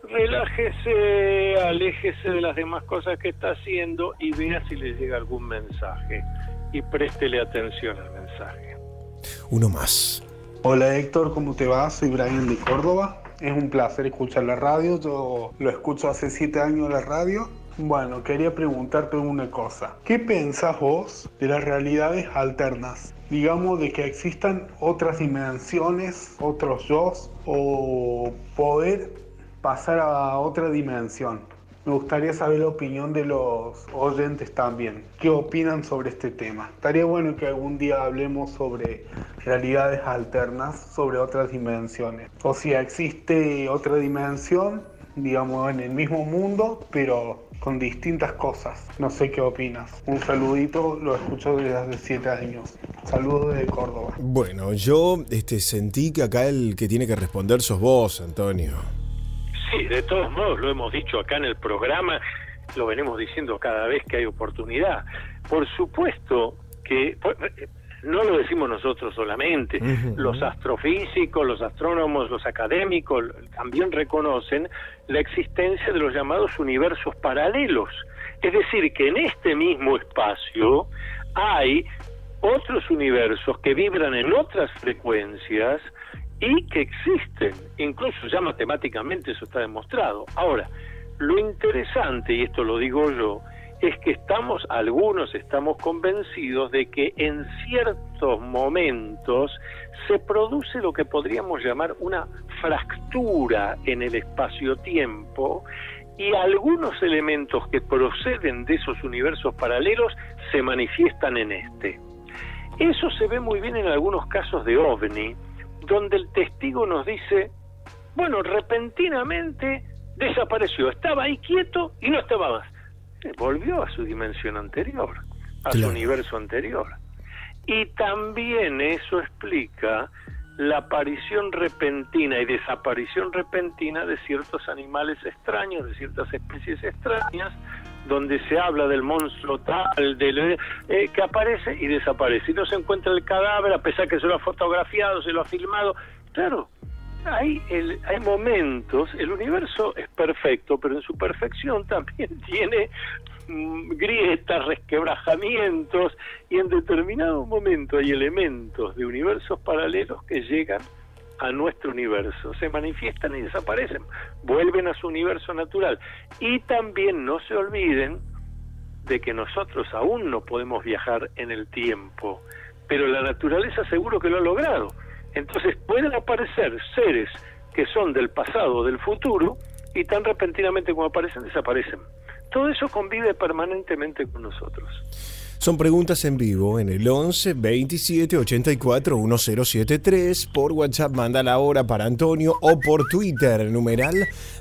relájese, aléjese de las demás cosas que está haciendo y vea si le llega algún mensaje y préstele atención al mensaje. uno más. Hola Héctor, ¿cómo te va? Soy Brian de Córdoba. Es un placer escuchar la radio. Yo lo escucho hace siete años la radio Bueno, quería preguntarte una cosa. ¿Qué pensás vos de las realidades alternas? Digamos de que existan otras dimensiones, otros yo, o poder pasar a otra dimensión. Me gustaría saber la opinión de los oyentes también. ¿Qué opinan sobre este tema? Estaría bueno que algún día hablemos sobre realidades alternas, sobre otras dimensiones. O si existe otra dimensión, digamos, en el mismo mundo, pero con distintas cosas. No sé qué opinas. Un saludito, lo escucho desde hace siete años. Saludos desde Córdoba. Bueno, yo este, sentí que acá el que tiene que responder sos vos, Antonio. Sí, de todos modos lo hemos dicho acá en el programa, lo venimos diciendo cada vez que hay oportunidad. Por supuesto que no lo decimos nosotros solamente, los astrofísicos, los astrónomos, los académicos también reconocen la existencia de los llamados universos paralelos. Es decir, que en este mismo espacio hay otros universos que vibran en otras frecuencias y que existen, incluso ya matemáticamente eso está demostrado. Ahora, lo interesante, y esto lo digo yo, es que estamos, algunos estamos convencidos de que en ciertos momentos se produce lo que podríamos llamar una fractura en el espacio-tiempo y algunos elementos que proceden de esos universos paralelos se manifiestan en este. Eso se ve muy bien en algunos casos de ovni, donde el testigo nos dice, bueno, repentinamente desapareció, estaba ahí quieto y no estaba más. Volvió a su dimensión anterior, a su universo anterior. Y también eso explica la aparición repentina y desaparición repentina de ciertos animales extraños, de ciertas especies extrañas, donde se habla del monstruo tal, del, eh, que aparece y desaparece. Y no se encuentra el cadáver, a pesar que se lo ha fotografiado, se lo ha filmado. Claro, hay, el, hay momentos, el universo es perfecto, pero en su perfección también tiene mm, grietas, resquebrajamientos, y en determinado momento hay elementos de universos paralelos que llegan a nuestro universo, se manifiestan y desaparecen, vuelven a su universo natural. Y también no se olviden de que nosotros aún no podemos viajar en el tiempo, pero la naturaleza seguro que lo ha logrado. Entonces pueden aparecer seres que son del pasado o del futuro y tan repentinamente como aparecen desaparecen. Todo eso convive permanentemente con nosotros. Son preguntas en vivo en el 11 27 84 1073. Por WhatsApp manda la hora para Antonio o por Twitter, numeral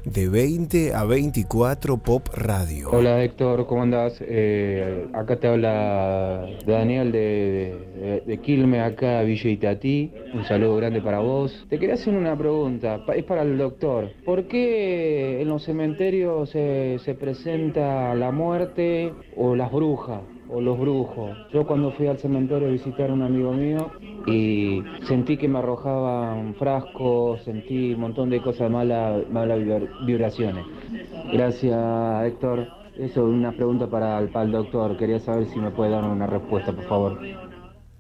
de 20 a 24 Pop Radio. Hola Héctor, ¿cómo andás? Eh, acá te habla Daniel de, de, acá Villa Itatí. Un saludo grande para vos. Te quería hacer una pregunta, es para el doctor. ¿Por qué en los cementerios se presenta la muerte o las brujas? O los brujos. Yo cuando fui al cementerio a visitar a un amigo mío y sentí que me arrojaban frascos, sentí un montón de cosas malas, malas vibraciones. Gracias Héctor. Eso es una pregunta para el, para el doctor. Quería saber si me puede dar una respuesta, por favor.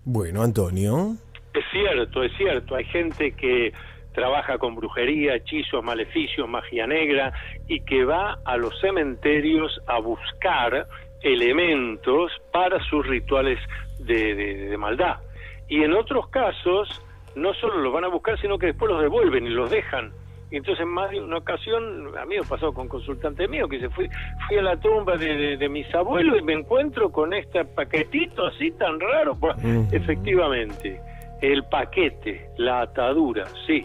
Bueno, Antonio. Es cierto, es cierto. Hay gente que trabaja con brujería, hechizos, maleficios, magia negra y que va a los cementerios a buscar elementos para sus rituales de, maldad. Y en otros casos, no solo los van a buscar, sino que después los devuelven y los dejan. Y entonces, en más de una ocasión, a mí me pasó con consultante mío, que se fui, fui a la tumba de, mis abuelos y me encuentro con este paquetito así tan raro. Efectivamente, el paquete, la atadura, sí,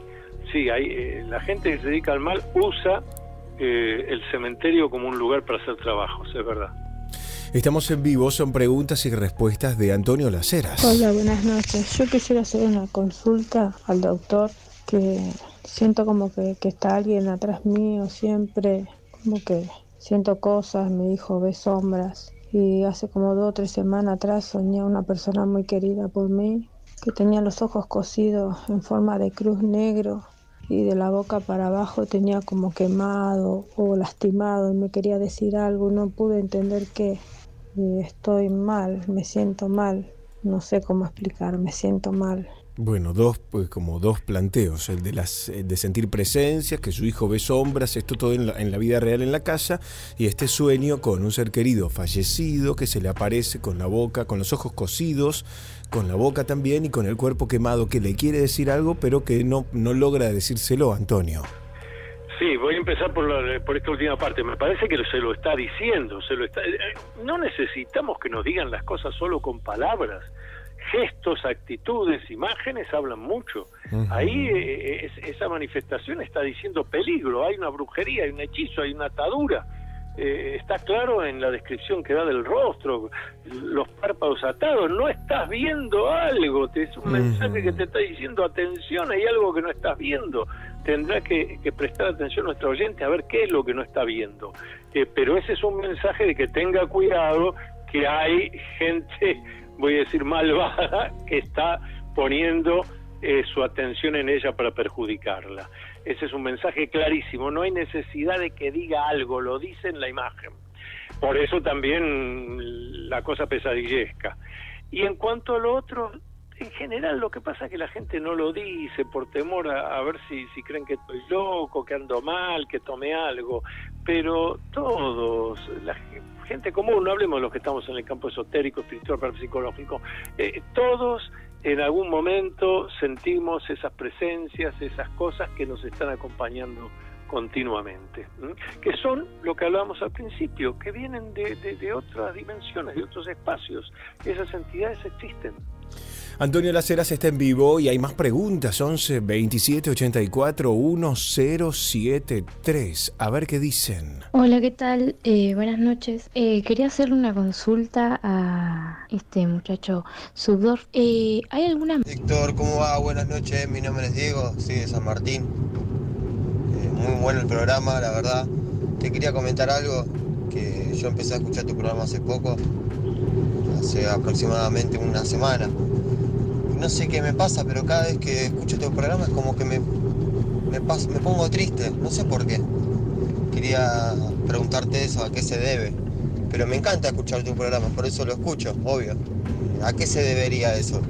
sí, hay, eh, la gente que se dedica al mal usa eh, el cementerio como un lugar para hacer trabajos, es verdad. Estamos en vivo, son preguntas y respuestas de Antonio Laceras. Hola, buenas noches. Yo quisiera hacer una consulta al doctor que siento como que, está alguien atrás mío siempre, como que siento cosas, me dijo, ve sombras. Y hace como dos o tres semanas atrás soñé a una persona muy querida por mí, que tenía los ojos cosidos en forma de cruz negro y de la boca para abajo tenía como quemado o lastimado y me quería decir algo, no pude entender qué estoy mal, me siento mal, no sé cómo explicar, me siento mal. Bueno, dos, pues como dos planteos, el de las eh, de sentir presencias, que su hijo ve sombras, esto todo en la, en la vida real en la casa, y este sueño con un ser querido fallecido que se le aparece con la boca, con los ojos cosidos, con la boca también y con el cuerpo quemado, que le quiere decir algo, pero que no, no logra decírselo, Antonio. Sí, voy a empezar por, la- por esta última parte. Me parece que se lo está diciendo. Se lo está, eh, no necesitamos que nos digan las cosas solo con palabras. Gestos, actitudes, imágenes hablan mucho. Ahí eh, es- esa manifestación está diciendo peligro. Hay una brujería, hay un hechizo, hay una atadura. Eh, está claro en la descripción que da del rostro, los párpados atados. No estás viendo algo. Te, es un mensaje que te está diciendo atención, hay algo que no estás viendo tendrá que, que prestar atención nuestro oyente a ver qué es lo que no está viendo. Eh, pero ese es un mensaje de que tenga cuidado, que hay gente, voy a decir, malvada, que está poniendo eh, su atención en ella para perjudicarla. Ese es un mensaje clarísimo, no hay necesidad de que diga algo, lo dice en la imagen. Por eso también la cosa pesadillesca. Y en cuanto a lo otro, en general lo que pasa es que la gente no lo dice por temor a, a ver si, si creen que estoy loco, que ando mal, que tomé algo. Pero todos, la ge- gente común, no hablemos de los que estamos en el campo esotérico, espiritual, parapsicológico, eh, todos en algún momento sentimos esas presencias, esas cosas que nos están acompañando continuamente, que son lo que hablábamos al principio, que vienen de, de- de otras dimensiones, de otros espacios. Esas entidades existen. Antonio Laceras está en vivo y hay más preguntas. 11 27 84 1073. A ver qué dicen. Hola, ¿qué tal? Eh, buenas noches. Eh, quería hacerle una consulta a este muchacho Subdorf. Eh, ¿Hay alguna... Héctor, ¿cómo va? Buenas noches, mi nombre es Diego, soy de San Martín. Eh, muy bueno el programa, la verdad. Te quería comentar algo, que yo empecé a escuchar tu programa hace poco, hace aproximadamente una semana. No sé qué me pasa, pero cada vez que escucho tu programa es como que me, me, me pongo triste, no sé por qué. Quería preguntarte eso, a qué se debe. Pero me encanta escuchar tu programa, por eso lo escucho, obvio. ¿A qué se debería eso?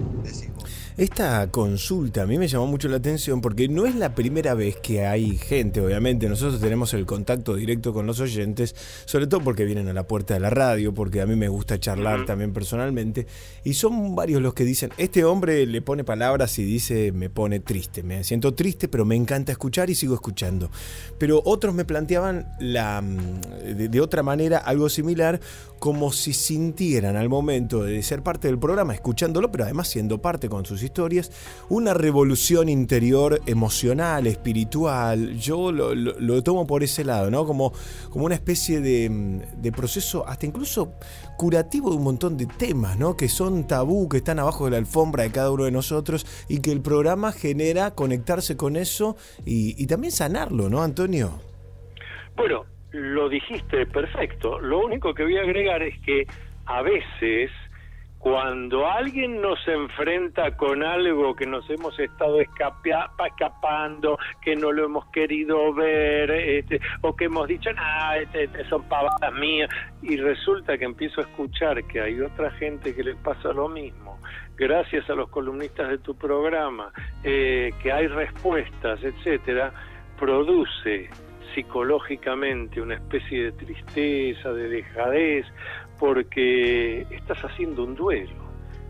Esta consulta a mí me llamó mucho la atención porque no es la primera vez que hay gente, obviamente, nosotros tenemos el contacto directo con los oyentes, sobre todo porque vienen a la puerta de la radio, porque a mí me gusta charlar también personalmente, y son varios los que dicen, este hombre le pone palabras y dice, me pone triste, me siento triste, pero me encanta escuchar y sigo escuchando. Pero otros me planteaban la, mm, de, de otra manera algo similar, como si sintieran al momento de ser parte del programa, escuchándolo, pero además siendo parte con sus historias, una revolución interior emocional, espiritual. Yo lo, tomo por ese lado, ¿no? Como, como una especie de, proceso, hasta incluso curativo de un montón de temas, ¿no? Que son tabú, que están abajo de la alfombra de cada uno de nosotros y que el programa genera conectarse con eso y también sanarlo, ¿no, Antonio? Bueno, lo dijiste perfecto. Lo único que voy a agregar es que a veces cuando alguien nos enfrenta con algo que nos hemos estado escapia- escapando, que no lo hemos querido ver, este, o que hemos dicho, ah, son pavadas mías, y resulta que empiezo a escuchar que hay otra gente que le pasa lo mismo, gracias a los columnistas de tu programa, eh, que hay respuestas, etcétera, produce psicológicamente una especie de tristeza, de dejadez, porque estás haciendo un duelo.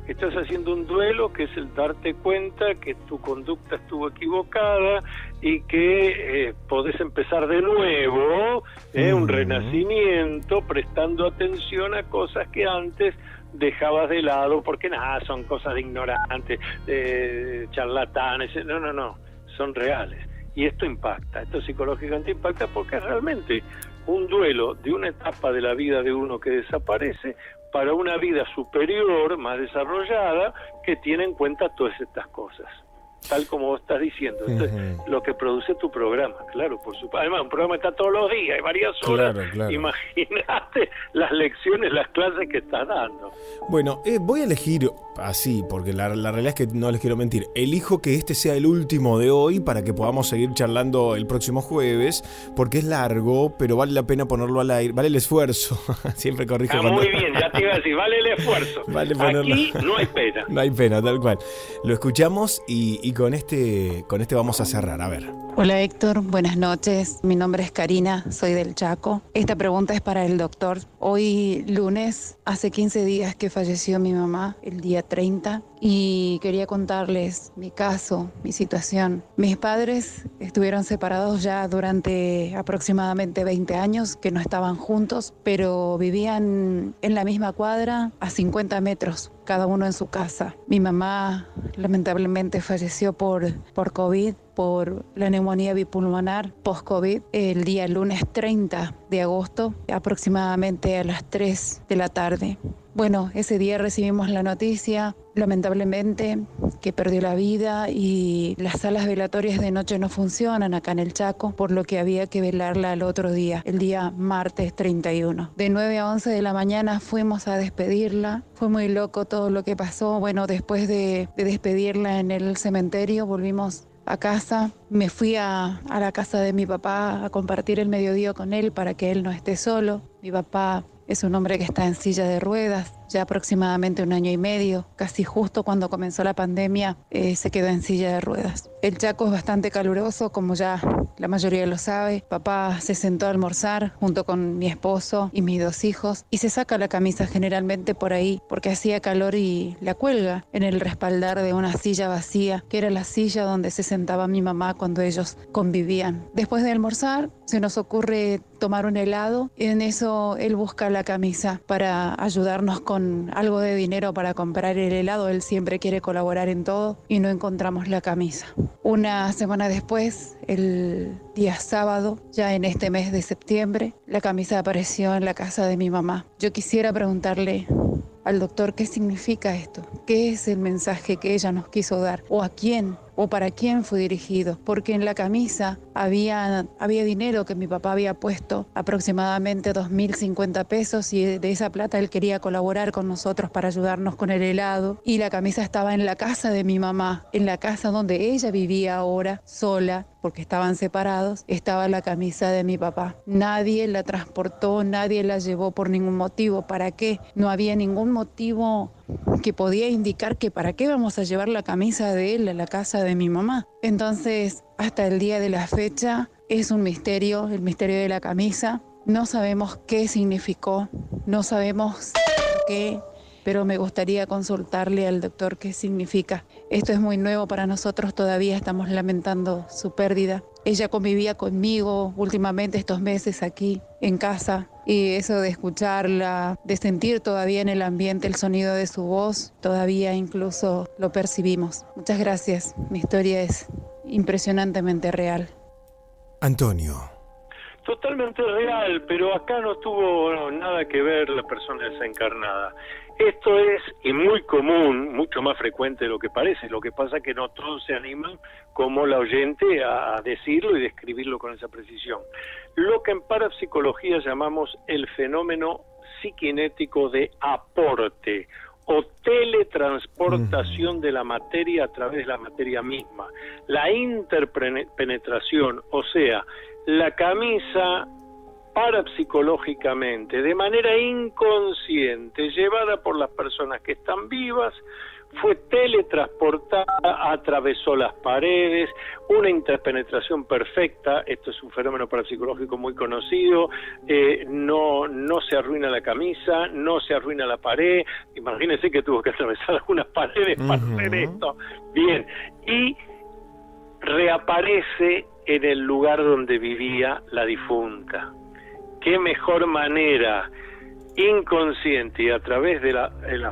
Estás haciendo un duelo que es el darte cuenta que tu conducta estuvo equivocada y que eh, podés empezar de nuevo, eh, un renacimiento, prestando atención a cosas que antes dejabas de lado porque nada, son cosas de ignorantes, de charlatanes, no, no, no, son reales. Y esto impacta, esto psicológicamente impacta porque realmente un duelo de una etapa de la vida de uno que desaparece para una vida superior, más desarrollada, que tiene en cuenta todas estas cosas. Tal como vos estás diciendo. Esto es lo que produce tu programa, claro, por supuesto. Además, un programa está todos los días, hay varias horas. Claro, claro. Imagínate las lecciones, las clases que estás dando. Bueno, eh, voy a elegir así, porque la, la realidad es que no les quiero mentir. Elijo que este sea el último de hoy para que podamos seguir charlando el próximo jueves, porque es largo, pero vale la pena ponerlo al aire, vale el esfuerzo. Siempre corrijo. Está cuando- muy bien, ya te iba a decir, vale el esfuerzo. Vale ponerlo. Aquí no hay pena. No hay pena, tal cual. Lo escuchamos y, y con este con este vamos a cerrar. A ver. Hola Héctor, buenas noches. Mi nombre es Karina, soy del Chaco. Esta pregunta es para el doctor. Hoy lunes, hace 15 días que falleció mi mamá, el día 30, y quería contarles mi caso, mi situación. Mis padres estuvieron separados ya durante aproximadamente 20 años, que no estaban juntos, pero vivían en la misma cuadra, a 50 metros cada uno en su casa. Mi mamá lamentablemente falleció por, por COVID, por la neumonía bipulmonar post-COVID, el día lunes 30 de agosto, aproximadamente a las 3 de la tarde. Bueno, ese día recibimos la noticia, lamentablemente, que perdió la vida y las salas velatorias de noche no funcionan acá en el Chaco, por lo que había que velarla al otro día, el día martes 31. De 9 a 11 de la mañana fuimos a despedirla. Fue muy loco todo lo que pasó. Bueno, después de, de despedirla en el cementerio, volvimos a casa. Me fui a, a la casa de mi papá a compartir el mediodía con él para que él no esté solo. Mi papá es un hombre que está en silla de ruedas, ya aproximadamente un año y medio, casi justo cuando comenzó la pandemia, eh, se quedó en silla de ruedas. El Chaco es bastante caluroso, como ya la mayoría lo sabe. Papá se sentó a almorzar junto con mi esposo y mis dos hijos y se saca la camisa generalmente por ahí porque hacía calor y la cuelga en el respaldar de una silla vacía, que era la silla donde se sentaba mi mamá cuando ellos convivían. Después de almorzar, se nos ocurre tomar un helado y en eso él busca la camisa para ayudarnos con algo de dinero para comprar el helado. Él siempre quiere colaborar en todo y no encontramos la camisa. Una semana después, el día sábado, ya en este mes de septiembre, la camisa apareció en la casa de mi mamá. Yo quisiera preguntarle al doctor qué significa esto, qué es el mensaje que ella nos quiso dar o a quién o para quién fue dirigido, porque en la camisa había, había dinero que mi papá había puesto, aproximadamente 2.050 pesos, y de esa plata él quería colaborar con nosotros para ayudarnos con el helado. Y la camisa estaba en la casa de mi mamá, en la casa donde ella vivía ahora, sola, porque estaban separados, estaba la camisa de mi papá. Nadie la transportó, nadie la llevó por ningún motivo. ¿Para qué? No había ningún motivo que podía indicar que para qué vamos a llevar la camisa de él a la casa de mi mamá. Entonces, hasta el día de la fecha es un misterio, el misterio de la camisa. No sabemos qué significó, no sabemos por qué, pero me gustaría consultarle al doctor qué significa. Esto es muy nuevo para nosotros, todavía estamos lamentando su pérdida. Ella convivía conmigo últimamente estos meses aquí en casa y eso de escucharla, de sentir todavía en el ambiente el sonido de su voz, todavía incluso lo percibimos. Muchas gracias, mi historia es impresionantemente real. Antonio. Totalmente real, pero acá no tuvo no, nada que ver la persona desencarnada. Esto es, y muy común, mucho más frecuente de lo que parece, lo que pasa es que no todos se animan como la oyente a, decirlo y describirlo con esa precisión. Lo que en parapsicología llamamos el fenómeno psiquinético de aporte o teletransportación de la materia a través de la materia misma. La interpenetración, o sea, la camisa parapsicológicamente, de manera inconsciente, llevada por las personas que están vivas, fue teletransportada, atravesó las paredes, una interpenetración perfecta, esto es un fenómeno parapsicológico muy conocido, eh, no, no se arruina la camisa, no se arruina la pared, imagínense que tuvo que atravesar algunas paredes para hacer esto, bien, y reaparece en el lugar donde vivía la difunta. ¿Qué mejor manera inconsciente y a través del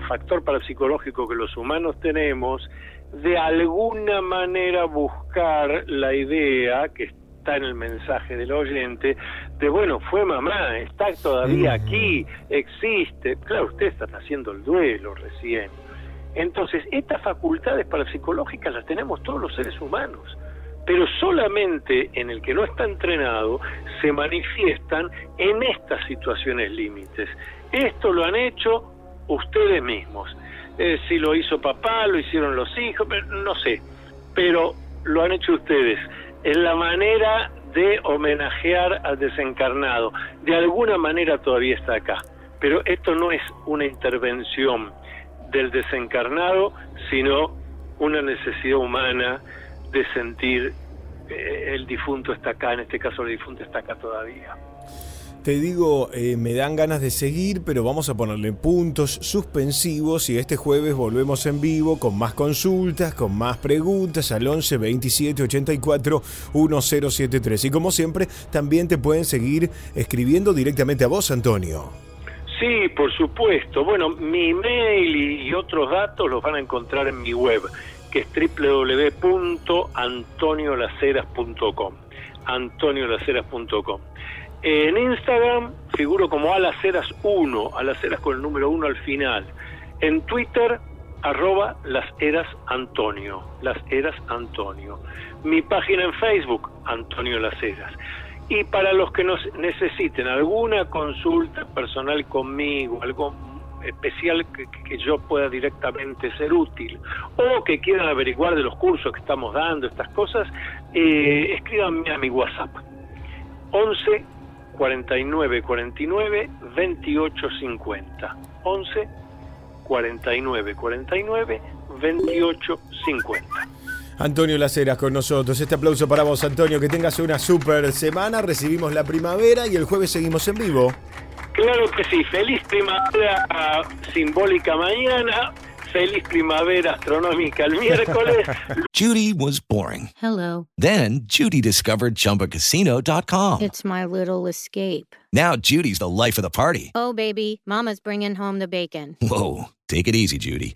factor parapsicológico que los humanos tenemos, de alguna manera buscar la idea que está en el mensaje del oyente de, bueno, fue mamá, está todavía aquí, existe. Claro, ustedes están haciendo el duelo recién. Entonces, estas facultades parapsicológicas las tenemos todos los seres humanos, pero solamente en el que no está entrenado se manifiestan en estas situaciones límites. Esto lo han hecho ustedes mismos. Eh, si lo hizo papá, lo hicieron los hijos, no sé, pero lo han hecho ustedes. Es la manera de homenajear al desencarnado. De alguna manera todavía está acá, pero esto no es una intervención del desencarnado, sino una necesidad humana de sentir eh, el difunto está acá, en este caso el difunto está acá todavía. Te digo, eh, me dan ganas de seguir, pero vamos a ponerle puntos suspensivos y este jueves volvemos en vivo con más consultas, con más preguntas al 11 27 84 1073. Y como siempre, también te pueden seguir escribiendo directamente a vos, Antonio. Sí, por supuesto. Bueno, mi email y otros datos los van a encontrar en mi web, que es www.antoniolaceras.com. antoniolaceras.com. En Instagram figuro como alaceras1, alaceras con el número 1 al final. En Twitter, arroba las eras Antonio, las eras Antonio. Mi página en Facebook, Antonio Las. Y para los que nos necesiten alguna consulta personal conmigo, algo especial que, yo pueda directamente ser útil, o que quieran averiguar de los cursos que estamos dando, estas cosas, eh, escríbanme a mi WhatsApp. 11 49 49 28 50. 11 49 49 28 50. Antonio Laceras con nosotros. Este aplauso para vos, Antonio. Que tengas una super semana. Recibimos la primavera y el jueves seguimos en vivo. Claro que sí. Feliz primavera simbólica mañana. Feliz primavera astronómica el miércoles. Judy was boring. Hello. Then Judy discovered chumbacasino.com. It's my little escape. Now Judy's the life of the party. Oh, baby, Mama's bringing home the bacon. Whoa. Take it easy, Judy.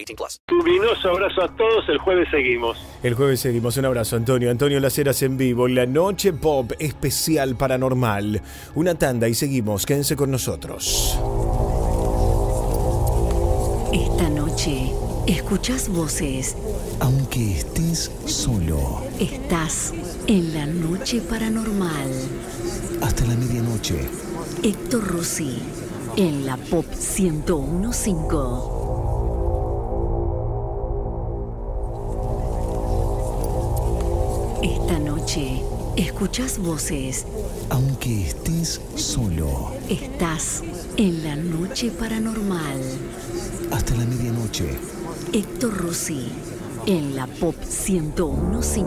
18 plus. Luminoso abrazo a todos. El jueves seguimos. El jueves seguimos. Un abrazo, Antonio. Antonio Laceras en vivo. La noche pop especial paranormal. Una tanda y seguimos. Quédense con nosotros. Esta noche escuchas voces. Aunque estés solo. Estás en la noche paranormal. Hasta la medianoche. Héctor Rossi en la Pop 1015. Esta noche escuchas voces. Aunque estés solo. Estás en la noche paranormal. Hasta la medianoche. Héctor Rossi en la Pop 1015.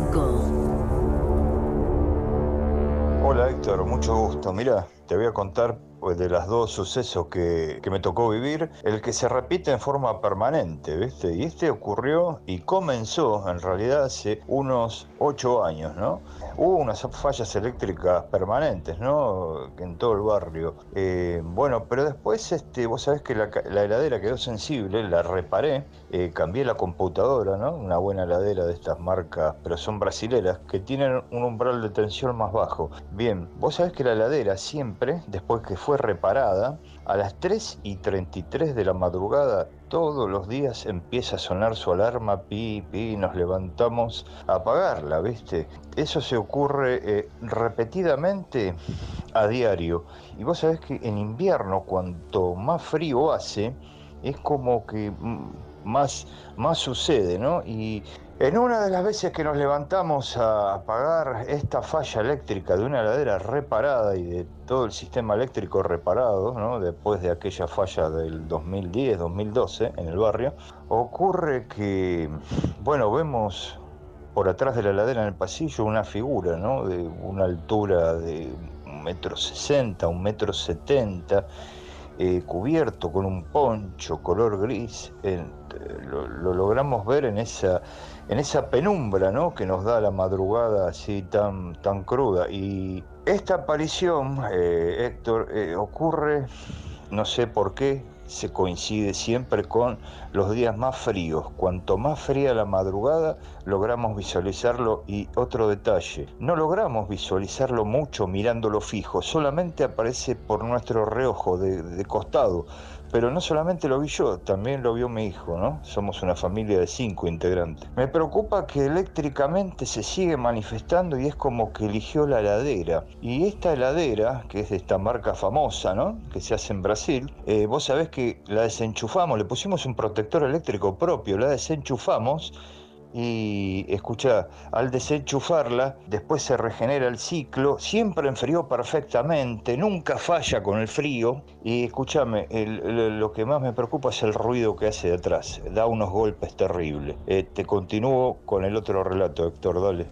Hola Héctor, mucho gusto. Mira, te voy a contar de las dos sucesos que, que me tocó vivir, el que se repite en forma permanente, ¿viste? Y este ocurrió y comenzó en realidad hace unos ocho años, ¿no? Hubo unas fallas eléctricas permanentes, ¿no? En todo el barrio. Eh, bueno, pero después, este, vos sabés que la, la heladera quedó sensible, la reparé, eh, cambié la computadora, ¿no? Una buena heladera de estas marcas, pero son brasileras, que tienen un umbral de tensión más bajo. Bien, vos sabés que la heladera siempre, después que fue reparada, a las 3 y 33 de la madrugada, todos los días empieza a sonar su alarma, pi, pi, nos levantamos a apagarla, ¿viste? Eso se ocurre eh, repetidamente a diario. Y vos sabés que en invierno, cuanto más frío hace, es como que mm, más, más sucede, ¿no? Y en una de las veces que nos levantamos a apagar esta falla eléctrica de una heladera reparada y de todo el sistema eléctrico reparado, ¿no? después de aquella falla del 2010-2012 en el barrio, ocurre que, bueno, vemos por atrás de la heladera en el pasillo una figura, ¿no? De una altura de un metro sesenta, un metro setenta, eh, cubierto con un poncho color gris. Lo logramos ver en esa, en esa penumbra, ¿no? Que nos da la madrugada así tan, tan cruda. Y esta aparición, eh, Héctor, eh, ocurre, no sé por qué, se coincide siempre con los días más fríos. Cuanto más fría la madrugada, logramos visualizarlo. Y otro detalle, no logramos visualizarlo mucho mirándolo fijo, solamente aparece por nuestro reojo de, de costado. Pero no solamente lo vi yo, también lo vio mi hijo, ¿no? Somos una familia de cinco integrantes. Me preocupa que eléctricamente se sigue manifestando y es como que eligió la heladera. Y esta heladera, que es de esta marca famosa, ¿no? Que se hace en Brasil, eh, vos sabés que la desenchufamos, le pusimos un protector eléctrico propio, la desenchufamos y escucha, al desenchufarla, después se regenera el ciclo, siempre enfrió perfectamente, nunca falla con el frío. Y escúchame, lo que más me preocupa es el ruido que hace de atrás, da unos golpes terribles. Eh, te continúo con el otro relato, Héctor, dale.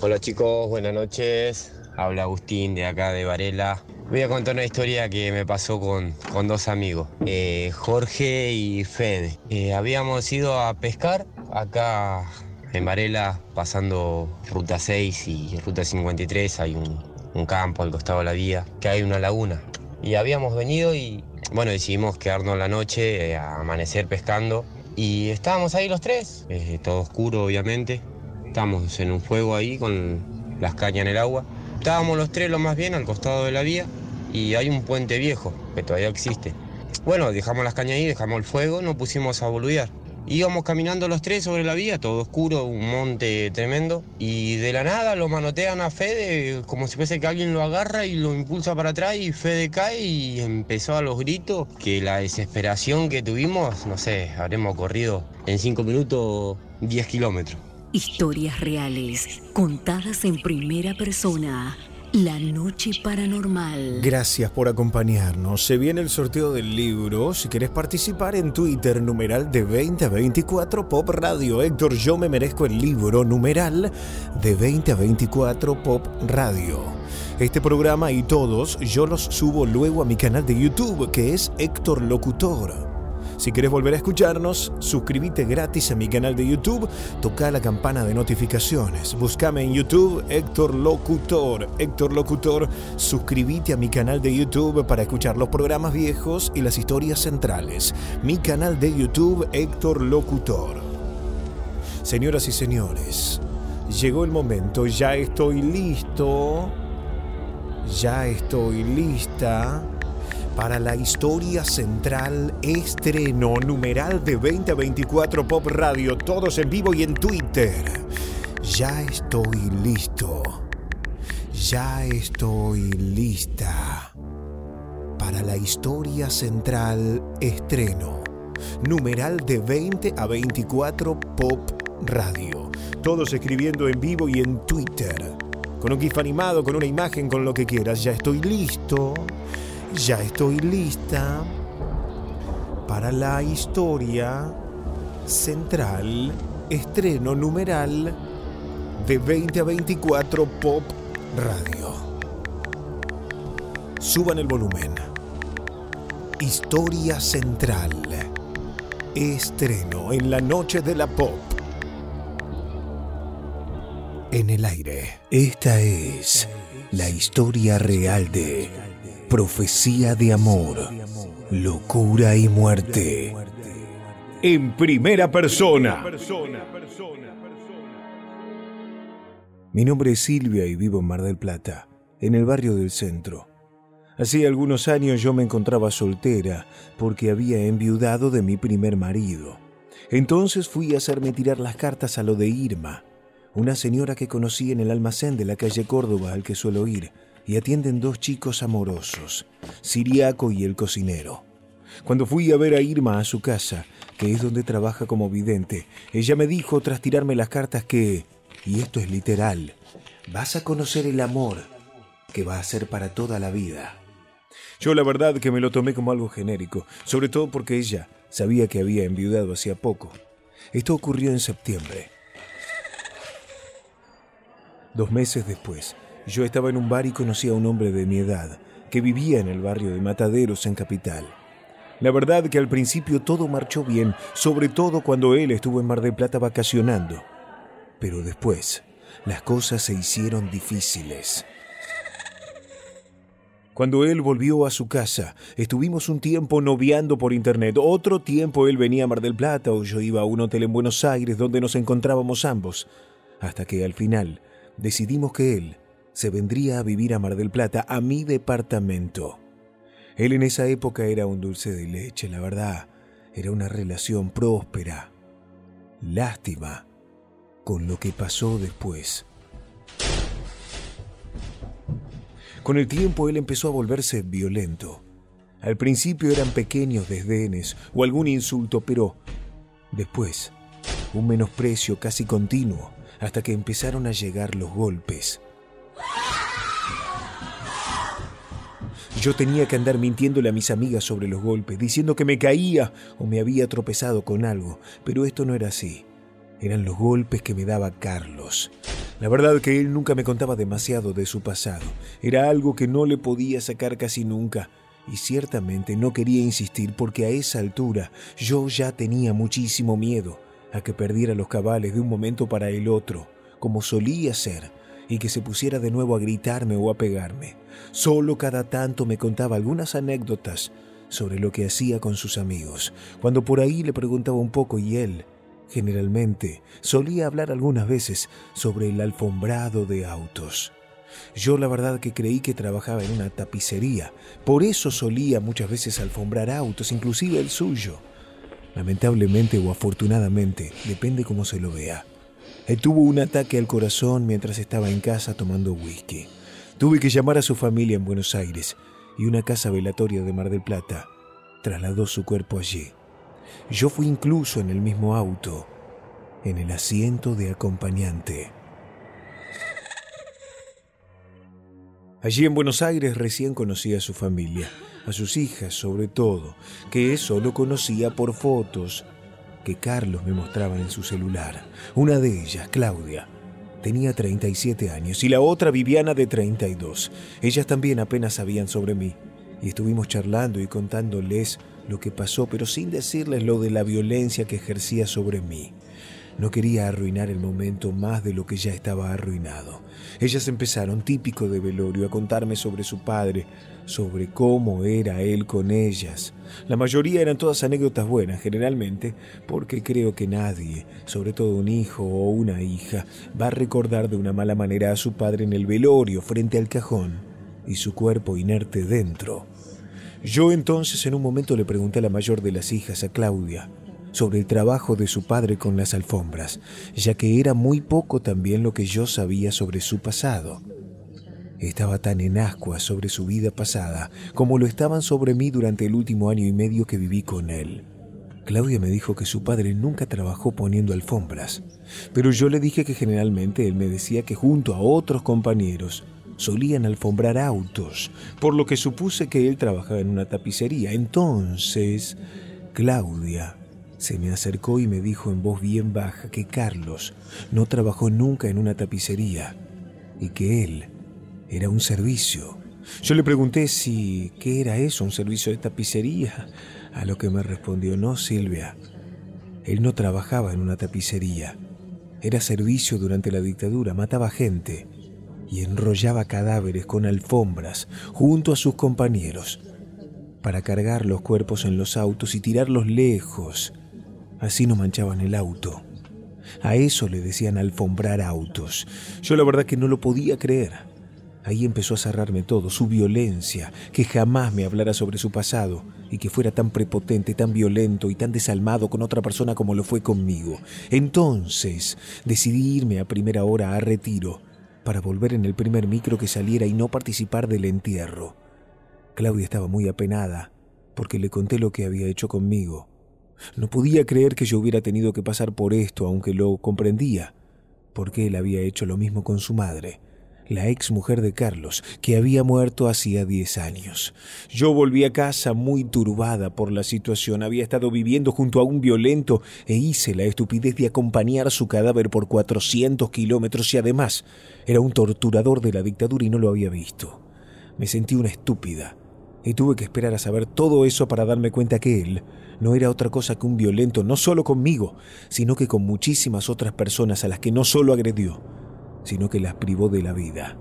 Hola chicos, buenas noches. Habla Agustín de acá de Varela. Voy a contar una historia que me pasó con, con dos amigos, eh, Jorge y Fede. Eh, habíamos ido a pescar acá en Varela, pasando Ruta 6 y Ruta 53. Hay un, campo al costado de la vía, que hay una laguna. Y habíamos venido y, bueno, decidimos quedarnos la noche, eh, a amanecer pescando. Y estábamos ahí los tres, eh, todo oscuro obviamente. Estábamos en un fuego ahí con las cañas en el agua. Estábamos los tres lo más bien al costado de la vía y hay un puente viejo que todavía existe. Bueno, dejamos las cañas ahí, dejamos el fuego, nos pusimos a boludear. Íbamos caminando los tres sobre la vía, todo oscuro, un monte tremendo, y de la nada lo manotean a Fede como si fuese que alguien lo agarra y lo impulsa para atrás y Fede cae y empezó a los gritos, que la desesperación que tuvimos, no sé, habremos corrido en cinco minutos 10 kilómetros. Historias reales, contadas en primera persona. La noche paranormal. Gracias por acompañarnos. Se viene el sorteo del libro. Si querés participar en Twitter, numeral de 2024 Pop Radio. Héctor, yo me merezco el libro, numeral de 2024 Pop Radio. Este programa y todos yo los subo luego a mi canal de YouTube, que es Héctor Locutor. Si quieres volver a escucharnos, suscríbete gratis a mi canal de YouTube, toca la campana de notificaciones. Búscame en YouTube Héctor Locutor. Héctor Locutor, suscríbete a mi canal de YouTube para escuchar los programas viejos y las historias centrales. Mi canal de YouTube Héctor Locutor. Señoras y señores, llegó el momento, ya estoy listo. Ya estoy lista para la historia central estreno numeral de 2024 Pop Radio, todos en vivo y en Twitter. Ya estoy listo. Ya estoy lista para la historia central estreno numeral de 20 a 24 Pop Radio. Todos escribiendo en vivo y en Twitter. Con un GIF animado, con una imagen, con lo que quieras. Ya estoy listo. Ya estoy lista para la historia central, estreno numeral de 20 a 24 Pop Radio. Suban el volumen. Historia central. Estreno en la noche de la pop. En el aire. Esta es la historia real de Profecía de Amor, Locura y Muerte. En primera persona. Mi nombre es Silvia y vivo en Mar del Plata, en el barrio del centro. Hacía algunos años yo me encontraba soltera porque había enviudado de mi primer marido. Entonces fui a hacerme tirar las cartas a lo de Irma, una señora que conocí en el almacén de la calle Córdoba al que suelo ir, y atienden dos chicos amorosos, Siriaco y el cocinero. Cuando fui a ver a Irma a su casa, que es donde trabaja como vidente, ella me dijo tras tirarme las cartas que, y esto es literal, vas a conocer el amor que va a ser para toda la vida. Yo la verdad que me lo tomé como algo genérico, sobre todo porque ella sabía que había enviudado hacía poco. Esto ocurrió en septiembre. Dos meses después, yo estaba en un bar y conocí a un hombre de mi edad que vivía en el barrio de Mataderos en Capital. La verdad que al principio todo marchó bien, sobre todo cuando él estuvo en Mar del Plata vacacionando. Pero después, las cosas se hicieron difíciles. Cuando él volvió a su casa, estuvimos un tiempo noviando por internet. Otro tiempo él venía a Mar del Plata o yo iba a un hotel en Buenos Aires donde nos encontrábamos ambos. Hasta que al final decidimos que él se vendría a vivir a Mar del Plata, a mi departamento. Él en esa época era un dulce de leche, la verdad. Era una relación próspera. Lástima con lo que pasó después. Con el tiempo él empezó a volverse violento. Al principio eran pequeños desdenes o algún insulto, pero después un menosprecio casi continuo hasta que empezaron a llegar los golpes. Yo tenía que andar mintiéndole a mis amigas sobre los golpes, diciendo que me caía o me había tropezado con algo, pero esto no era así. Eran los golpes que me daba Carlos. La verdad que él nunca me contaba demasiado de su pasado. Era algo que no le podía sacar casi nunca. Y ciertamente no quería insistir porque a esa altura yo ya tenía muchísimo miedo a que perdiera los cabales de un momento para el otro, como solía ser, y que se pusiera de nuevo a gritarme o a pegarme. Solo cada tanto me contaba algunas anécdotas sobre lo que hacía con sus amigos. Cuando por ahí le preguntaba un poco y él, generalmente, solía hablar algunas veces sobre el alfombrado de autos. Yo la verdad que creí que trabajaba en una tapicería, por eso solía muchas veces alfombrar autos, inclusive el suyo. Lamentablemente o afortunadamente, depende cómo se lo vea. Él tuvo un ataque al corazón mientras estaba en casa tomando whisky. Tuve que llamar a su familia en Buenos Aires y una casa velatoria de Mar del Plata trasladó su cuerpo allí. Yo fui incluso en el mismo auto, en el asiento de acompañante. Allí en Buenos Aires recién conocí a su familia, a sus hijas sobre todo, que solo conocía por fotos Carlos me mostraba en su celular. Una de ellas, Claudia, tenía 37 años y la otra, Viviana, de 32. Ellas también apenas sabían sobre mí y estuvimos charlando y contándoles lo que pasó, pero sin decirles lo de la violencia que ejercía sobre mí. No quería arruinar el momento más de lo que ya estaba arruinado. Ellas empezaron, típico de velorio, a contarme sobre su padre, sobre cómo era él con ellas. La mayoría eran todas anécdotas buenas, generalmente, porque creo que nadie, sobre todo un hijo o una hija, va a recordar de una mala manera a su padre en el velorio frente al cajón y su cuerpo inerte dentro. Yo entonces en un momento le pregunté a la mayor de las hijas, a Claudia, sobre el trabajo de su padre con las alfombras, ya que era muy poco también lo que yo sabía sobre su pasado. Estaba tan en ascuas sobre su vida pasada como lo estaban sobre mí durante el último año y medio que viví con él. Claudia me dijo que su padre nunca trabajó poniendo alfombras, pero yo le dije que generalmente él me decía que junto a otros compañeros solían alfombrar autos, por lo que supuse que él trabajaba en una tapicería. Entonces, Claudia se me acercó y me dijo en voz bien baja que Carlos no trabajó nunca en una tapicería y que él era un servicio. Yo le pregunté si qué era eso, un servicio de tapicería, a lo que me respondió, no, Silvia, él no trabajaba en una tapicería, era servicio durante la dictadura, mataba gente y enrollaba cadáveres con alfombras junto a sus compañeros para cargar los cuerpos en los autos y tirarlos lejos. Así no manchaban el auto. A eso le decían alfombrar autos. Yo la verdad que no lo podía creer. Ahí empezó a cerrarme todo, su violencia, que jamás me hablara sobre su pasado y que fuera tan prepotente, tan violento y tan desalmado con otra persona como lo fue conmigo. Entonces decidí irme a primera hora a retiro para volver en el primer micro que saliera y no participar del entierro. Claudia estaba muy apenada, porque le conté lo que había hecho conmigo. No podía creer que yo hubiera tenido que pasar por esto, aunque lo comprendía, porque él había hecho lo mismo con su madre, la ex mujer de Carlos, que había muerto hacía diez años. Yo volví a casa muy turbada por la situación. Había estado viviendo junto a un violento e hice la estupidez de acompañar su cadáver por 400 kilómetros y además era un torturador de la dictadura y no lo había visto. Me sentí una estúpida y tuve que esperar a saber todo eso para darme cuenta que él no era otra cosa que un violento, no solo conmigo, sino que con muchísimas otras personas a las que no solo agredió, sino que las privó de la vida.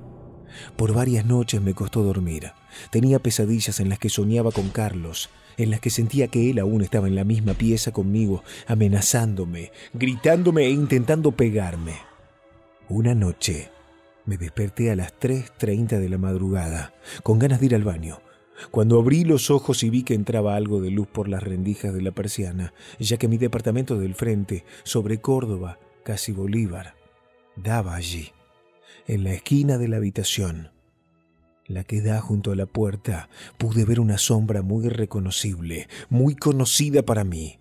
Por varias noches me costó dormir. Tenía pesadillas en las que soñaba con Carlos, en las que sentía que él aún estaba en la misma pieza conmigo, amenazándome, gritándome e intentando pegarme. Una noche me desperté a las 3.30 de la madrugada, con ganas de ir al baño. Cuando abrí los ojos y vi que entraba algo de luz por las rendijas de la persiana, ya que mi departamento del frente, sobre Córdoba, casi Bolívar, daba allí, en la esquina de la habitación, la que da junto a la puerta, pude ver una sombra muy reconocible, muy conocida para mí.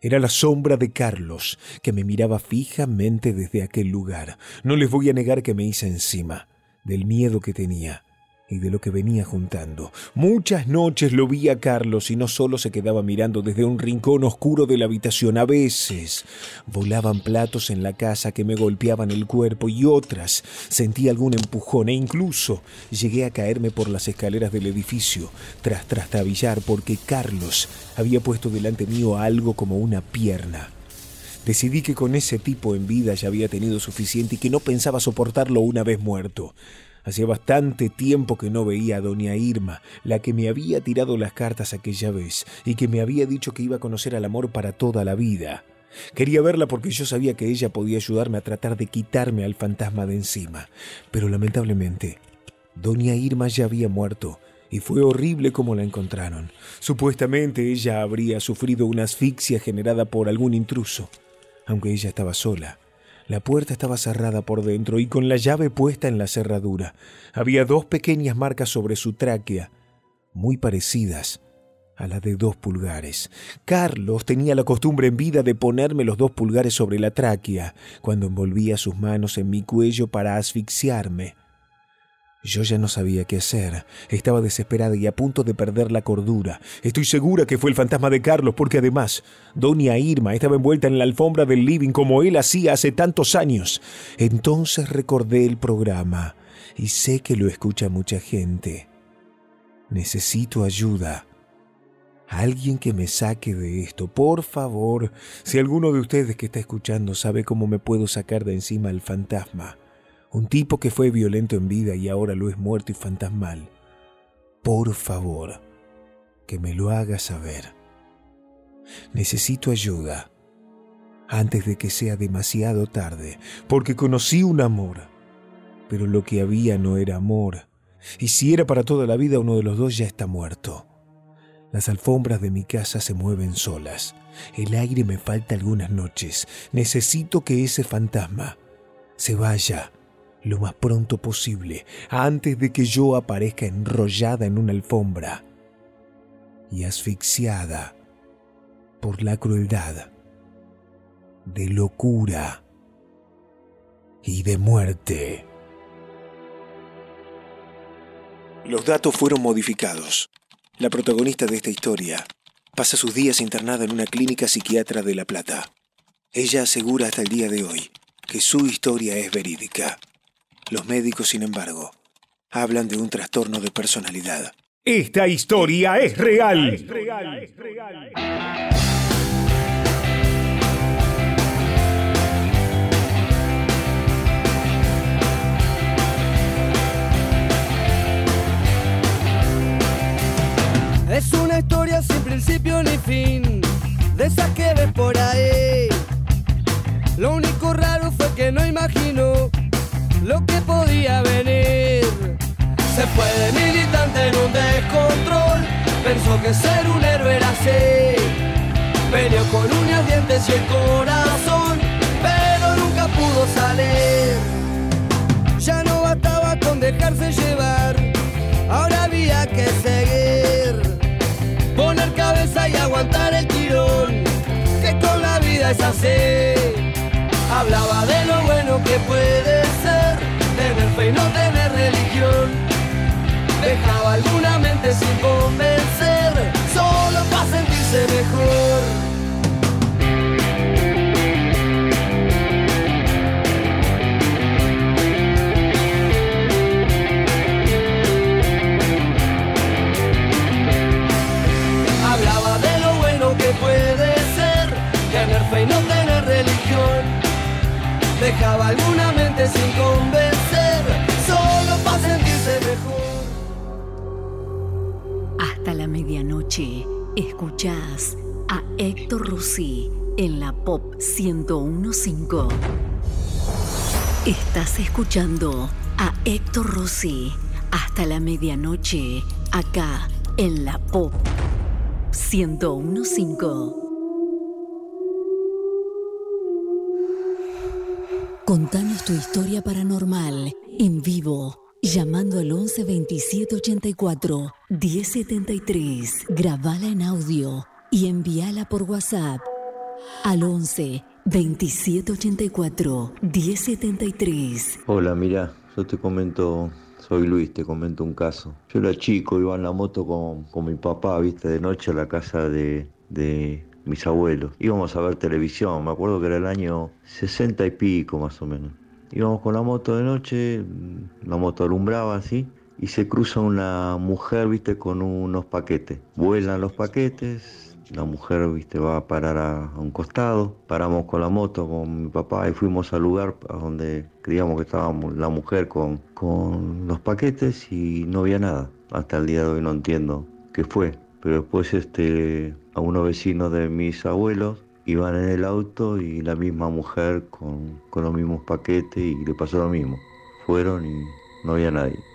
Era la sombra de Carlos, que me miraba fijamente desde aquel lugar. No les voy a negar que me hice encima, del miedo que tenía y de lo que venía juntando. Muchas noches lo vi a Carlos y no solo se quedaba mirando desde un rincón oscuro de la habitación, a veces volaban platos en la casa que me golpeaban el cuerpo y otras sentí algún empujón e incluso llegué a caerme por las escaleras del edificio tras trastabillar porque Carlos había puesto delante mío algo como una pierna. Decidí que con ese tipo en vida ya había tenido suficiente y que no pensaba soportarlo una vez muerto. Hacía bastante tiempo que no veía a doña Irma, la que me había tirado las cartas aquella vez y que me había dicho que iba a conocer al amor para toda la vida. Quería verla porque yo sabía que ella podía ayudarme a tratar de quitarme al fantasma de encima. Pero lamentablemente, doña Irma ya había muerto y fue horrible como la encontraron. Supuestamente ella habría sufrido una asfixia generada por algún intruso, aunque ella estaba sola. La puerta estaba cerrada por dentro y con la llave puesta en la cerradura. Había dos pequeñas marcas sobre su tráquea, muy parecidas a las de dos pulgares. Carlos tenía la costumbre en vida de ponerme los dos pulgares sobre la tráquea cuando envolvía sus manos en mi cuello para asfixiarme. Yo ya no sabía qué hacer. Estaba desesperada y a punto de perder la cordura. Estoy segura que fue el fantasma de Carlos porque además Doña Irma estaba envuelta en la alfombra del living como él hacía hace tantos años. Entonces recordé el programa y sé que lo escucha mucha gente. Necesito ayuda. Alguien que me saque de esto, por favor. Si alguno de ustedes que está escuchando sabe cómo me puedo sacar de encima al fantasma un tipo que fue violento en vida y ahora lo es muerto y fantasmal, por favor, que me lo haga saber. Necesito ayuda antes de que sea demasiado tarde, porque conocí un amor, pero lo que había no era amor, y si era para toda la vida uno de los dos ya está muerto. Las alfombras de mi casa se mueven solas. El aire me falta algunas noches. Necesito que ese fantasma se vaya lo más pronto posible, antes de que yo aparezca enrollada en una alfombra y asfixiada por la crueldad de locura y de muerte. Los datos fueron modificados. La protagonista de esta historia pasa sus días internada en una clínica psiquiatra de La Plata. Ella asegura hasta el día de hoy que su historia es verídica. Los médicos, sin embargo, hablan de un trastorno de personalidad. Esta historia es real. Es una historia sin principio ni fin, de esas que ves por ahí. Lo único raro fue que no que se fue de militante en un descontrol, pensó que ser un héroe era así. Peleó con uñas, dientes y el corazón, pero nunca pudo salir. Ya no bastaba con dejarse llevar, ahora había que seguir. Poner cabeza y aguantar el tirón, que con la vida es así hablaba de lo bueno que puede ser, no tener religión. Dejaba alguna mente sin convencer, solo para sentirse mejor. Hablaba de lo bueno que puede ser, tener fe y no tener religión. Dejaba alguna mente sin convencer, escuchás a Héctor Rossi en la Pop 1015. Estás escuchando a Héctor Rossi hasta la medianoche, acá en la Pop 1015. Contanos tu historia paranormal en vivo, llamando al 11 27 84 1073. Grabala en audio y envíala por WhatsApp al 11 27 84 1073. Hola, mira, yo te comento, soy Luis, te comento un caso. Yo era chico, iba en la moto con, con mi papá, viste, de noche a la casa de, de mis abuelos. Íbamos a ver televisión, me acuerdo que era el año 60 y pico más o menos. Íbamos con la moto de noche, la moto alumbraba así, y se cruza una mujer, viste, con unos paquetes. Vuelan los paquetes, la mujer, viste, va a parar a, a un costado. Paramos con la moto con mi papá y fuimos al lugar a donde creíamos que estaba la mujer con, con los paquetes y no había nada. Hasta el día de hoy no entiendo qué fue. Pero después este, a unos vecinos de mis abuelos iban en el auto y la misma mujer con, con los mismos paquetes y le pasó lo mismo. Fueron y no había nadie.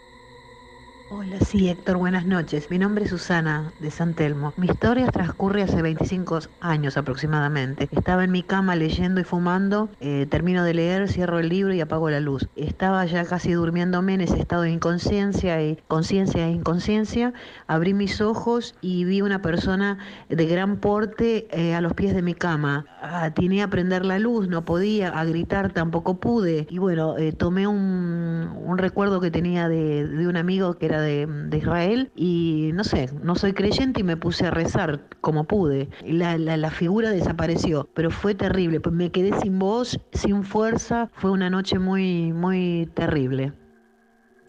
Hola, sí, Héctor, buenas noches. Mi nombre es Susana de San Telmo. Mi historia transcurre hace 25 años aproximadamente. Estaba en mi cama leyendo y fumando, eh, termino de leer, cierro el libro y apago la luz. Estaba ya casi durmiéndome en ese estado de inconsciencia y conciencia e inconsciencia. Abrí mis ojos y vi una persona de gran porte eh, a los pies de mi cama. Atiné a prender la luz, no podía, a gritar tampoco pude. Y bueno, eh, tomé un, un recuerdo que tenía de, de un amigo que era de, de Israel y no sé, no soy creyente y me puse a rezar como pude. Y La, la, la figura desapareció, pero fue terrible. Pues me quedé sin voz, sin fuerza. Fue una noche muy, muy terrible.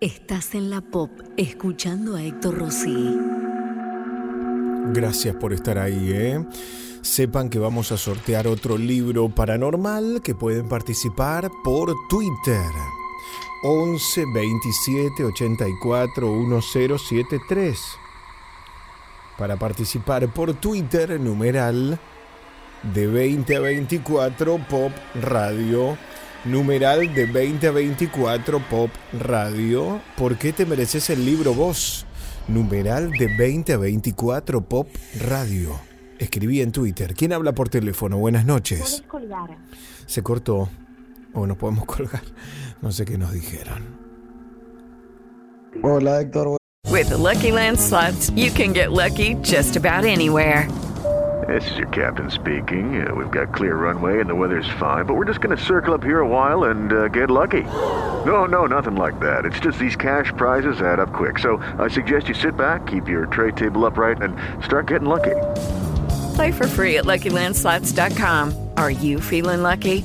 Estás en la Pop escuchando a Héctor Rossi. Gracias por estar ahí, ¿eh? Sepan que vamos a sortear otro libro paranormal que pueden participar por Twitter. 11 27 84 1073. Para participar por Twitter, numeral de 20 a 24 Pop Radio. Numeral de 20 a 24 Pop Radio. ¿Por qué te mereces el libro vos? Numeral de 20 a 24 Pop Radio. Escribí en Twitter. ¿Quién habla por teléfono? Buenas noches. Se cortó. O nos podemos colgar. No sé qué nos dijeron. Hola Héctor, With the Lucky Land slots, you can get lucky just about anywhere. This is your captain speaking. Uh, we've got clear runway and the weather's fine, but we're just going to circle up here a while and uh, get lucky. No, no, nothing like that. It's just these cash prizes add up quick. So I suggest you sit back, keep your tray table upright, and start getting lucky. Play for free at LuckyLandSlots.com. Are you feeling lucky?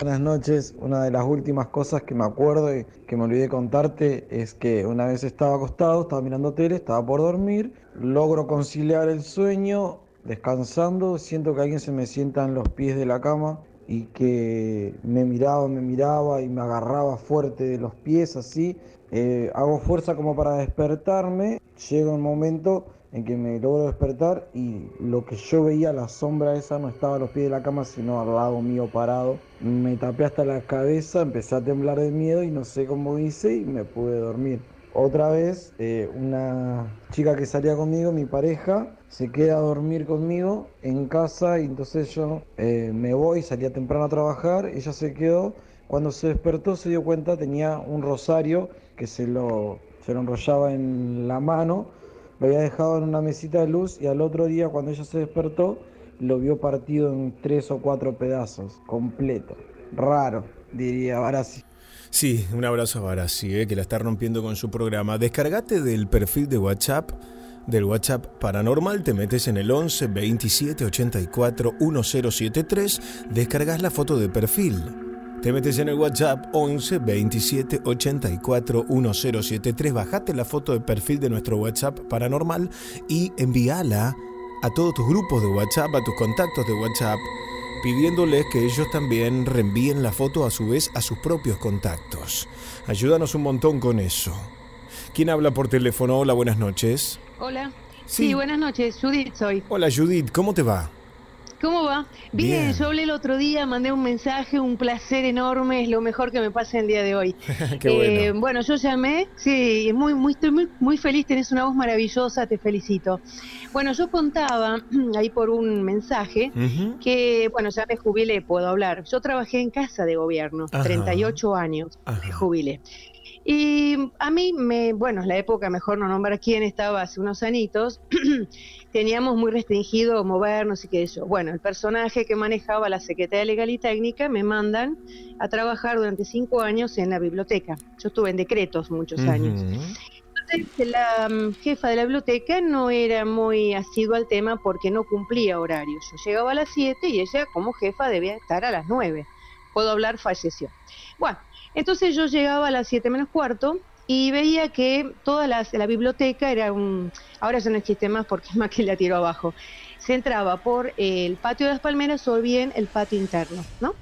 Buenas noches. Una de las últimas cosas que me acuerdo y que me olvidé contarte es que una vez estaba acostado, estaba mirando tele, estaba por dormir, logro conciliar el sueño, descansando, siento que alguien se me sienta en los pies de la cama y que me miraba, me miraba y me agarraba fuerte de los pies así. Eh, hago fuerza como para despertarme, llega un momento en que me logro despertar y lo que yo veía, la sombra esa, no estaba a los pies de la cama, sino al lado mío parado. Me tapé hasta la cabeza, empecé a temblar de miedo y no sé cómo hice y me pude dormir. Otra vez, eh, una chica que salía conmigo, mi pareja, se queda a dormir conmigo en casa y entonces yo eh, me voy, salía temprano a trabajar, ella se quedó. Cuando se despertó se dio cuenta, tenía un rosario que se lo, se lo enrollaba en la mano, lo había dejado en una mesita de luz y al otro día cuando ella se despertó lo vio partido en tres o cuatro pedazos, completo. Raro, diría Barassi. Sí, un abrazo a Barassi, eh, que la está rompiendo con su programa. Descargate del perfil de WhatsApp, del WhatsApp Paranormal, te metes en el 11 27 84 1073, descargas la foto de perfil. Te metes en el WhatsApp 11 27 84 1073, bajate la foto de perfil de nuestro WhatsApp Paranormal y envíala a todos tus grupos de WhatsApp, a tus contactos de WhatsApp, pidiéndoles que ellos también reenvíen la foto a su vez a sus propios contactos. Ayúdanos un montón con eso. ¿Quién habla por teléfono? Hola, buenas noches. Hola. Sí. Sí, buenas noches. Judith soy. Hola Judith, ¿cómo te va? ¿Cómo va? Bien, Bien. yo hablé el otro día, mandé un mensaje, un placer enorme, es lo mejor que me pasa el día de hoy. Qué Eh, bueno. bueno, yo llamé, sí, muy, muy, estoy muy, muy feliz, tenés una voz maravillosa, te felicito. Bueno, yo contaba ahí por un mensaje que, bueno, ya me jubilé, puedo hablar. Yo trabajé en casa de gobierno, Ajá. 38 años, me jubilé. Y a mí, me, bueno, es la época, mejor no nombrar quién estaba hace unos anitos, teníamos muy restringido movernos y qué yo. Bueno, el personaje que manejaba la Secretaría Legal y Técnica me mandan a trabajar durante cinco años en la biblioteca. Yo estuve en decretos muchos años. Entonces, la mm, jefa de la biblioteca no era muy asidua al tema porque no cumplía horarios. Yo llegaba a las 7 y ella como jefa debía estar a las 9. Puedo hablar, falleció. Bueno, entonces yo llegaba a las 7 menos cuarto y veía que toda las- la biblioteca era un... Ahora ya no existe más porque es más que la tiró abajo. Se entraba por el patio de las palmeras o bien el patio interno, ¿no?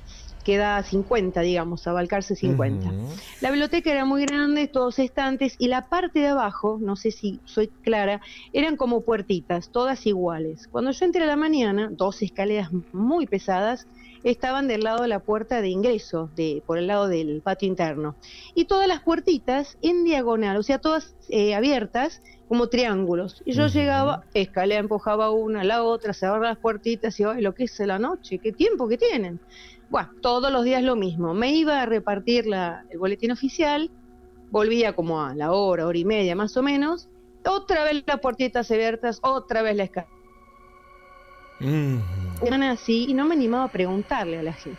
Queda 50, digamos, a Balcarce 50. La biblioteca era muy grande, todos estantes, y la parte de abajo, no sé si soy clara, eran como puertitas, todas iguales. Cuando yo entré a la mañana, dos escaleras muy pesadas estaban del lado de la puerta de ingreso, de, por el lado del patio interno. Y todas las puertitas en diagonal, o sea, todas eh, abiertas como triángulos. Y yo llegaba, escalera empujaba una, la otra, cerraba las puertitas y, ay, lo que es la noche, qué tiempo que tienen. Bueno, todos los días lo mismo. Me iba a repartir la- el boletín oficial, volvía como a la hora, hora y media más o menos, otra vez las puertitas abiertas, otra vez la escalera. Eran así y no me animaba a preguntarle a la gente.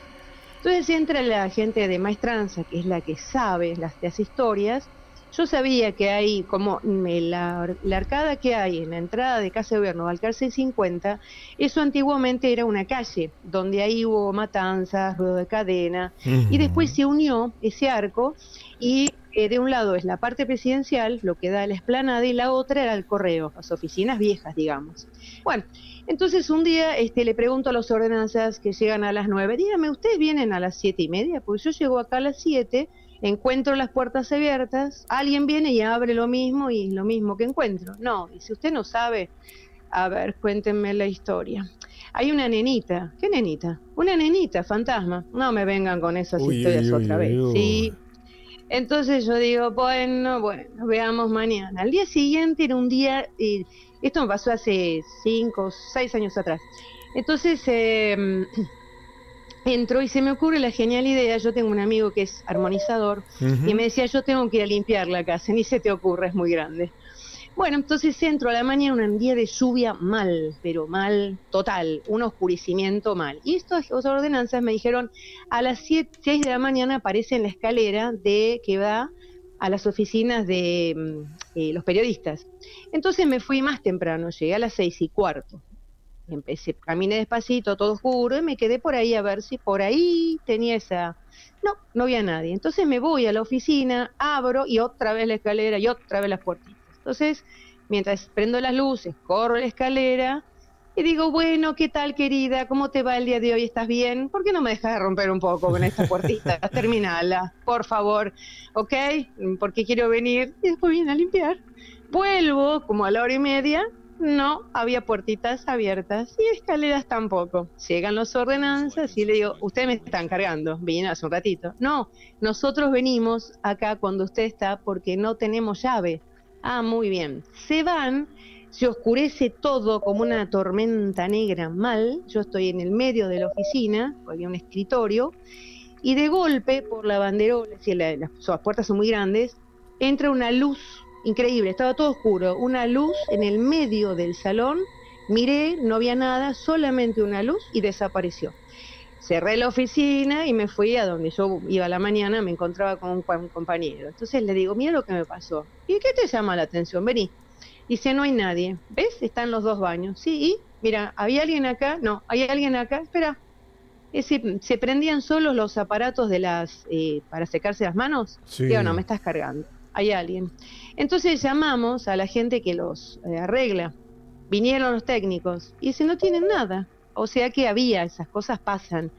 Entonces entra la gente de maestranza, que es la que sabe las, las historias. Yo sabía que hay como la, la arcada que hay en la entrada de Casa de Gobierno, Balcarce 50, eso antiguamente era una calle, donde ahí hubo matanzas, ruedo de cadena, y después se unió ese arco y eh, de un lado es la parte presidencial, lo que da la esplanada, y la otra era el correo, las oficinas viejas, digamos. Bueno, entonces un día este, le pregunto a los ordenanzas que llegan a las 9, dígame, ¿ustedes vienen a las siete y media? Pues yo llego acá a las 7, encuentro las puertas abiertas, alguien viene y abre lo mismo y lo mismo que encuentro. No, y si usted no sabe, a ver, cuéntenme la historia. Hay una nenita, ¿qué nenita? Una nenita, fantasma. No me vengan con esas Uy, historias uy, otra uy, vez. Sí. Entonces yo digo, bueno, bueno, veamos mañana. Al día siguiente era un día, eh, esto me pasó hace cinco, seis años atrás. Entonces eh, entro y se me ocurre la genial idea, yo tengo un amigo que es armonizador y me decía, yo tengo que ir a limpiar la casa, ni se te ocurre, es muy grande. Bueno, entonces entro a la mañana, un día de lluvia mal, pero mal total, un oscurecimiento mal. Y estas ordenanzas me dijeron, a las 7, 6 de la mañana aparece en la escalera de que va a las oficinas de mm, eh, los periodistas. Entonces me fui más temprano, llegué a las seis y cuarto. Empecé, caminé despacito, todo oscuro, y me quedé por ahí a ver si por ahí tenía esa... No, no había nadie. Entonces me voy a la oficina, abro y otra vez la escalera y otra vez las puertitas. Entonces, mientras prendo las luces, corro la escalera y digo, bueno, ¿qué tal querida? ¿Cómo te va el día de hoy? ¿Estás bien? ¿Por qué no me dejas de romper un poco con esta puertita? Terminala, por favor, ¿ok? Porque quiero venir y después viene a limpiar. Vuelvo como a la hora y media no había puertitas abiertas y escaleras tampoco. Llegan los ordenanzas y le digo, ustedes me están cargando, vine hace un ratito. No, nosotros venimos acá cuando usted está porque no tenemos llave. Ah, muy bien. Se van, se oscurece todo como una tormenta negra mal. Yo estoy en el medio de la oficina, había un escritorio, y de golpe, por la banderola, las, las puertas son muy grandes, entra una luz increíble, estaba todo oscuro, una luz en el medio del salón, miré, no había nada, solamente una luz y desapareció. Cerré la oficina y me fui a donde yo iba a la mañana, me encontraba con un compañero. Entonces le digo, mira lo que me pasó. ¿Y qué te llama la atención? Vení. Dice, no hay nadie. ¿Ves? Están los dos baños. Sí, y mira, ¿había alguien acá? No, ¿hay alguien acá? Espera. Ese- se prendían solos los aparatos de las eh, para secarse las manos. Sí. Digo, no, me estás cargando. Hay alguien. Entonces llamamos a la gente que los eh, arregla. Vinieron los técnicos y dice, no tienen nada. O sea que había, esas cosas pasan.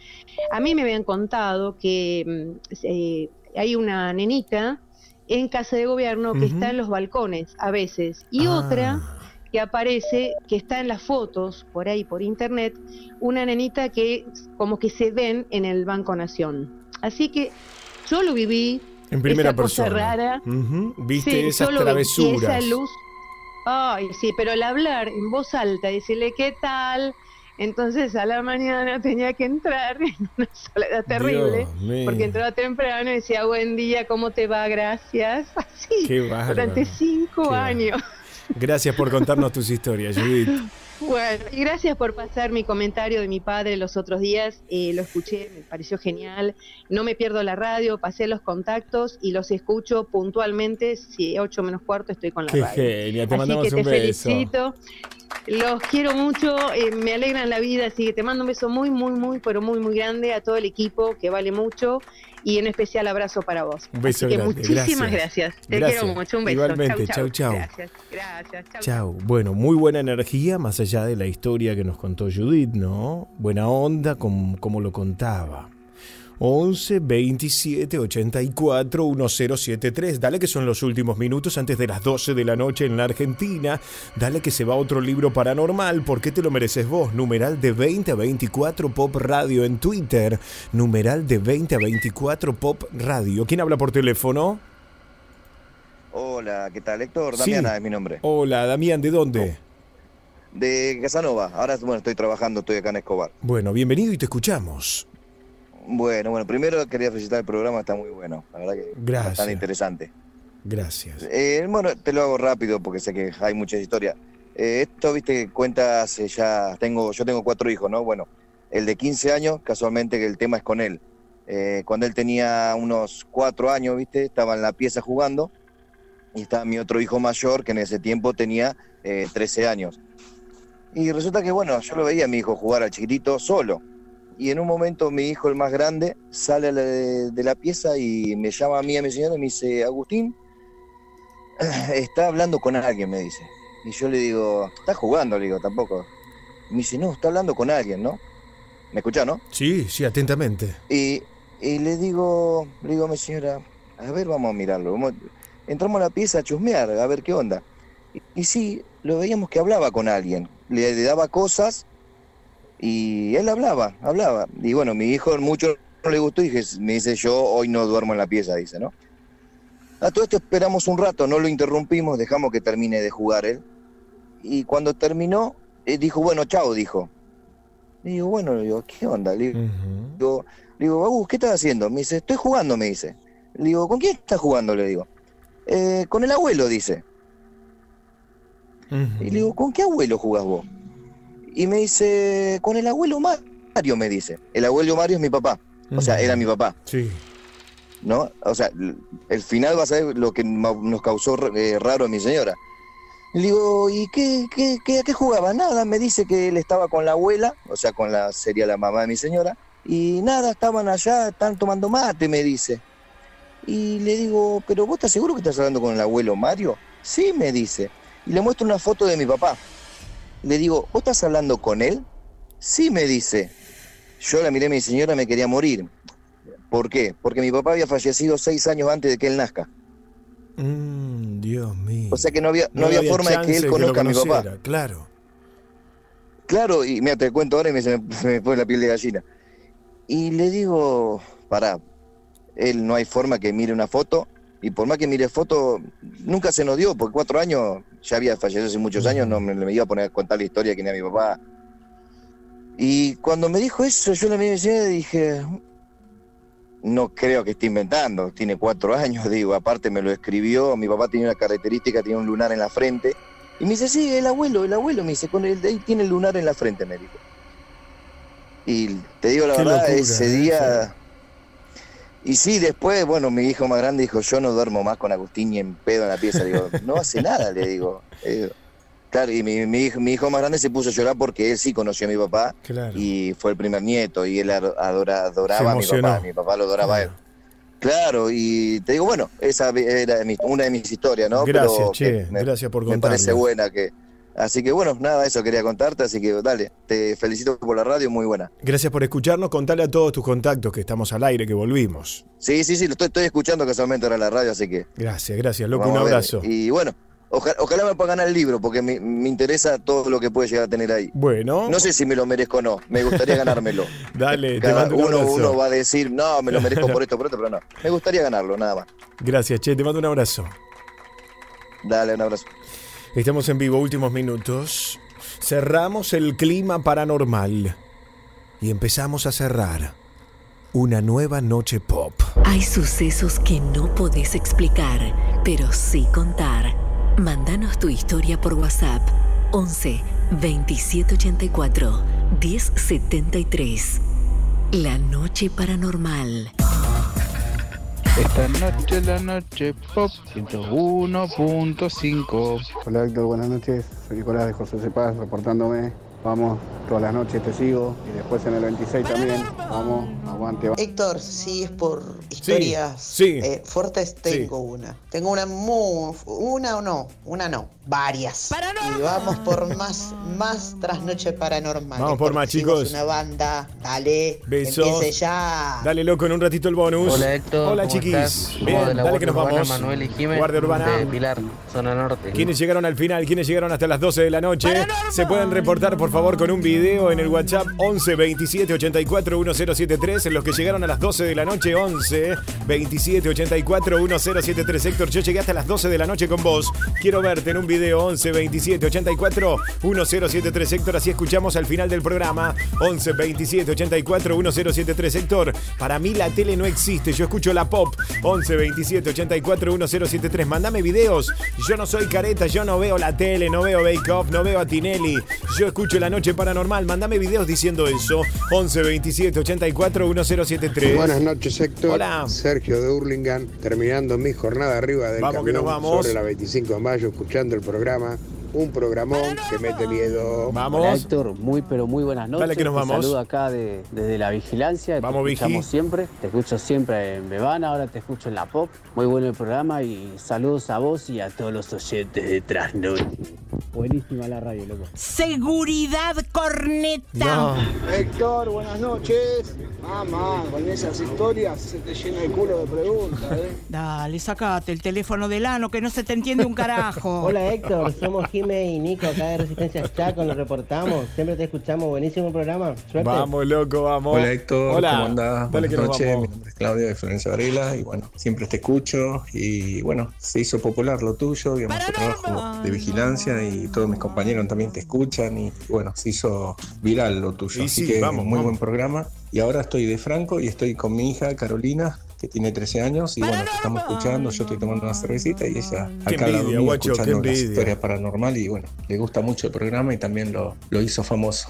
A mí me habían contado que mm, eh, hay una nenita en casa de gobierno que está en los balcones a veces y otra que aparece, que está en las fotos por ahí por internet, una nenita que como que se ven en el Banco Nación. Así que yo lo viví. En primera esa cosa persona. rara. Ujú, Viste Sí, esas vi, travesuras. esa luz. Ay, sí, pero el hablar en voz alta, decirle qué tal. Entonces a la mañana tenía que entrar en una soledad terrible, porque entraba temprano y decía buen día, ¿cómo te va? Gracias. Así, Qué durante cinco Qué años. Gracias por contarnos tus historias, Judith. Bueno, y gracias por pasar mi comentario de mi padre los otros días. eh, lo escuché, me pareció genial. No me pierdo la radio, pasé los contactos y los escucho puntualmente. Si 8 menos cuarto estoy con la Qué radio. genia, te Así mandamos que te un beso. felicito. Los quiero mucho, eh, me alegran la vida, así que te mando un beso muy, muy, muy, pero muy, muy grande a todo el equipo, que vale mucho, y en especial abrazo para vos. Un beso Así que grande, muchísimas gracias. gracias. Te Gracias. quiero mucho, un beso. Igualmente, chau, chau. Gracias, gracias. Chau, Chao. Bueno, muy buena energía, más allá de la historia que nos contó Judith, ¿no? Buena onda, com- como lo contaba. 11 27 84 1073. Dale que son los últimos minutos antes de las 12 de la noche en la Argentina. Dale que se va otro libro paranormal. ¿Por qué te lo mereces vos? Numeral de 20 a 24 Pop Radio en Twitter. Numeral de 20 a 24 Pop Radio. ¿Quién habla por teléfono? Hola, ¿qué tal, Héctor? Sí. Damiana es mi nombre. Hola, Damián, ¿de dónde? De Casanova. Ahora, bueno, estoy trabajando, estoy acá en Escobar. Bueno, bienvenido y te escuchamos. Bueno, bueno, primero quería felicitar el programa, está muy bueno. La verdad que Gracias. bastante interesante. Gracias. Eh, bueno, te lo hago rápido porque sé que hay muchas historias. Eh, esto, viste, cuenta hace ya, tengo, yo tengo cuatro hijos, ¿no? Bueno, el de 15 años, casualmente que el tema es con él. Eh, cuando él tenía unos cuatro años, viste, estaba en la pieza jugando y estaba mi otro hijo mayor que en ese tiempo tenía eh, 13 años. Y resulta que, bueno, yo lo veía a mi hijo jugar al chiquitito solo. Y en un momento mi hijo, el más grande, sale de, la pieza y me llama a mí, a mi señora, y me dice, Agustín, está hablando con alguien, me dice. Y yo le digo, está jugando, le digo, tampoco. Me dice, no, está hablando con alguien, ¿no? ¿Me escucha, no? Sí, sí, atentamente. Y, y le digo, le digo a mi señora, a ver, vamos a mirarlo. vamos- Entramos a la pieza a chusmear, a ver qué onda. Y, y sí, lo veíamos que hablaba con alguien. Le, le daba cosas y él hablaba, hablaba. Y bueno, mi hijo mucho no le gustó y me dice, yo hoy no duermo en la pieza, dice, ¿no? A todo esto esperamos un rato, no lo interrumpimos, dejamos que termine de jugar él. Y cuando terminó, eh, dijo, bueno, chao, dijo. Le digo, bueno, le digo, ¿qué onda? Le digo, le digo, Agus, ¿qué estás haciendo? Me dice, estoy jugando, me dice. Le digo, ¿con quién estás jugando? Le digo. "Eh, con el abuelo, dice. Y le digo, ¿con qué abuelo jugás vos? Y me dice, con el abuelo Mario, me dice. El abuelo Mario es mi papá. O sea, era mi papá. Sí. ¿No? O sea, el final va a ser lo que nos causó eh, raro a mi señora. Le digo, ¿y qué, qué, qué, a qué jugaba? Nada, me dice que él estaba con la abuela, o sea, con la, sería la mamá de mi señora, y nada, estaban allá, están tomando mate, me dice. Y le digo, ¿pero vos estás seguro que estás hablando con el abuelo Mario? Sí, me dice. Y le muestro una foto de mi papá. Le digo, ¿vos estás hablando con él? Sí, me dice. Yo la miré a mi señora, me quería morir. ¿Por qué? Porque mi papá había fallecido seis años antes de que él nazca. Mm, Dios mío. O sea que no había, no, había, forma de que él conozca a mi papá. Claro. Claro, y mira, te cuento ahora y me, se me pone la piel de gallina. Y le digo, pará, él no hay forma que mire una foto, y por más que mire foto, nunca se nos dio, porque cuatro años, ya había fallecido hace muchos años, no me, me iba a poner a contar la historia de quién era mi papá. Y cuando me dijo eso, yo la miré y dije, no creo que esté inventando, tiene cuatro años, digo, aparte me lo escribió, mi papá tenía una característica, tenía un lunar en la frente, y me dice, sí, el abuelo, el abuelo, me dice, con el, ahí tiene el lunar en la frente, me dijo. Y te digo la Qué verdad, locura, ese ¿eh? día... Y sí, después, bueno, mi hijo más grande dijo, yo no duermo más con Agustín ni en pedo en la pieza. Digo, no hace nada, le digo. Le digo. Claro, y mi, mi hijo, mi hijo más grande se puso a llorar porque él sí conoció a mi papá Claro. y fue el primer nieto y él ado- adora- adoraba a mi papá, mi papá lo adoraba a él. Claro, y te digo, bueno, esa era mi- una de mis historias, ¿no? Gracias, Pero che, me, gracias por me parece buena que... Así que bueno, nada, eso quería contarte, así que dale, te felicito por la radio, muy buena. Gracias por escucharnos. Contale a todos tus contactos que estamos al aire, que volvimos. Sí, sí, sí, lo estoy, estoy escuchando casualmente ahora en la radio, así que... Gracias, gracias, loco. Un abrazo. Y bueno, oja- ojalá me pueda ganar el libro, porque me, me interesa todo lo que puede llegar a tener ahí. Bueno. No sé si me lo merezco o no, me gustaría ganármelo. Dale, te Cada mando uno, uno va a decir, no, me lo merezco por esto, por esto, pero no. Me gustaría ganarlo, nada más. Gracias, che, te mando un abrazo. Dale, un abrazo. Estamos en vivo, últimos minutos. Cerramos el clima paranormal y empezamos a cerrar una nueva noche pop. Hay sucesos que no podés explicar, pero sí contar. Mándanos tu historia por WhatsApp 11 2784 1073. La noche paranormal. Esta noche la noche pop 101.5. Hola Héctor, buenas noches. Soy Nicolás de José Cepaz reportándome. Vamos, todas las noches te sigo y después en el 26 también. Vamos, aguante. Héctor, si es por historias sí, eh, fuertes, tengo una. Tengo una muy. Una o no, una no, varias. Y vamos por más, más trasnoche paranormal. Vamos por más, chicos. Una banda, dale. Besos. Ya. Dale, loco, en un ratito el bonus. Hola Héctor, Hola, ¿cómo chiquis. estás? Bien, de la dale que nos Guardia vamos. Urbana, Manuel y Jiménez, Guardia Urbana. de Pilar, zona norte. ¿Quiénes llegaron al final? ¿Quiénes llegaron hasta las 12 de la noche? Se pueden reportar, por favor, con un video en el WhatsApp 11 27 84 1073. En los que llegaron a las 12 de la noche, 11 27 84 1073. Héctor, yo llegué hasta las 12 de la noche con vos. Quiero verte en un video 11 27 84 1073. Héctor, así escuchamos al final del programa. 11 27 84 1073. Héctor, para mí la tele no existe. Yo escucho la pop. 11 27 84 1073. Mándame videos. Yo no soy careta, yo no veo la tele, no veo Bake Off, no veo a Tinelli. Yo escucho la noche paranormal. Mándame videos diciendo eso. 11 27 84 1073. Buenas noches, Héctor. Hola. Sergio de Hurlingham, terminando mi jornada arriba del Vamos que nos vamos. sobre la 25 de mayo, escuchando el programa. Un programón que mete miedo. Hola Héctor, muy pero muy buenas noches. Dale que nos Te vamos. saludo acá de- desde la vigilancia. Vamos, te Vigi. escuchamos siempre. Te escucho siempre en Bebana, ahora te escucho en la Pop. Muy bueno el programa y saludos a vos y a todos los oyentes de Trasnoche. Buenísima la radio, loco. Seguridad corneta. Héctor, buenas noches. Mamá, con esas historias se te llena el culo de preguntas, ¿eh? Dale, sacate el teléfono del ano que no se te entiende un carajo. Hola Héctor, somos Jime y Nico acá de Resistencia Chaco, nos reportamos, siempre te escuchamos, buenísimo programa, suerte. Vamos, loco, vamos. Hola Héctor, Hola. ¿cómo andás? Dale Buenas noches, mi nombre es Claudio de Florencia Varela y bueno, siempre te escucho y bueno, se hizo popular lo tuyo, digamos, tu trabajo de vigilancia y todos mis compañeros también te escuchan y bueno, se hizo viral lo tuyo, Y así sí, que vamos, muy vamos. buen programa. Y ahora estoy de Franco y estoy con mi hija Carolina que tiene 13 años. Y bueno, te estamos escuchando, yo estoy tomando una cervecita y ella Qué acá la guacho, qué escuchando las historias paranormal y bueno, le gusta mucho el programa y también lo, lo hizo famoso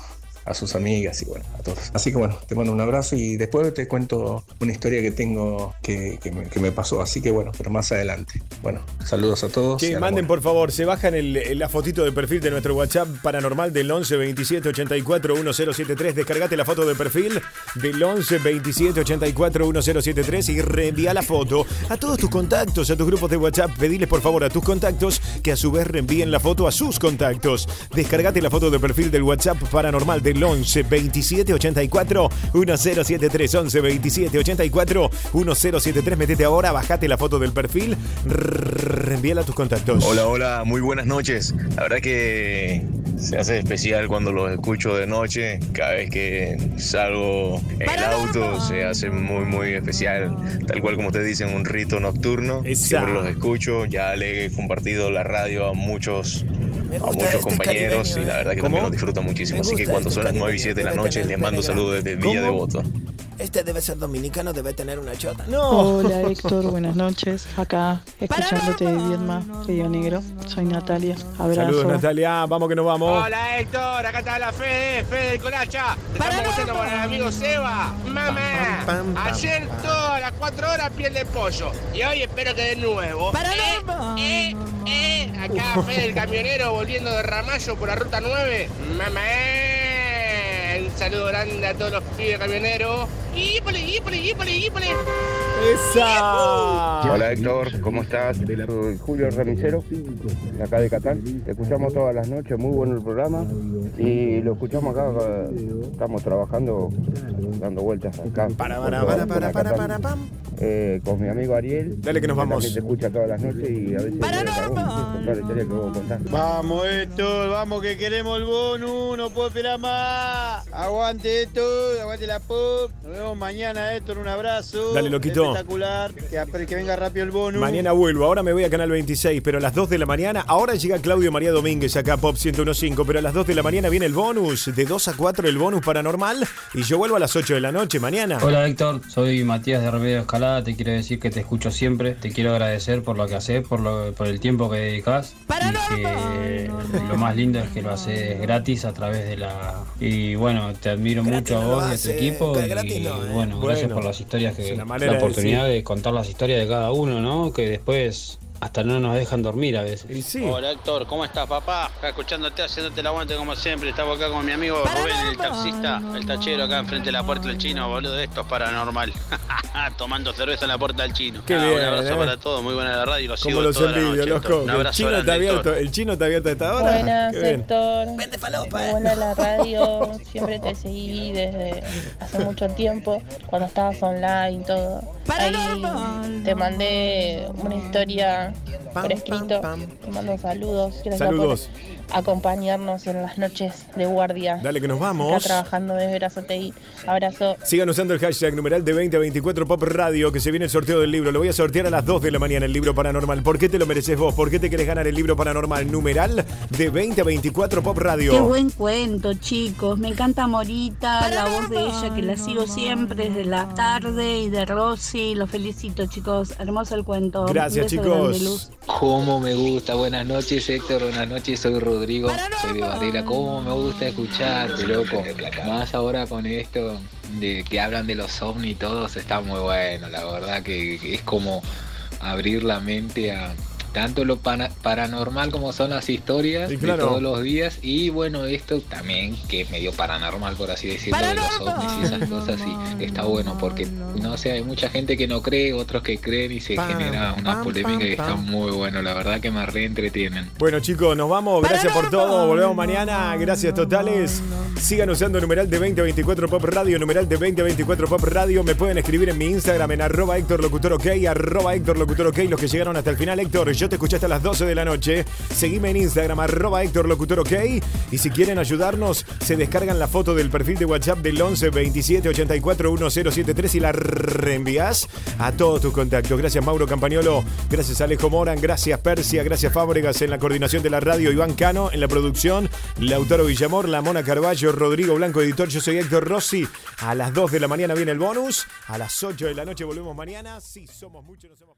a sus amigas y bueno, a todos. Así que bueno, te mando un abrazo y después te cuento una historia que tengo que, que me, que me pasó, así que bueno, pero más adelante. Bueno, saludos a todos. Que manden por favor, se bajan el- la fotito de perfil de nuestro WhatsApp paranormal del 11 27 84 1073. Descargate la foto de perfil del 11 27 84 1073 y reenvía la foto a todos tus contactos, a tus grupos de WhatsApp. Pediles por favor a tus contactos que a su vez reenvíen la foto a sus contactos. Descargate la foto de perfil del WhatsApp paranormal del el 11 27 84 1073. 11 27 84 1073. Metete ahora, bajate la foto del perfil, reenvíala a tus contactos. Hola, hola, muy buenas noches. La verdad que se hace especial cuando los escucho de noche. Cada vez que salgo en el auto se hace muy, muy especial. Tal cual como ustedes dicen, un rito nocturno. Siempre los escucho. Ya le he compartido la radio a muchos, a muchos este compañeros y la verdad que también los disfruto muchísimo. Así que cuando son las 9 y 7 de la noche les mando saludos desde Villa Devoto. Este debe ser dominicano, debe tener una chota. Hola Héctor, buenas noches. Acá escuchándote de Viedma, Río Negro. Soy Natalia. Abrazo. Saludos, Natalia. Vamos que nos vamos. Hola Héctor, acá está la Fede, Fede del Colacha. Estamos escuchando con el amigo Seba. Mamá, ayer todas las 4 horas piel de pollo. Y hoy espero que de nuevo. eh, eh, eh. Acá Fede el camionero volviendo de Ramallo por la ruta 9. Mamá. Un saludo grande a todos los pibes camioneros. ¡Hípole, hípole, hípole, hípole! ¡Esa! Hola Héctor, ¿cómo estás? Soy Julio Ramicero, de acá de Catán. Te escuchamos todas las noches, muy bueno el programa. Y lo escuchamos acá, estamos trabajando, dando vueltas acá. Para, para, para, para, para, para, pam. Eh, con mi amigo Ariel. Dale que nos que vamos. también te escucha todas las noches y a veces para, para, contar la historia que vos contás. Vamos Héctor, vamos que queremos el bonus, no puedo esperar más. Aguante Héctor, aguante la pop. Nos vemos mañana Héctor, un abrazo. Dale, loquito. Espectacular, que, que venga rápido el bonus. Mañana vuelvo, ahora me voy a Canal 26, pero a las 2 de la mañana, ahora llega Claudio María Domínguez acá a Pop 1015, pero a las 2 de la mañana viene el bonus, de 2 a 4 el bonus paranormal, y yo vuelvo a las 8 de la noche mañana. Hola Héctor, soy Matías de Remedio Escalada, te quiero decir que te escucho siempre, te quiero agradecer por lo que haces, por, lo, por el tiempo que dedicas y que lo más lindo es que lo haces gratis a través de la... Y bueno, te admiro mucho a vos y a tu equipo y bueno, gracias por las historias que... La, oportunidad de, contar las historias de cada uno, ¿no? Que después hasta no nos dejan dormir a veces. Hola Héctor, ¿cómo estás papá? Acá escuchándote, haciéndote el aguante como siempre. Estamos acá con mi amigo Rubén, el taxista, el tachero acá enfrente de la puerta del chino, boludo, de esto es paranormal. Tomando cerveza en la puerta del chino. Qué Ah, bien, un abrazo eh. para todos, muy buena la radio y los Como sigo los toda la envidio, noche, loco. Héctor. Un El abrazo chino, está grande, abierto, Héctor. el chino está abierto a esta hora. Buenas, Qué bien. Héctor. Muy buena la radio. Siempre te seguí desde hace mucho tiempo, cuando estabas online y todo. Ahí te mandé una historia por escrito. Te mando saludos. Gracias Saludos. por acompañarnos en las noches de guardia. Dale que nos vamos. Acá trabajando desde Brazotei. Abrazo. Sigan usando el hashtag numeral de 20 a 24 Pop Radio, que se viene el sorteo del libro. Lo voy a sortear a las 2 de la mañana, el libro paranormal. ¿Por qué te lo mereces vos? ¿Por qué te querés ganar el libro paranormal? Numeral de 20 a 24 Pop Radio. Qué buen cuento, chicos. Me encanta Morita, la voz de ella, que la sigo siempre desde la tarde, y de Rosy. Los felicito, chicos. Hermoso el cuento. Gracias, chicos. grande, Luz. Cómo me gusta, buenas noches Héctor, buenas noches, soy Rodrigo, soy de Barrera, cómo me gusta escucharte, loco, más ahora con esto de que hablan de los ovnis y todos, está muy bueno, la verdad que, que es como abrir la mente a tanto lo paranormal como son las historias claro. de todos los días y bueno, esto también que es medio paranormal por así decirlo, de los ovnis y esas cosas y está bueno porque no sé, hay mucha gente que no cree, otros que creen y se Pam, genera una pam, polémica pam, y está pam. muy bueno, la verdad que me reentretienen. Bueno, chicos, nos vamos. Gracias por todo. Volvemos mañana. Gracias totales. Sigan usando numeral de 2024 Pop Radio, numeral de 2024 Pop Radio. Me pueden escribir en mi Instagram en arroba Héctor Locutor OK, arroba Héctor Locutor OK. Los que llegaron hasta el final, Héctor, yo te escuché hasta las 12 de la noche. Seguime en Instagram, arroba Héctor Locutor OK. Y si quieren ayudarnos, se descargan la foto del perfil de WhatsApp del 11 27 84 1073 y la reenvías a todos tus contactos. Gracias, Mauro Campagnolo. Gracias, Alejo Moran. Gracias, Persia. Gracias, Fábregas en la coordinación de la radio. Iván Cano en la producción. Lautaro Villamor, La Mona Carballo, Rodrigo Blanco, editor. Yo soy Héctor Rossi. A las 2 de la mañana viene el bonus. A las 8 de la noche volvemos mañana. Sí, somos muchos, no somos